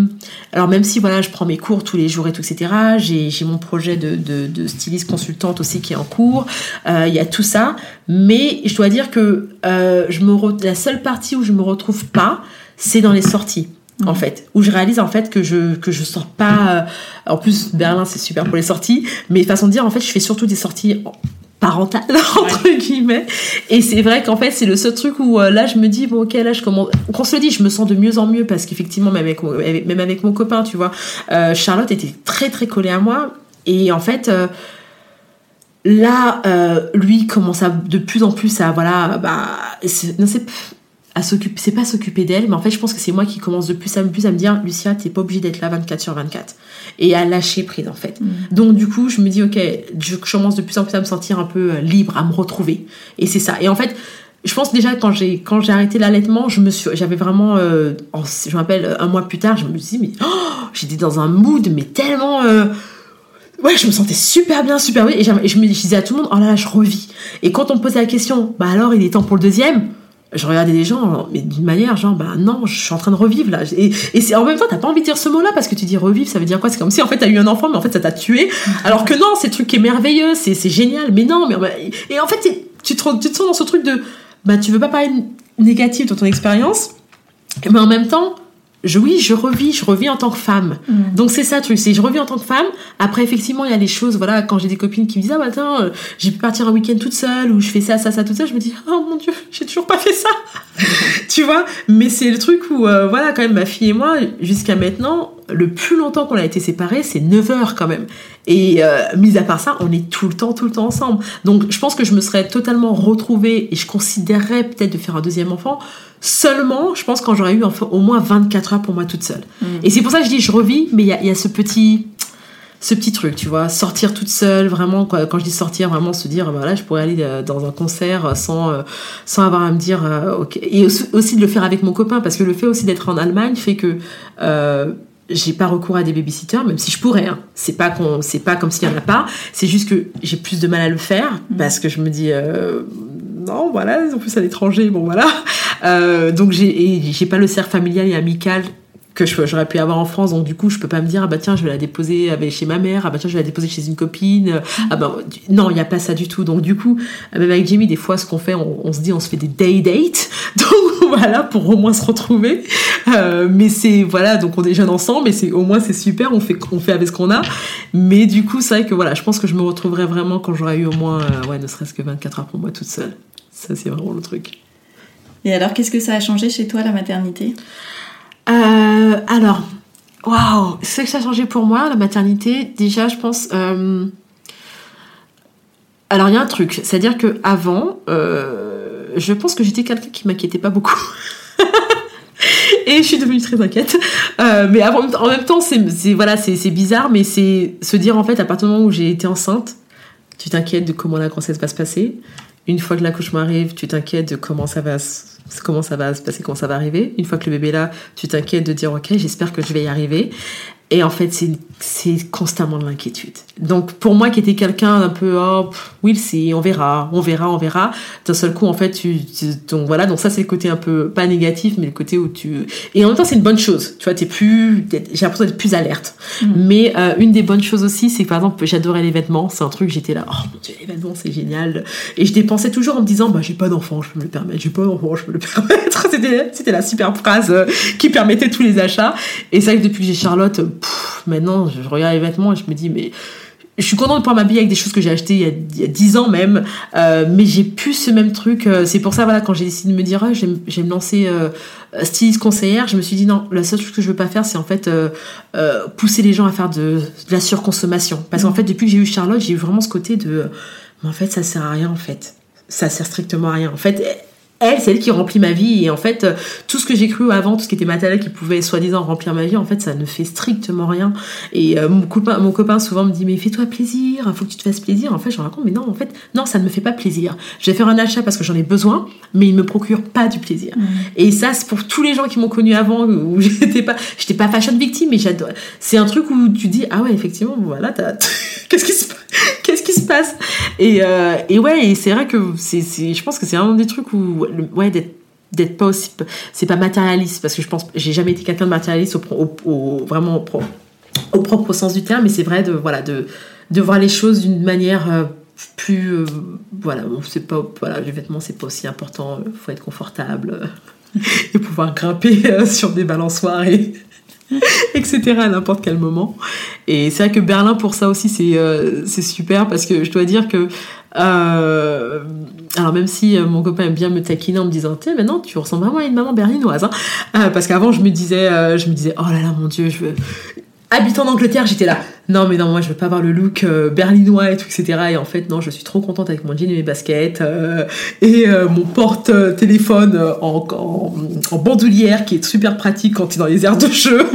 Alors même si voilà, je prends mes cours tous les jours et tout, etc., j'ai mon projet de, de, styliste consultante aussi qui est en cours, euh, il y a tout ça, mais je dois dire que euh, je me la seule partie où je me retrouve pas, c'est dans les sorties en mmh. fait, où je réalise en fait que je que je sors pas. en plus, Berlin c'est super pour les sorties, mais façon de dire en fait, je fais surtout des sorties parentale [laughs] entre guillemets. Et c'est vrai qu'en fait c'est le seul truc où euh, là je me dis bon ok là je commence qu'on se le dit je me sens de mieux en mieux parce qu'effectivement même avec même avec mon copain tu vois euh, Charlotte était très très collée à moi. Et en fait euh, là lui commence à de plus en plus à voilà bah non c'est à s'occuper, c'est pas s'occuper d'elle, mais en fait, je pense que c'est moi qui commence de plus en plus à me dire, Lucia, t'es pas obligée d'être là 24 sur 24. Et à lâcher prise, en fait. Mm. Donc, du coup, je me dis, ok, je commence de plus en plus à me sentir un peu euh, libre, à me retrouver. Et c'est ça. Et en fait, je pense déjà quand j'ai quand j'ai arrêté l'allaitement, je me suis j'avais vraiment euh, je m'appelle un mois plus tard, je me suis dit mais oh, j'étais dans un mood mais tellement euh, ouais, je me sentais super bien, super bien et, je me disais à tout le monde oh là là, je revis. Et quand on me posait la question, bah alors il est temps pour le deuxième? Je regardais les gens, mais d'une manière, genre, bah non, je suis en train de revivre là. Et, et c'est en même temps, t'as pas envie de dire ce mot-là parce que tu dis revivre, ça veut dire quoi? C'est comme si en fait t'as eu un enfant, mais en fait ça t'a tué. [laughs] Alors que non, c'est le truc qui est merveilleux, c'est génial, mais non, mais et en fait tu te, tu te sens dans ce truc de, bah tu veux pas parler négatif de ton expérience, mais en même temps, je, oui, je revis, je revis en tant que femme. Mm. Donc c'est ça le truc, c'est je revis en tant que femme. Après effectivement, il y a les choses, voilà, quand j'ai des copines qui me disent ah bah attends, euh, j'ai pu partir un week-end toute seule ou je fais ça, ça, ça, tout ça, je me dis oh mon dieu, j'ai toujours pas fait ça, [laughs] tu vois? Mais c'est le truc où euh, voilà quand même ma fille et moi jusqu'à maintenant, le plus longtemps qu'on a été séparés, c'est 9 heures quand même. Et euh, mis à part ça, on est tout le temps, tout le temps ensemble. Donc je pense que je me serais totalement retrouvée et je considérerais peut-être de faire un deuxième enfant seulement, je pense, quand j'aurais eu au moins 24 heures pour moi toute seule. Mm. Et c'est pour ça que je dis, je revis, mais il y a, ce petit ce petit truc, tu vois, sortir toute seule, vraiment, quand je dis sortir, vraiment se dire, voilà, je pourrais aller euh, dans un concert sans, euh, sans avoir à me dire, ok. Et aussi, de le faire avec mon copain, parce que le fait aussi d'être en Allemagne fait que j'ai pas recours à des babysitters, même si je pourrais. Hein. C'est pas qu'on, c'est pas comme s'il y en a pas. C'est juste que j'ai plus de mal à le faire Mm. parce que je me dis euh, non, voilà, en plus à l'étranger, bon voilà. Euh, donc j'ai, j'ai pas le cercle familial et amical que j'aurais pu avoir en France, donc du coup je peux pas me dire ah bah tiens je vais la déposer avec- chez ma mère, ah bah tiens je vais la déposer chez une copine, ah bah non il y a pas ça du tout. Donc du coup même avec Jamie des fois ce qu'on fait on, se dit on se fait des day dates, [laughs] donc voilà pour au moins se retrouver. Euh, mais c'est voilà donc on déjeune ensemble et c'est au moins c'est super on fait on fait avec ce qu'on a. Mais du coup c'est vrai que voilà je pense que je me retrouverai vraiment quand j'aurai eu au moins euh, ouais ne serait-ce que 24 heures pour moi toute seule. Ça c'est vraiment le truc. Et alors, qu'est-ce que ça a changé chez toi, la maternité? Euh, alors, waouh, ce que ça a changé pour moi, la maternité, déjà, je pense. euh, Alors, il y a un truc, c'est-à-dire que avant, euh, je pense que j'étais quelqu'un qui m'inquiétait pas beaucoup. [laughs] Et je suis devenue très inquiète. Mais en même temps, c'est c'est- voilà, c'est c'est bizarre, mais c'est se dire en fait, à partir du moment où j'ai été enceinte, tu t'inquiètes de comment la grossesse va se passer. Une fois que l'accouchement arrive, tu t'inquiètes de comment ça va se, comment ça va se passer, comment ça va arriver. Une fois que le bébé est là, tu t'inquiètes de dire ok, j'espère que je vais y arriver. Et en fait, c'est c'est constamment de l'inquiétude. Donc pour moi qui était quelqu'un un peu oh oui, c'est on verra, on verra, on verra. D'un seul coup, en fait, tu, tu- donc voilà, donc ça c'est le côté un peu pas négatif, mais le côté où tu et en même temps c'est une bonne chose. Tu vois, t'es plus, j'ai l'impression d'être plus alerte. Mais euh, une des bonnes choses aussi, c'est que par exemple, j'adorais les vêtements. C'est un truc, j'étais là, oh mon dieu, les vêtements, c'est génial. Et je dépensais toujours en me disant, bah j'ai pas d'enfant, je peux me le permettre. J'ai pas d'enfant, je peux le [laughs] permettre. C'était, c'était la super phrase euh, qui permettait tous les achats. Et c'est vrai que depuis que j'ai Charlotte, pff, maintenant, je regarde les vêtements et je me dis, mais je suis contente de pouvoir m'habiller avec des choses que j'ai achetées il y a, 10 ans même, euh, mais j'ai plus ce même truc. euh, C'est pour ça, voilà, quand j'ai décidé de me dire, ah, je vais me- lancer euh, styliste conseillère, je me suis dit, non, la seule chose que je veux pas faire, c'est en fait pousser les gens à faire de, de la surconsommation. Parce qu'en fait, depuis que j'ai eu Charlotte, j'ai eu vraiment ce côté de, mais en fait, ça sert à rien, en fait. Ça sert strictement à rien. En fait, elle, c'est elle qui remplit ma vie. Et en fait, euh, tout ce que j'ai cru avant, tout ce qui était matériel qui pouvait soi-disant remplir ma vie, en fait, ça ne fait strictement rien. Et euh, mon, copain, mon copain souvent me dit, mais fais-toi plaisir, faut que tu te fasses plaisir. En fait, je me compte, mais non, en fait, non, ça ne me fait pas plaisir. Je vais faire un achat parce que j'en ai besoin, mais il me procure pas du plaisir. Et ça, c'est pour tous les gens qui m'ont connu avant, où [laughs] j'étais pas, j'étais pas fashion victime, mais j'adore. C'est un truc où tu dis, ah ouais, effectivement, voilà, t'as, [laughs] qu'est-ce qui se passe? [laughs] Qu'est-ce qui se passe? Et, euh, et ouais, c'est vrai que c'est, je pense que c'est un des trucs où, ouais, d'être d'être pas aussi c'est pas matérialiste parce que je pense j'ai jamais été quelqu'un de matérialiste au, au, vraiment au, pro- au propre sens du terme mais c'est vrai de voilà de de voir les choses d'une manière euh, plus euh, voilà c'est pas voilà les vêtements c'est pas aussi important faut être confortable [laughs] et pouvoir grimper sur des balançoires et [laughs] etc à n'importe quel moment et c'est vrai que Berlin pour ça aussi c'est euh, super parce que je dois dire que euh, alors même si euh, mon copain aime bien me taquiner en me disant sais maintenant tu ressembles vraiment à une maman berlinoise hein. Parce qu'avant je me disais je me disais oh là là mon dieu je veux habitant en Angleterre j'étais là non mais non moi je veux pas avoir le look euh, berlinois et tout etc et en fait non je suis trop contente avec mon jean et mes baskets euh, et euh, mon porte téléphone euh, en, en, en bandoulière qui est super pratique quand tu es dans les aires de jeu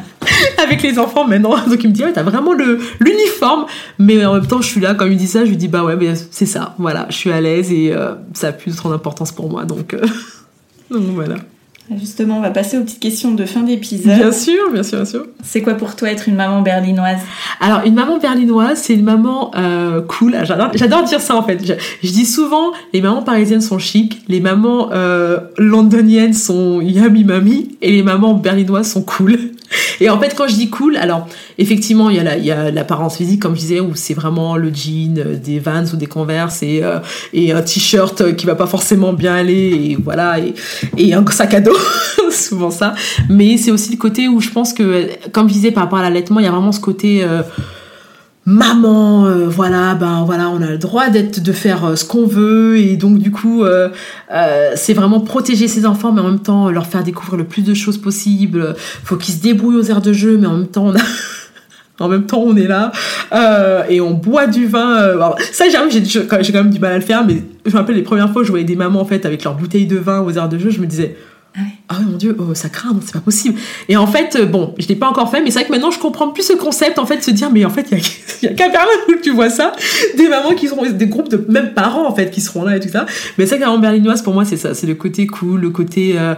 [laughs] avec les enfants maintenant. [laughs] Donc il me dit, ouais, t'as vraiment le l'uniforme. Mais en même temps, je suis là, quand il me dit ça, je lui dis, bah ouais, mais c'est ça. Voilà, je suis à l'aise et ça a plus trop d'importance pour moi. Donc, [laughs] donc voilà. Justement, on va passer aux petites questions de fin d'épisode. Bien sûr, bien sûr, bien sûr. C'est quoi pour toi être une maman berlinoise? Alors, une maman berlinoise, c'est une maman euh, cool. Ah, J'adore, j'adore dire ça en fait. Je, je dis souvent, les mamans parisiennes sont chic, les mamans euh, londoniennes sont yummy mami, et les mamans berlinoises sont cool. Et en fait, quand je dis cool, alors effectivement, il y a l'apparence physique, comme je disais, où c'est vraiment le jean, euh, des Vans ou des Converse et, euh, un t-shirt euh, qui va pas forcément bien aller, et voilà, et, un sac à dos, [laughs] souvent ça. Mais c'est aussi le côté où je pense que, comme je disais par rapport à l'allaitement, il y a vraiment ce côté maman, euh, voilà, ben voilà, on a le droit d'être, de faire euh, ce qu'on veut, et donc du coup, euh, euh, c'est vraiment protéger ses enfants, mais en même temps leur faire découvrir le plus de choses possible. Faut qu'ils se débrouillent aux aires de jeu, mais en même temps on a [laughs] En même temps, on est là euh, et on boit du vin. euh, ça, j'ai quand même du mal à le faire, mais je me rappelle les premières fois où je voyais des mamans en fait avec leurs bouteilles de vin aux aires de jeu, je me disais Ah ouais. ah mon dieu, oh, ça craint, c'est pas possible. Et en fait, euh, bon, je l'ai pas encore fait, mais c'est vrai que maintenant je comprends plus ce concept, en fait, de se dire, mais en fait, il y a, [laughs] y a où tu vois ça, des mamans qui seront, des groupes de même parents, en fait, qui seront là et tout ça. Mais c'est vrai maman berlinoise, pour moi, c'est ça, c'est le côté cool, le côté, euh,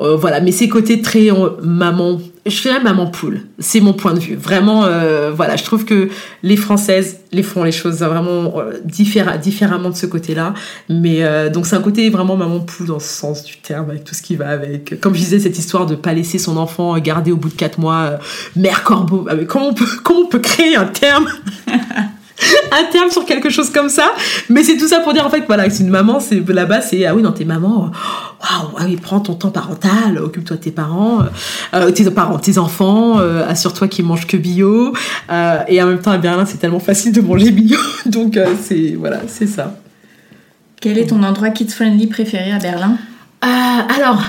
euh, voilà, mais c'est côté très euh, maman je suis maman poule. C'est mon point de vue. Vraiment, euh, voilà, je trouve que les Françaises les font les choses vraiment euh, différemment de ce côté-là. Mais euh, donc c'est un côté vraiment maman poule dans ce sens du terme, avec tout ce qui va avec. Comme je disais, cette histoire de pas laisser son enfant garder au bout de quatre mois mère corbeau. Ah, comment [laughs] comment on peut créer un terme? [laughs] un terme sur quelque chose comme ça. Mais c'est tout ça pour dire en fait, voilà, c'est une maman, c'est là-bas, c'est ah oui, non, tes mamans, waouh, ah oui, prends ton temps parental, occupe-toi de tes parents, euh, tes parents, tes enfants, euh, assure-toi qu'ils mangent que bio. Euh, et en même temps, à Berlin, c'est tellement facile de manger bio, [laughs] donc c'est voilà, c'est ça. Quel est ton endroit kids friendly préféré à Berlin? Alors,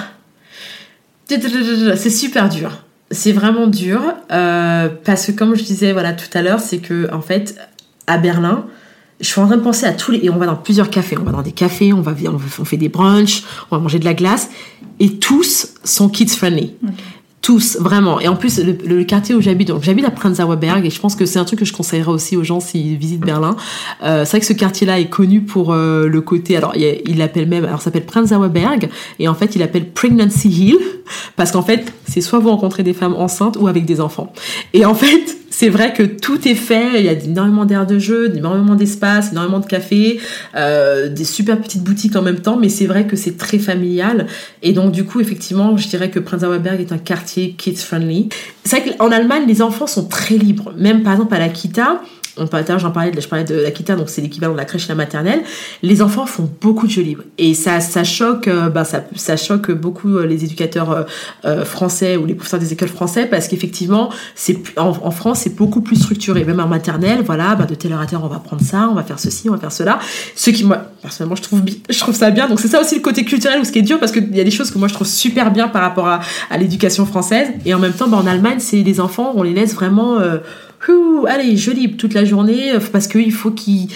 c'est super dur. C'est vraiment dur parce que comme je disais voilà tout à l'heure, c'est que en fait à Berlin, je suis en train de penser à tous les. Et on va dans plusieurs cafés. On va dans des cafés, on, va, on fait des brunchs, on va manger de la glace. Et tous sont kids friendly. Tous, vraiment. Et en plus, le, quartier où j'habite, donc j'habite à Prenzlauer Berg, et je pense que c'est un truc que je conseillerais aussi aux gens s'ils visitent Berlin. Euh, c'est vrai que ce quartier-là est connu pour euh, le côté, alors il l'appelle même, alors ça s'appelle Prenzlauer Berg, et en fait il appelle Pregnancy Hill, parce qu'en fait c'est soit vous rencontrez des femmes enceintes ou avec des enfants. Et en fait, c'est vrai que tout est fait. Il y a énormément d'air de jeu, énormément d'espace, énormément de cafés, euh, des super petites boutiques en même temps. Mais c'est vrai que c'est très familial. Et donc, du coup, effectivement, je dirais que Prenzlauer est un quartier kids friendly. C'est vrai qu'en Allemagne, les enfants sont très libres. Même par exemple à la Kita, on parlait, j'en parlais, je parlais de l'Aquita, donc c'est l'équivalent de la crèche et la maternelle. Les enfants font beaucoup de jeux libres et ça, ça choque, euh, bah, ça, ça choque beaucoup euh, les éducateurs euh, français ou les professeurs des écoles français parce qu'effectivement, c'est en, France, c'est beaucoup plus structuré. Même en maternelle, voilà, bah, de telle heure à telle heure, on va prendre ça, on va faire ceci, on va faire cela. Ce qui, moi, personnellement, je trouve, je trouve ça bien. Donc c'est ça aussi le côté culturel ou ce qui est dur parce qu'il y a des choses que moi je trouve super bien par rapport à, l'éducation française et en même temps, bah, en Allemagne, c'est les enfants, on les laisse vraiment allez, je libre toute la journée euh, parce qu'il faut qu'ils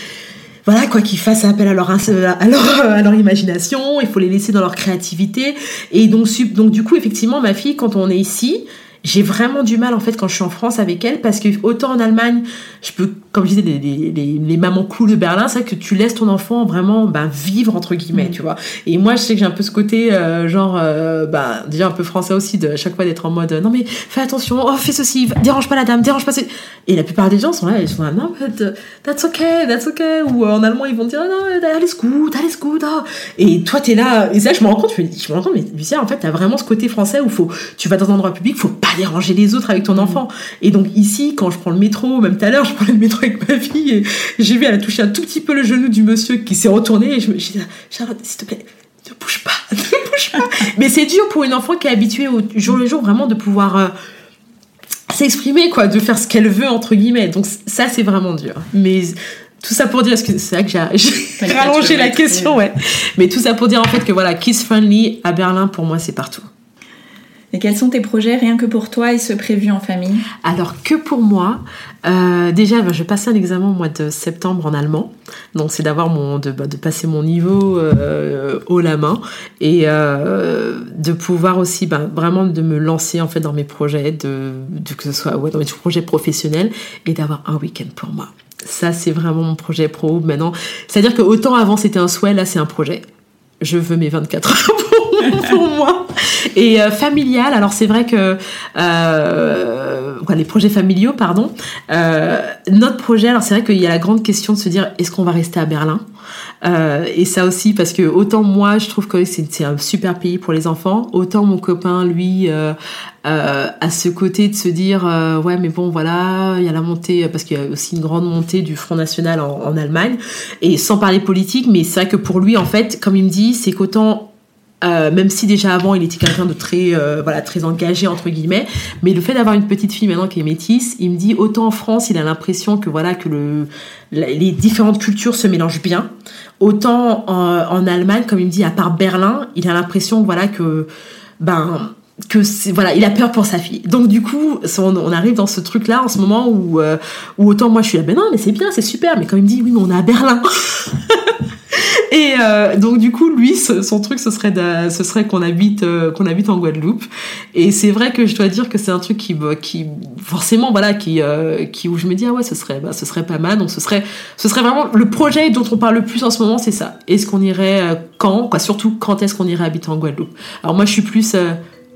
voilà quoi qu'ils fassent appel à leur, à leur [laughs] à leur imagination il faut les laisser dans leur créativité. Et donc donc du coup effectivement ma fille quand on est ici j'ai vraiment du mal en fait quand je suis en France avec elle parce que autant en Allemagne je peux comme je disais les, les, les, mamans cool de Berlin c'est vrai que tu laisses ton enfant vraiment ben, vivre entre guillemets mm. tu vois et moi je sais que j'ai un peu ce côté euh, genre euh, ben, déjà un peu français aussi de à chaque fois d'être en mode non mais fais attention oh fais ceci dérange pas la dame dérange pas ceci. et la plupart des gens sont là ils sont là non but that's okay that's okay ou euh, en allemand ils vont dire non allez scoot allez scoot oh. et toi t'es là et ça je me rends compte je me rends compte mais Lucia en fait t'as vraiment ce côté français où faut tu vas dans un endroit public faut pas déranger les autres avec ton enfant. Et donc ici, quand je prends le métro, même tout à l'heure, je prenais le métro avec ma fille et j'ai vu, elle a touché un tout petit peu le genou du monsieur qui s'est retourné et je me suis dit, Charlotte, s'il te plaît, ne bouge pas, [laughs] ne bouge pas. Mais c'est dur pour une enfant qui est habituée au jour le jour vraiment de pouvoir euh, s'exprimer, quoi, de faire ce qu'elle veut, entre guillemets. Donc ça, c'est vraiment dur. Mais tout ça pour dire, que c'est vrai que [laughs] j'ai rallongé la question, ouais. Mais tout ça pour dire en fait que voilà, Kiss Friendly à Berlin, pour moi, c'est partout. Et quels sont tes projets rien que pour toi et ce prévu en famille? Alors que pour moi, euh, déjà ben, je passer un examen au mois de septembre en allemand. Donc c'est d'avoir mon de, bah, de, passer mon niveau euh, haut la main et euh, de pouvoir aussi ben, vraiment de me lancer en fait dans mes projets, de, que ce soit ouais, dans mes projets professionnels et d'avoir un week-end pour moi. Ça c'est vraiment mon projet pro maintenant. C'est-à-dire que autant avant c'était un souhait, là c'est un projet. Je veux mes 24 heures [laughs] [laughs] pour moi. Et euh, familial, alors c'est vrai que euh, les projets familiaux, pardon. Euh, notre projet, alors c'est vrai qu'il y a la grande question de se dire est-ce qu'on va rester à Berlin? Et ça aussi parce que autant moi je trouve que c'est un super pays pour les enfants, autant mon copain lui euh, a ce côté de se dire ouais mais bon voilà il y a la montée parce qu'il y a aussi une grande montée du Front National en Allemagne et sans parler politique mais c'est vrai que pour lui en fait comme il me dit c'est qu'autant euh, même si déjà avant il était quelqu'un de très euh, voilà très engagé entre guillemets. Mais le fait d'avoir une petite fille maintenant qui est métisse il me dit autant en France il a l'impression que voilà que le les différentes cultures se mélangent bien. Autant en, Allemagne comme il me dit à part Berlin il a l'impression voilà que ben que voilà il a peur pour sa fille. Donc du coup on, arrive dans ce truc là en ce moment où euh, où autant moi je suis là ben non mais c'est bien c'est super. Mais quand il me dit oui mais on est à Berlin [laughs] [laughs] Et euh, donc du coup, lui, son truc, ce serait, ce serait qu'on habite, euh, qu'on habite en Guadeloupe. Et c'est vrai que je dois dire que c'est un truc qui, qui forcément, voilà, qui, euh, qui où je me dis ah ouais, ce serait, bah, ce serait pas mal. Donc ce serait, ce serait vraiment le projet dont on parle le plus en ce moment, c'est ça. Est-ce qu'on irait quand, quoi, surtout quand est-ce qu'on irait habiter en Guadeloupe? Alors moi, je suis plus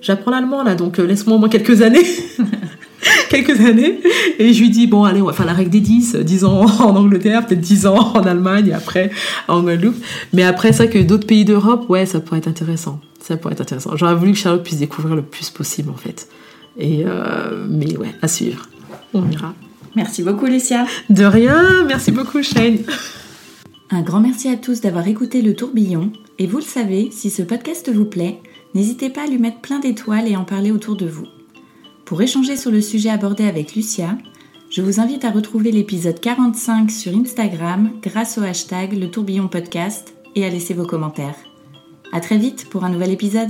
j'apprends l'allemand là, donc euh, laisse-moi au moins quelques années. [laughs] [laughs] quelques années. Et je lui dis, bon, allez, on va faire la règle des 10, 10 ans [laughs] en Angleterre, peut-être 10 ans en Allemagne, et après en Guadeloupe. Mais après, ça que d'autres pays d'Europe, ouais, ça pourrait être intéressant. Ça pourrait être intéressant. J'aurais voulu que Charlotte puisse découvrir le plus possible, en fait. Et euh, mais ouais, à suivre. On verra. Merci beaucoup, Lucia. De rien, merci beaucoup, Shane. Un grand merci à tous d'avoir écouté le tourbillon. Et vous le savez, si ce podcast vous plaît, n'hésitez pas à lui mettre plein d'étoiles et en parler autour de vous. Pour échanger sur le sujet abordé avec Lucia, je vous invite à retrouver l'épisode 45 sur Instagram grâce au hashtag le tourbillon podcast et à laisser vos commentaires. À très vite pour un nouvel épisode.